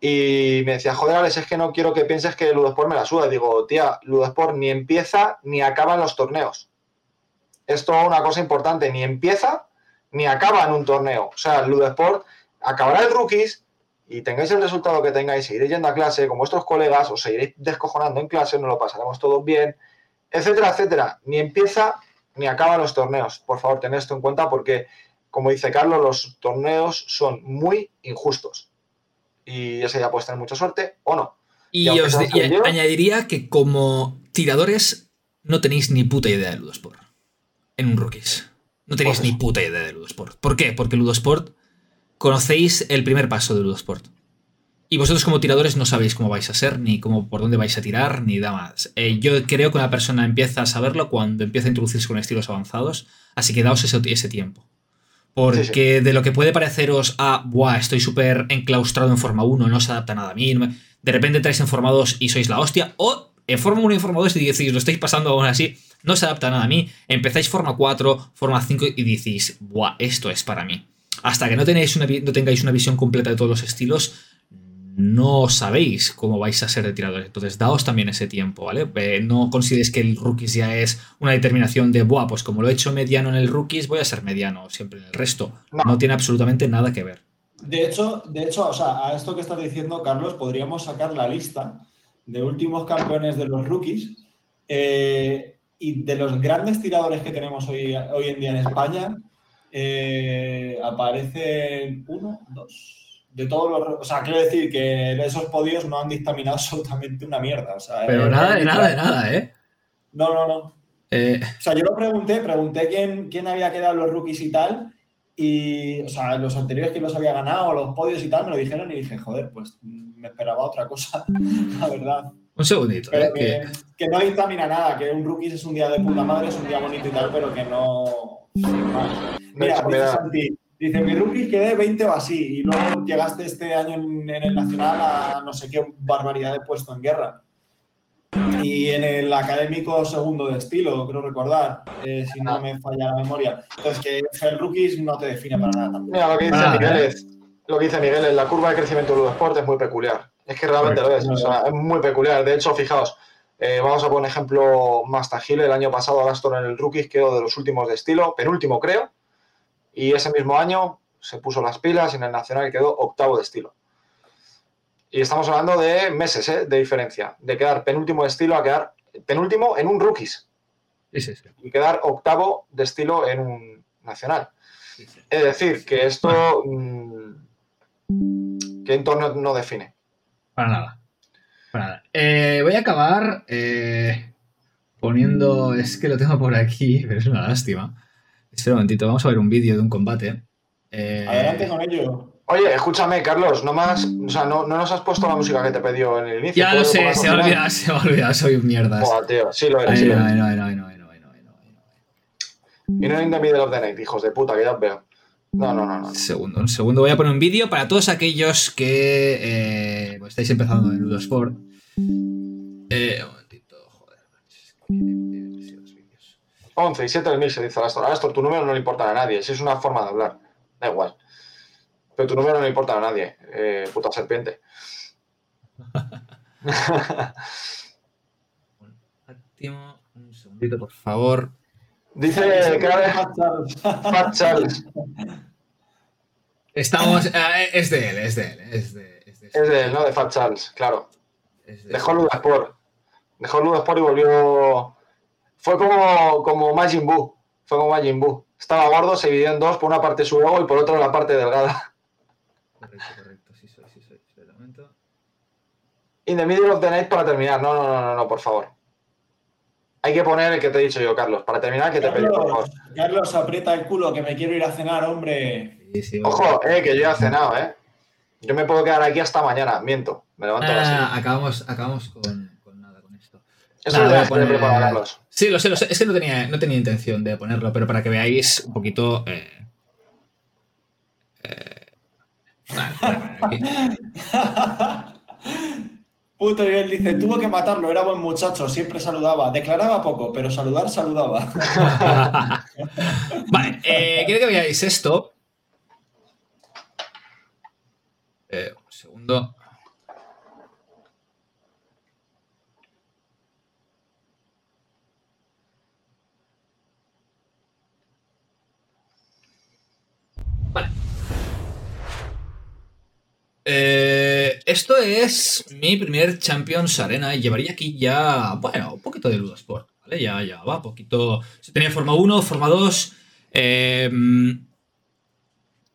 Y me decía, joder, Alex, es que no quiero que pienses que Ludosport me la suda. Digo, tía, Ludosport ni empieza ni acaba en los torneos. Esto es una cosa importante, ni empieza ni acaba en un torneo. O sea, Ludosport acabará el rookies y tengáis el resultado que tengáis, seguiréis yendo a clase con vuestros colegas, os seguiréis descojonando en clase, nos lo pasaremos todos bien, etcétera, etcétera. Ni empieza ni acaba los torneos. Por favor, tened esto en cuenta porque, como dice Carlos, los torneos son muy injustos. Y ese ya puedes tener mucha suerte o no. Y, y, os de, y yo, añadiría que como tiradores no tenéis ni puta idea de Ludosport en un rookies. No tenéis pues ni puta idea de Ludosport. ¿Por qué? Porque Ludosport conocéis el primer paso de Ludosport. Y vosotros como tiradores no sabéis cómo vais a ser, ni cómo por dónde vais a tirar, ni nada más. Eh, yo creo que una persona empieza a saberlo cuando empieza a introducirse con estilos avanzados, así que daos ese, ese tiempo. Porque sí, sí. de lo que puede pareceros a, buah, estoy súper enclaustrado en Forma 1, no se adapta nada a mí, de repente entráis en Forma 2 y sois la hostia, o en Forma 1 y Forma 2 y decís, lo estáis pasando aún así, no se adapta nada a mí, empezáis Forma 4, Forma 5 y decís, buah, esto es para mí. Hasta que no, tenéis una, no tengáis una visión completa de todos los estilos, no sabéis cómo vais a ser de tiradores. Entonces, daos también ese tiempo, ¿vale? Eh, no consideréis que el rookies ya es una determinación de, buah, pues como lo he hecho mediano en el rookies, voy a ser mediano siempre en el resto. No, no tiene absolutamente nada que ver. De hecho, de hecho, o sea, a esto que estás diciendo, Carlos, podríamos sacar la lista de últimos campeones de los rookies eh, y de los grandes tiradores que tenemos hoy, hoy en día en España. Eh, aparecen uno, dos, de todos los. O sea, quiero decir que esos podios no han dictaminado absolutamente una mierda. O sea, Pero eh, nada, de nada, de nada, ¿eh? No, no, no. Eh... O sea, yo lo pregunté, pregunté quién, quién había quedado los rookies y tal. Y, o sea, los anteriores que los había ganado, los podios y tal, me lo dijeron y dije, joder, pues me esperaba otra cosa, la verdad. Un segundito. Pero que, que... que, no dictamina nada, que un rookies es un día de puta madre, es un día bonito y tal, pero que no. Mira, dice Santi, Dice, mi rookie quedé 20 o así, y luego llegaste este año en, en, el Nacional a no sé qué barbaridad de puesto en guerra. Y en el académico segundo de estilo, creo recordar, eh, si no me falla la memoria. Entonces, que el rookies no te define para nada tampoco. Mira, lo que dice ah, Miguel es, lo que dice Miguel es, la curva de crecimiento del Sport es muy peculiar. Es que realmente lo es, o sea, es muy peculiar. De hecho, fijaos, eh, vamos a poner un ejemplo más tangible. El año pasado Gaston en el rookies quedó de los últimos de estilo, penúltimo creo, y ese mismo año se puso las pilas y en el Nacional quedó octavo de estilo. Y estamos hablando de meses ¿eh? de diferencia, de quedar penúltimo de estilo a quedar penúltimo en un rookies. Sí, sí, sí. Y quedar octavo de estilo en un nacional. Es decir, que esto. Mmm, que entorno no define. Para nada. Para nada. Eh, voy a acabar eh, poniendo. Es que lo tengo por aquí, pero es una lástima. Espera un momentito, vamos a ver un vídeo de un combate. Eh... Adelante con ello. Oye, escúchame, Carlos, no, más, o sea, no, no, nos has puesto la música que te pidió en el inicio. Ya lo sé, se ha olvidado, se me ha olvidado, soy un mierda. Buah, tío, sí lo eres. Ay, sí no, lo eres. no, no, no, no, no, no, Y no in the middle of the night, hijos de puta, que ya os veo. No, no, no, no. Un segundo, un segundo. Voy a poner un vídeo para todos aquellos que eh, pues estáis empezando en Ludosport. 11 y 7 del 1000, se dice Astor. Astor, tu número no le importa a nadie, si es una forma de hablar. Da igual. Pero tu número no le importa a nadie, eh, puta serpiente. un segundito, por favor. Dice que era Fat Charles. Estamos. Eh, es de él, es de él. Es de, es de, él, ¿no? De Fat Charles, claro. Dejó Ludasport. Dejó Ludasport y volvió. Fue como, como Majin Buu. Fue como Majin Buu. Estaba gordo, se dividió en dos, por una parte su ego y por otra la parte delgada. Correcto, correcto. Sí soy, sí soy. In the middle of the night para terminar. No, no, no, no, no, por favor. Hay que poner el que te he dicho yo, Carlos. Para terminar, que te pedí, por favor. Carlos, aprieta el culo, que me quiero ir a cenar, hombre. Ojo, eh, que yo ya he cenado, eh. Yo me puedo quedar aquí hasta mañana, miento. Me levanto ah, Acabamos, acabamos con. Eso lo voy a poner, Carlos. Sí, lo sé, lo sé. Es que no tenía, no tenía intención de ponerlo, pero para que veáis un poquito. Eh, eh, Puto y él dice, tuvo que matarlo, era buen muchacho, siempre saludaba. Declaraba poco, pero saludar saludaba. vale, eh, quiero que veáis esto. Eh, un segundo. Vale. Eh, esto es mi primer Champions Arena y llevaría aquí ya, bueno, un poquito de Ludosport, ¿vale? Ya, ya va, poquito. Se tenía Forma 1, Forma 2. Eh,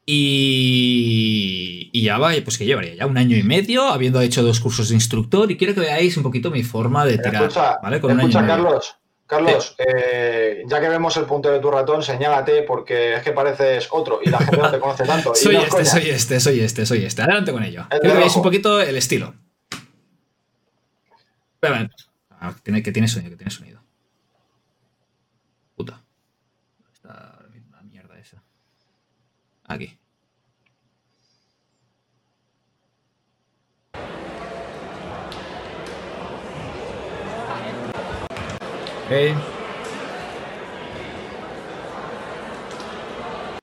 y, y, ya va, pues que llevaría ya un año y medio habiendo hecho dos cursos de instructor y quiero que veáis un poquito mi forma de tirar. ¿vale? Con escucha Carlos, Carlos, eh, ya que vemos el punto de tu ratón, señálate porque es que pareces otro y la gente no te conoce tanto. soy este, soy este, soy este, soy este. Adelante con ello. Quiero que veáis un poquito el estilo. Ah, que tiene sonido, que tiene sonido. Puta. Está la mierda esa. Aquí.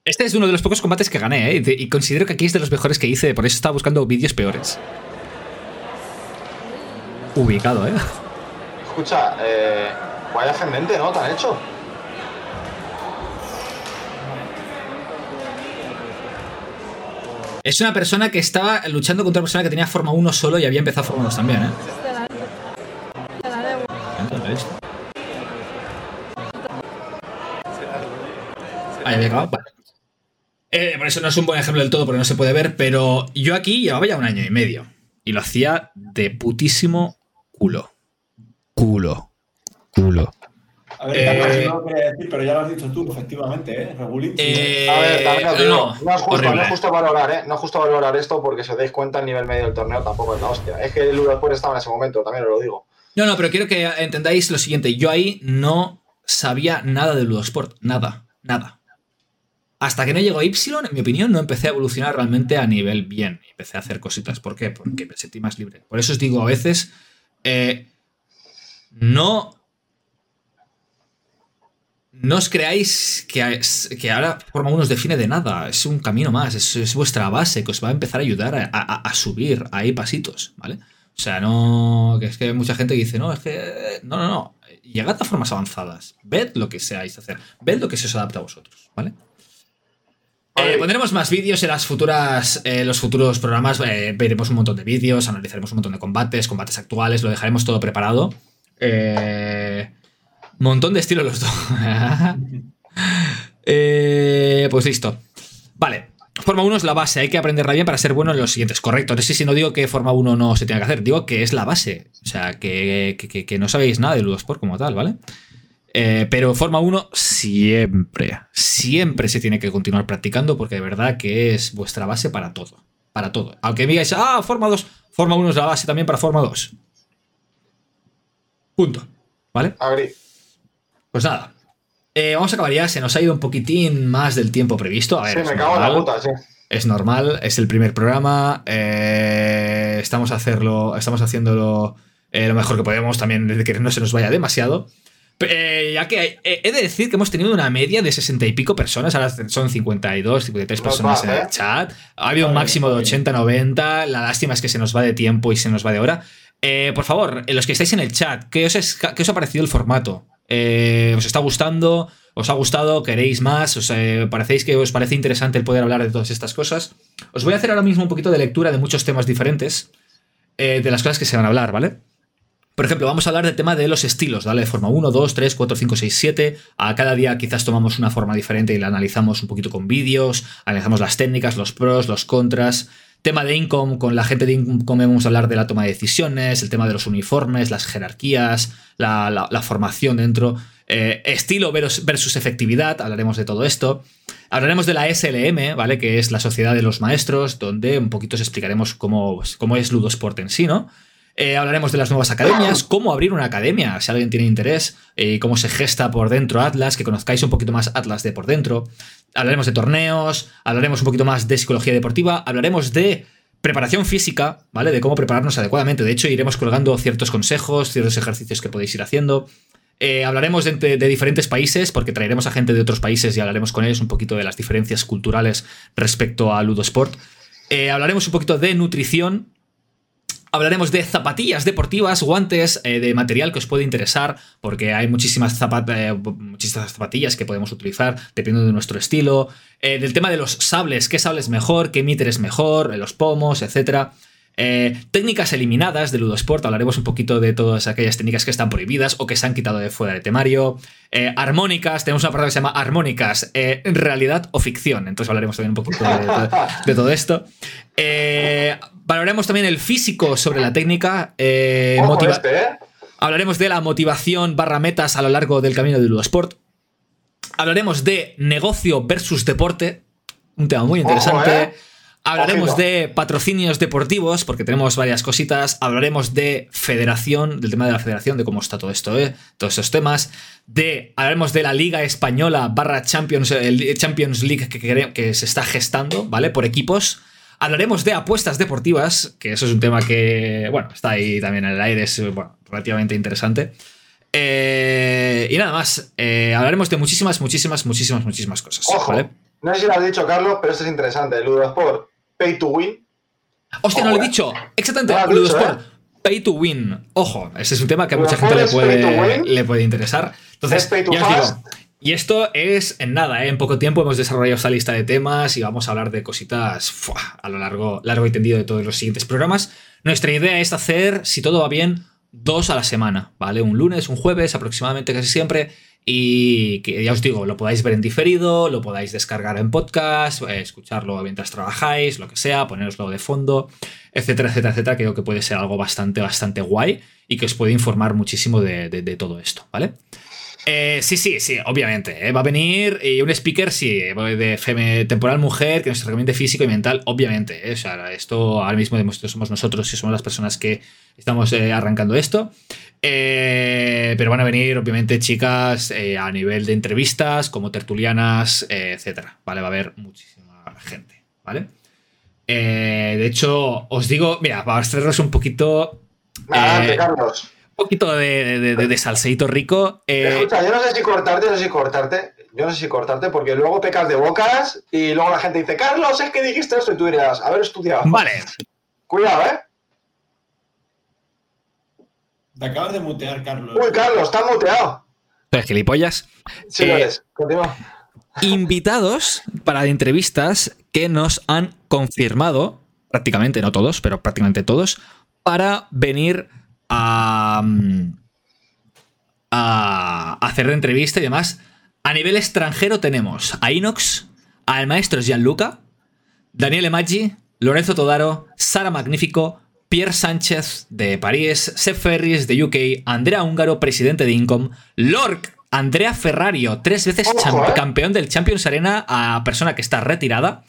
Este es uno de los pocos combates que gané, ¿eh? y considero que aquí es de los mejores que hice, por eso estaba buscando vídeos peores. Ubicado, ¿eh? Escucha, eh, vaya ascendente, ¿no? ¿Te han hecho? Es una persona que estaba luchando contra una persona que tenía forma 1 solo y había empezado forma 2 también, ¿eh? Ahí había acabado. Eh, por eso no es un buen ejemplo del todo porque no se puede ver, pero yo aquí llevaba ya un año y medio y lo hacía de putísimo culo. Culo. Culo. A ver, eh, no lo quería decir, pero ya lo has dicho tú, efectivamente, ¿eh? eh a ver, también no, no, es justo, no es justo valorar, ¿eh? No es justo valorar esto porque si os dais cuenta, el nivel medio del torneo tampoco es la hostia. Es que el después estaba en ese momento, también os lo digo. No, no, pero quiero que entendáis lo siguiente. Yo ahí no sabía nada de Ludosport. Nada, nada. Hasta que no llegó Y, en mi opinión, no empecé a evolucionar realmente a nivel bien. Empecé a hacer cositas. ¿Por qué? Porque me sentí más libre. Por eso os digo a veces, eh, no... No os creáis que, que ahora Forma 1 os define de nada. Es un camino más. Es, vuestra base que os va a empezar a ayudar a, subir ahí pasitos, ¿vale? O sea, no. Que es que hay mucha gente que dice, no, es que. No, no, no. Llegad a formas avanzadas. Ved lo que seáis hacer. Ved lo que se os adapta a vosotros, ¿vale? Eh, pondremos más vídeos en las futuras, eh, los futuros programas. Eh, veremos un montón de vídeos, analizaremos un montón de combates, combates actuales, lo dejaremos todo preparado. montón de estilo los dos. pues listo. Vale. Forma 1 es la base, hay que aprenderla bien para ser bueno en los siguientes. Correcto. No sé si no digo que Forma 1 no se tenga que hacer, digo que es la base. O sea, que, que no sabéis nada de Ludosport como tal, ¿vale? Eh, pero Forma 1 siempre, siempre se tiene que continuar practicando porque de verdad que es vuestra base para todo. Para todo. Aunque me digáis, ah, Forma 2, Forma 1 es la base también para Forma 2. Punto. ¿Vale? Pues nada. Eh, vamos a acabar ya, se nos ha ido un poquitín más del tiempo previsto. A ver, sí, me cago en la puta, sí. Es normal, es el primer programa. Eh, estamos, hacerlo, estamos haciéndolo lo mejor que podemos también, desde que no se nos vaya demasiado. Eh, ya que eh, he de decir que hemos tenido una media de 60 y pico personas, ahora son 52, 53 personas en el chat. Ha habido un máximo de 80, 90. La lástima es que se nos va de tiempo y se nos va de hora. por favor, los que estáis en el chat, ¿qué os, qué os ha parecido el formato? ¿Os está gustando? ¿Os ha gustado? ¿Queréis más? ¿Os parecéis que os parece interesante el poder hablar de todas estas cosas? Os voy a hacer ahora mismo un poquito de lectura de muchos temas diferentes, de las cosas que se van a hablar, ¿vale? Por ejemplo, vamos a hablar del tema de los estilos, ¿vale? De forma 1, 2, 3, 4, 5, 6, 7. A cada día quizás tomamos una forma diferente y la analizamos un poquito con vídeos, analizamos las técnicas, los pros, los contras. Tema de income, con la gente de income vamos a hablar de la toma de decisiones, el tema de los uniformes, las jerarquías, la, formación dentro. Eh, estilo versus efectividad, hablaremos de todo esto. Hablaremos de la SLM, ¿vale? Que es la Sociedad de los Maestros, donde un poquito os explicaremos cómo, cómo es Ludosport en sí, ¿no? Eh, hablaremos de las nuevas academias, cómo abrir una academia, si alguien tiene interés, eh, cómo se gesta por dentro Atlas, que conozcáis un poquito más Atlas de por dentro. Hablaremos de torneos, hablaremos un poquito más de psicología deportiva, hablaremos de preparación física, ¿vale? De cómo prepararnos adecuadamente. De hecho, iremos colgando ciertos consejos, ciertos ejercicios que podéis ir haciendo. Eh, hablaremos de, de, diferentes países, porque traeremos a gente de otros países y hablaremos con ellos un poquito de las diferencias culturales respecto a Ludosport. hablaremos un poquito de nutrición, Hablaremos de zapatillas deportivas, guantes, eh, de material que os puede interesar, porque hay muchísimas, eh, muchísimas, zapatillas que podemos utilizar dependiendo de nuestro estilo. Eh, del tema de los sables, qué sable es mejor, qué míter es mejor, los pomos, etc. técnicas eliminadas de Ludosport, hablaremos un poquito de todas aquellas técnicas que están prohibidas o que se han quitado de fuera de temario. armónicas, tenemos una palabra que se llama armónicas, realidad o ficción, entonces hablaremos también un poquito de, todo esto. Valoraremos también el físico sobre la técnica. Eh, este, ¿eh? Hablaremos de la motivación barra metas a lo largo del camino de Ludosport. Hablaremos de negocio versus deporte. Un tema muy interesante. ¿eh? Hablaremos de patrocinios deportivos, porque tenemos varias cositas. Hablaremos de federación, del tema de la federación, de cómo está todo esto, todos esos temas. De, hablaremos de la Liga Española barra Champions, Champions League que, que se está gestando, ¿vale? Por equipos. Hablaremos de apuestas deportivas, que eso es un tema que, bueno, está ahí también en el aire, es relativamente interesante. Eh, y nada más, eh, hablaremos de muchísimas, muchísimas, muchísimas, muchísimas cosas. Ojo, no sé si lo has dicho, Carlos, pero esto es interesante. Ludosport, pay to win. Hostia, no lo he dicho. Exactamente, Ludosport. ¿eh? Pay to win. Ojo, ese es un tema que a mucha gente le puede, le puede interesar. Entonces, pay to fast. Y esto es en nada, ¿eh? en poco tiempo hemos desarrollado esta lista de temas y vamos a hablar de cositas a lo largo, largo y tendido de todos los siguientes programas. Nuestra idea es hacer, si todo va bien, dos a la semana, ¿vale? Un lunes, un jueves aproximadamente casi siempre. Y que ya os digo, lo podáis ver en diferido, lo podáis descargar en podcast, eh, escucharlo mientras trabajáis, lo que sea, poneroslo de fondo, etcétera, etcétera, etcétera. Creo que puede ser algo bastante, bastante guay y que os puede informar muchísimo de, todo esto, ¿vale? Eh, sí, sí, sí, obviamente. Eh, va a venir y un speaker, sí, de temporal mujer, que nos recomiende físico y mental, obviamente. Eh, o sea, esto ahora mismo somos nosotros y somos las personas que estamos arrancando esto. Pero van a venir, obviamente, chicas a nivel de entrevistas, como tertulianas, etcétera. ¿Vale? Va a haber muchísima gente, ¿vale? de hecho, os digo, mira, para traeros un poquito. Carlos poquito de, de, salseito rico. Eh, Escucha, yo no sé si cortarte, no sé si cortarte. Yo no sé si cortarte, porque luego pecas de bocas y luego la gente dice, Carlos, es que dijiste esto y tú dirías, haber estudiado. Vale. Cuidado, ¿eh? Te acabas de mutear, Carlos. Uy, Carlos, está muteado. ¿Pero gilipollas? Sí, lo eh, es. Continúa. Invitados para entrevistas que nos han confirmado, prácticamente, no todos, pero prácticamente todos, para venir a, hacer de entrevista y demás. A nivel extranjero tenemos a Inox, al maestro Gianluca, Daniele Maggi, Lorenzo Todaro, Sara Magnífico, Pierre Sánchez de París, Seth Ferris de UK, Andrea Húngaro, presidente de Incom, Lork, Andrea Ferrario, tres veces ¿eh? campeón del Champions Arena a persona que está retirada,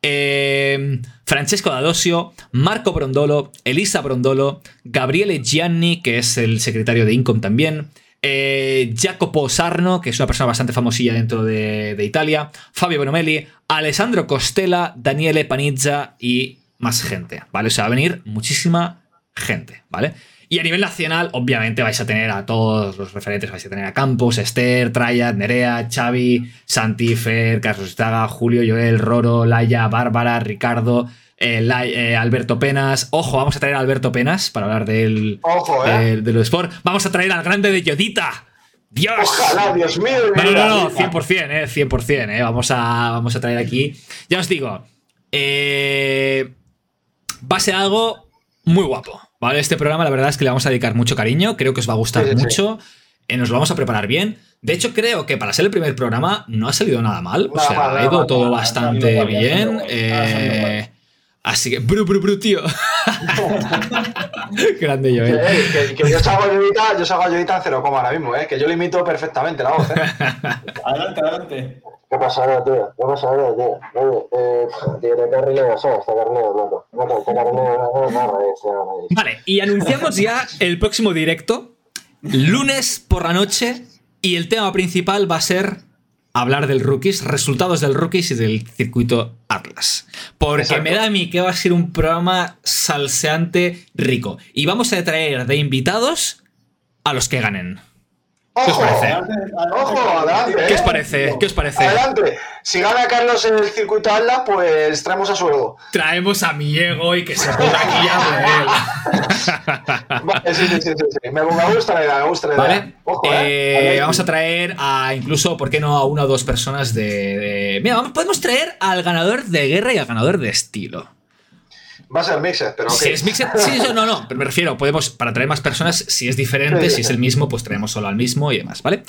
eh, Francesco D'Adosio, Marco Brondolo, Elisa Brondolo, Gabriele Gianni, que es el secretario de Incom también, eh, Jacopo Sarno, que es una persona bastante famosilla dentro de, Italia, Fabio Bonomelli, Alessandro Costella, Daniele Panizza y más gente, ¿vale? O sea, va a venir muchísima gente, ¿vale? Y a nivel nacional, obviamente vais a tener a todos los referentes, vais a tener a Campos, Esther, Trayat, Nerea, Xavi, Santi, Fer, Carlos Estaga, Julio, Joel, Roro, Laia, Bárbara, Ricardo, eh, eh, Alberto Penas. Ojo, vamos a traer a Alberto Penas para hablar del, Ojo, ¿eh? del- sport. Vamos a traer al grande de Yodita. ¡Dios! Ojalá, Dios mío. No, no, no, 100%, eh, 100%, eh. Vamos a, vamos a traer aquí. Ya os digo, eh, va a ser algo muy guapo, ¿vale? Este programa, la verdad es que le vamos a dedicar mucho cariño, creo que os va a gustar Sí, sí, sí. mucho, eh, nos lo vamos a preparar bien. De hecho, creo que para ser el primer programa no ha salido nada mal, o sea, mal, ha ido mal, todo bastante bien. eh. Así que, bru, bru, bru, tío. Grande Que, Joel. eh, que- que yo salgo a Yoyita, yo salgo en cero coma ahora mismo, ¿eh? Que yo le imito perfectamente la voz, ¿eh? Adelante, adelante. ¿Qué pasa, tío? ¿Qué pasa, tío? Oye, eh, tío, te carrileo, ¿sabes? Te carrileo, loco. No reís, no, reís. Vale, y anunciamos ya el próximo directo, lunes por la noche, y el tema principal va a ser hablar del rookies, resultados del rookies y del circuito Atlas. Porque Exacto. me da a mí que va a ser un programa salseante rico. Y vamos a traer de invitados a los que ganen. ¿Qué os ¡Ojo! parece? Adelante, adelante. Ojo, adelante, ¿Qué os ¿eh? parece? ¿Qué os parece? Adelante. Si gana Carlos en el circuito Atlas, pues traemos a su ego. Traemos a mi ego y que se ponga aquí a él. Vale, sí, sí, sí, sí, sí. Me, me gusta la idea, me gusta la idea. ¿Vale? Ojo, Eh, ¿eh? vamos a traer a incluso, ¿por qué no a una o dos personas de. de- Mira, vamos- podemos traer al ganador de guerra y al ganador de estilo. Va a ser mixed, pero ok. Si es mixed, sí, eso no, no. Pero me refiero, podemos, para traer más personas, si es diferente, Sí, si es el mismo, pues traemos solo al mismo y demás, ¿vale?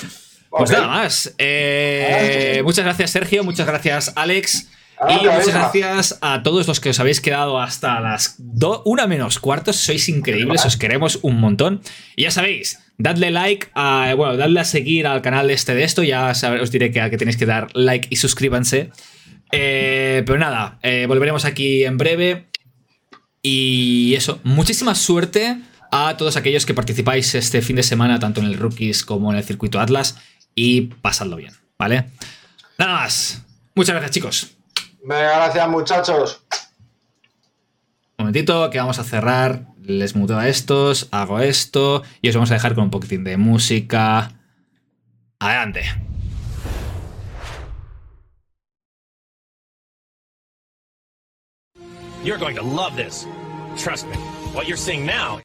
Pues nada más. Eh, muchas gracias, Sergio. Muchas gracias, Alex. Ah, Y muchas gracias a todos los que os habéis quedado hasta las do- una menos cuartos. Sois increíbles, os queremos un montón. Y ya sabéis, dadle like, a, bueno, dadle a seguir al canal este de esto. Ya os diré que, a que tenéis que dar like y suscríbanse. Eh, pero nada, eh, volveremos aquí en breve. Y eso, muchísima suerte a todos aquellos que participáis este fin de semana, tanto en el Rookies como en el circuito Atlas. Y pasadlo bien, ¿vale? Nada más. Muchas gracias, chicos. Venga, gracias, muchachos. Un momentito que vamos a cerrar. Les muteo a estos, hago esto y os vamos a dejar con un poquitín de música. Adelante. You're going to love this. Trust me. What you're seeing now